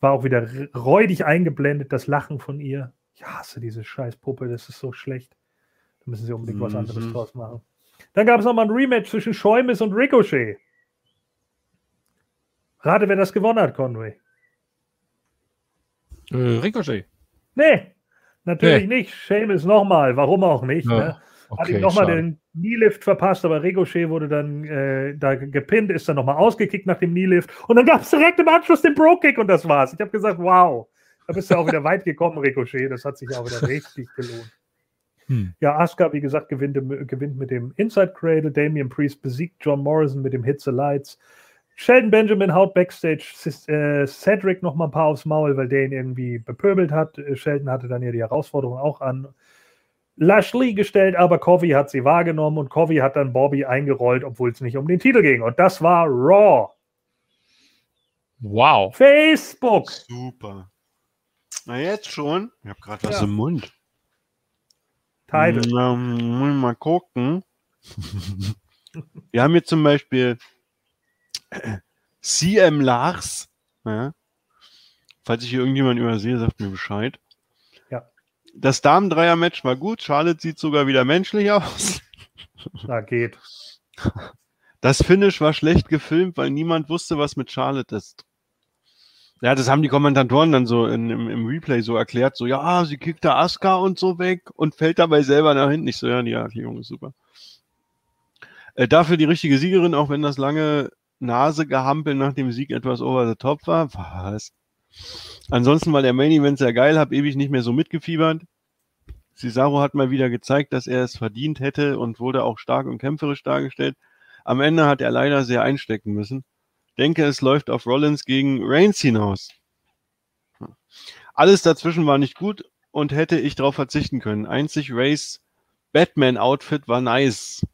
War auch wieder räudig eingeblendet, das Lachen von ihr. Ich hasse diese Scheißpuppe, das ist so schlecht. Da müssen sie unbedingt mhm. was anderes mhm. draus machen. Dann gab es nochmal ein Rematch zwischen Schäumes und Ricochet. Rate, wer das gewonnen hat, Conway. Äh, Ricochet. Nee, natürlich nee. nicht. Seamus nochmal. Warum auch nicht? Ja. Ne? Hat ihm nochmal den Kneelift verpasst, aber Ricochet wurde dann äh, da gepinnt, ist dann nochmal ausgekickt nach dem Kneelift und dann gab es direkt im Anschluss den Bro-Kick und das war's. Ich habe gesagt, wow, da bist du auch wieder weit gekommen, Ricochet. Das hat sich auch wieder richtig gelohnt. Hm. Ja, Asuka, wie gesagt, gewinnt, gewinnt mit dem Inside Cradle. Damian Priest besiegt John Morrison mit dem Hit the Lights. Sheldon Benjamin haut Backstage äh, Cedric noch mal ein paar aufs Maul, weil der ihn irgendwie bepöbelt hat. Äh, Sheldon hatte dann ja die Herausforderung auch an Lashley gestellt, aber Covey hat sie wahrgenommen und Covey hat dann Bobby eingerollt, obwohl es nicht um den Titel ging. Und das war Raw. Wow. Facebook. Super. Na jetzt schon. Ich habe gerade was ja. im Mund. Title. Ähm, mal gucken. Wir haben hier zum Beispiel CM Lars. Ja. Falls ich hier irgendjemand übersehe, sagt mir Bescheid. Ja. Das Damen-Dreier-Match war gut. Charlotte sieht sogar wieder menschlich aus. Da geht. Das Finish war schlecht gefilmt, weil niemand wusste, was mit Charlotte ist. Ja, das haben die Kommentatoren dann so in, im, im, Replay so erklärt, so, ja, sie kickt da Asuka und so weg und fällt dabei selber nach hinten. Ich so, ja, die Erklärung ist super. Äh, dafür die richtige Siegerin, auch wenn das lange Nase gehampelt nach dem Sieg etwas over the top war. Was? Ansonsten war der Main Event sehr geil, habe ewig nicht mehr so mitgefiebert. Cesaro hat mal wieder gezeigt, dass er es verdient hätte und wurde auch stark und kämpferisch dargestellt. Am Ende hat er leider sehr einstecken müssen. Denke, es läuft auf Rollins gegen Reigns hinaus. Alles dazwischen war nicht gut und hätte ich darauf verzichten können. Einzig Rays Batman-Outfit war nice.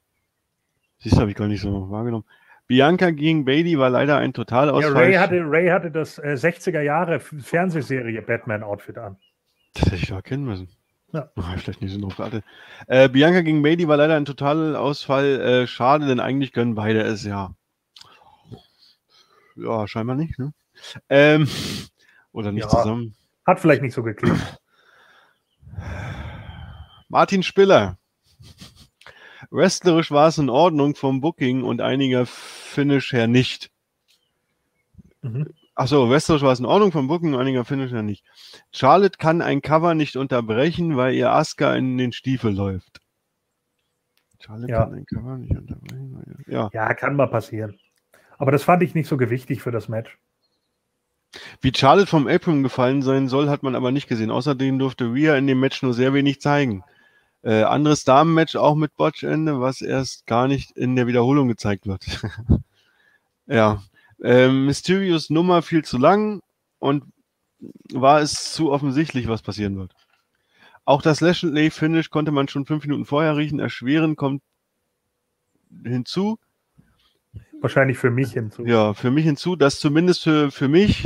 Siehst du, habe ich gar nicht so wahrgenommen. Bianca gegen Bailey war leider ein Totalausfall. Ja, Ray, hatte, Ray hatte das äh, 60er Jahre Fernsehserie Batman-Outfit an. Das hätte ich doch erkennen müssen. Ja. Oh, vielleicht nicht so drauf geachtet. Äh, Bianca gegen Bailey war leider ein Totalausfall. Äh, schade, denn eigentlich können beide es ja. Ja, scheinbar nicht, ne? Ähm, oder nicht ja, zusammen. Hat vielleicht nicht so geklappt. Martin Spiller Wrestlerisch war es in Ordnung vom Booking und einiger Finish her nicht. Mhm. Achso, wrestlerisch war es in Ordnung vom Booking einiger Finish her nicht. Charlotte kann ein Cover nicht unterbrechen, weil ihr Asuka in den Stiefel läuft. Charlotte ja. kann ein Cover nicht unterbrechen. Ja. ja, kann mal passieren. Aber das fand ich nicht so gewichtig für das Match. Wie Charlotte vom Apron gefallen sein soll, hat man aber nicht gesehen. Außerdem durfte Rhea in dem Match nur sehr wenig zeigen. Äh, anderes Damenmatch auch mit Botch-Ende, was erst gar nicht in der Wiederholung gezeigt wird. ja. Äh, Mysterious Nummer viel zu lang und war es zu offensichtlich, was passieren wird. Auch das Lashley Finish konnte man schon fünf Minuten vorher riechen. Erschweren kommt hinzu. Wahrscheinlich für mich hinzu. Ja, für mich hinzu, dass zumindest für, für mich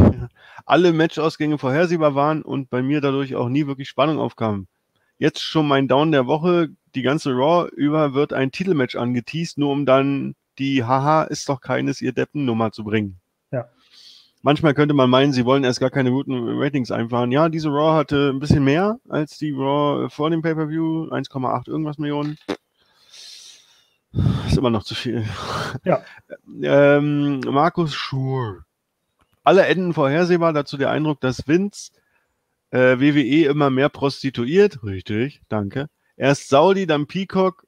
alle Matchausgänge vorhersehbar waren und bei mir dadurch auch nie wirklich Spannung aufkam. Jetzt schon mein Down der Woche. Die ganze Raw über wird ein Titelmatch angeteased, nur um dann die Haha ist doch keines ihr Deppen-Nummer zu bringen. Ja. Manchmal könnte man meinen, sie wollen erst gar keine guten Ratings einfahren. Ja, diese Raw hatte ein bisschen mehr als die Raw vor dem Pay-Per-View. 1,8 irgendwas Millionen. Ist immer noch zu viel. Ja. Ähm, Markus Schur. Alle Enden vorhersehbar. Dazu der Eindruck, dass Vince äh, WWE immer mehr prostituiert. Richtig, danke. Erst Saudi, dann Peacock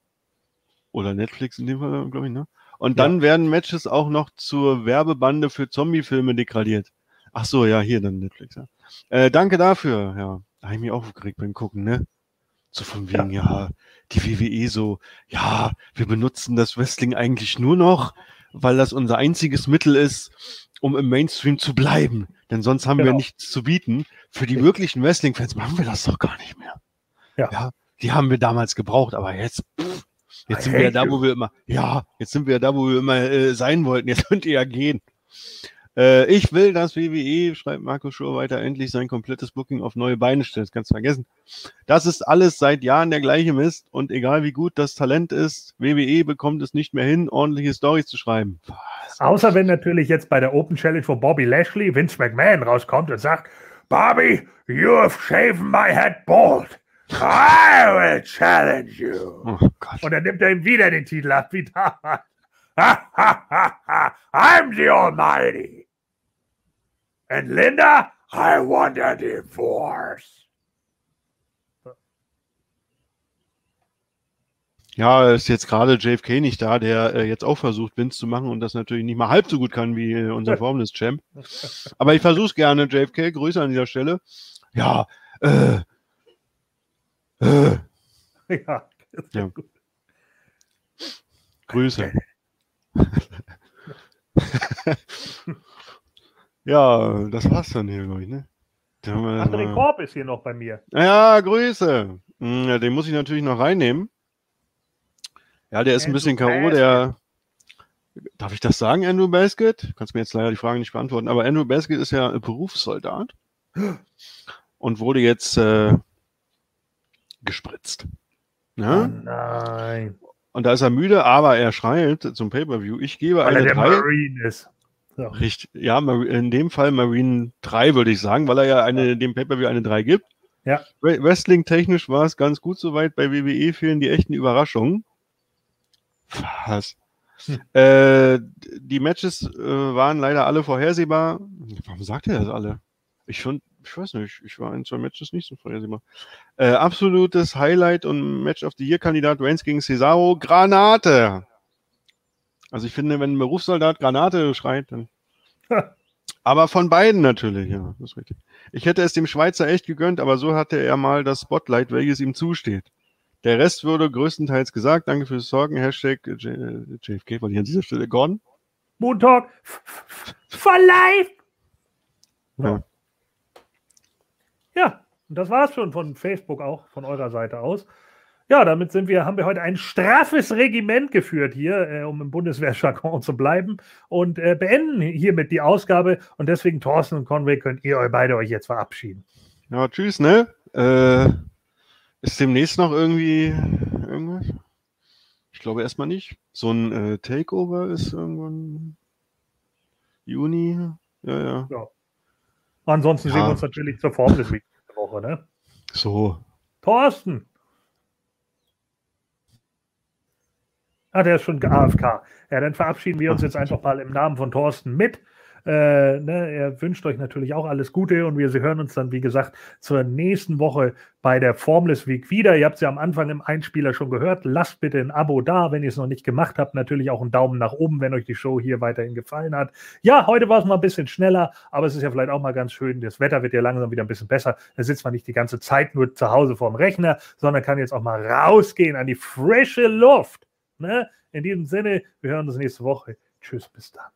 oder Netflix in dem Fall, glaube ich, ne? Und dann werden Matches auch noch zur Werbebande für Zombie-Filme degradiert. Ach so, ja, hier dann Netflix. Ja. Äh, danke dafür. Ja, da habe ich mich auch aufgeregt beim Gucken, ne? So von wegen, ja. ja, die WWE so, ja, wir benutzen das Wrestling eigentlich nur noch, weil das unser einziges Mittel ist, um im Mainstream zu bleiben. Denn sonst haben Genau. wir nichts zu bieten. Für die wirklichen Wrestling-Fans machen wir das doch gar nicht mehr. Ja. die haben wir damals gebraucht, aber jetzt, pff, jetzt I sind wir ja da, wo wir immer, ja, jetzt sind wir ja da, wo wir immer äh, sein wollten. Jetzt könnt ihr ja gehen. Äh, ich will, dass WWE, schreibt Markus Schur weiter, endlich sein komplettes Booking auf neue Beine stellt. Das kannst du vergessen. Das ist alles seit Jahren der gleiche Mist und egal wie gut das Talent ist, WWE bekommt es nicht mehr hin, ordentliche Storys zu schreiben. Außer wenn natürlich jetzt bei der Open Challenge von Bobby Lashley Vince McMahon rauskommt und sagt, Bobby, you have shaven my head bald. I will challenge you. Oh Gott. Und dann nimmt er ihm wieder den Titel ab, wie damals. I'm the Almighty. And Linda, I want a divorce. Ja, ist jetzt gerade JFK nicht da, der äh, jetzt auch versucht, Vince zu machen und das natürlich nicht mal halb so gut kann wie äh, unser Formless-Champ. Aber ich versuche es gerne, JFK. Grüße an dieser Stelle. Ja, äh, Ja, das ist Ja. gut. Grüße. ja, das war's dann hier, glaube ich, ne? André mal- Korb ist hier noch bei mir. Ja, Grüße. Hm, Ja, den muss ich natürlich noch reinnehmen. Ja, der ist ein bisschen K.O., der. Darf ich das sagen, Andrew Baskett? Du kannst mir jetzt leider die Frage nicht beantworten, aber Andrew Baskett ist ja Berufssoldat und wurde jetzt äh, gespritzt. Oh Ja? nein. Und da ist er müde, aber er schreit zum Pay-Per-View. Ich gebe Weil er eine der 3. Marine ist. So. Richtig, ja, in dem Fall Marine 3 würde ich sagen, weil er ja eine, dem Pay-Per-View eine 3 gibt. Ja. Wre- Wrestling-technisch war es ganz gut soweit. Bei WWE fehlen die echten Überraschungen. Was? Hm. Äh, die Matches äh, waren leider alle vorhersehbar. Warum sagt er das alle? Ich fand, ich weiß nicht, ich war in zwei Matches nicht so vorhersehbar. Äh, absolutes Highlight und Match of the Year-Kandidat Reigns gegen Cesaro. Granate! Also ich finde, wenn ein Berufssoldat Granate schreit, dann. Aber von beiden natürlich, ja, das ist richtig. Ich hätte es dem Schweizer echt gegönnt, aber so hatte er mal das Spotlight, welches ihm zusteht. Der Rest wurde größtenteils gesagt. Danke fürs Sorgen. Hashtag J- JFK, weil ich an dieser Stelle Gordon. F- for life. Ja. Ja, und das war's schon von Facebook auch, von eurer Seite aus. Ja, damit sind wir, haben wir heute ein straffes Regiment geführt hier, äh, um im Bundeswehrjargon zu bleiben und äh, beenden hiermit die Ausgabe. Und deswegen, Thorsten und Conway, könnt ihr euch beide euch jetzt verabschieden. Ja, tschüss, ne? Äh, ist demnächst noch irgendwie irgendwas? Ich glaube erstmal nicht. So ein äh, Takeover ist irgendwann Juni. Ja, ja. Ansonsten sehen Ja. wir uns natürlich zur Form des Weeks nächste Woche, ne? So. Thorsten! Ah, der ist schon AFK. Ja, dann verabschieden wir uns jetzt einfach mal im Namen von Thorsten mit. Äh, ne, er wünscht euch natürlich auch alles Gute und wir hören uns dann, wie gesagt, zur nächsten Woche bei der Formless Week wieder. Ihr habt es ja am Anfang im Einspieler schon gehört. Lasst bitte ein Abo da, wenn ihr es noch nicht gemacht habt. Natürlich auch einen Daumen nach oben, wenn euch die Show hier weiterhin gefallen hat. Ja, heute war es mal ein bisschen schneller, aber es ist ja vielleicht auch mal ganz schön. Das Wetter wird ja langsam wieder ein bisschen besser. Da sitzt man nicht die ganze Zeit nur zu Hause vorm Rechner, sondern kann jetzt auch mal rausgehen an die frische Luft. Ne? In diesem Sinne, wir hören uns nächste Woche. Tschüss, bis dann.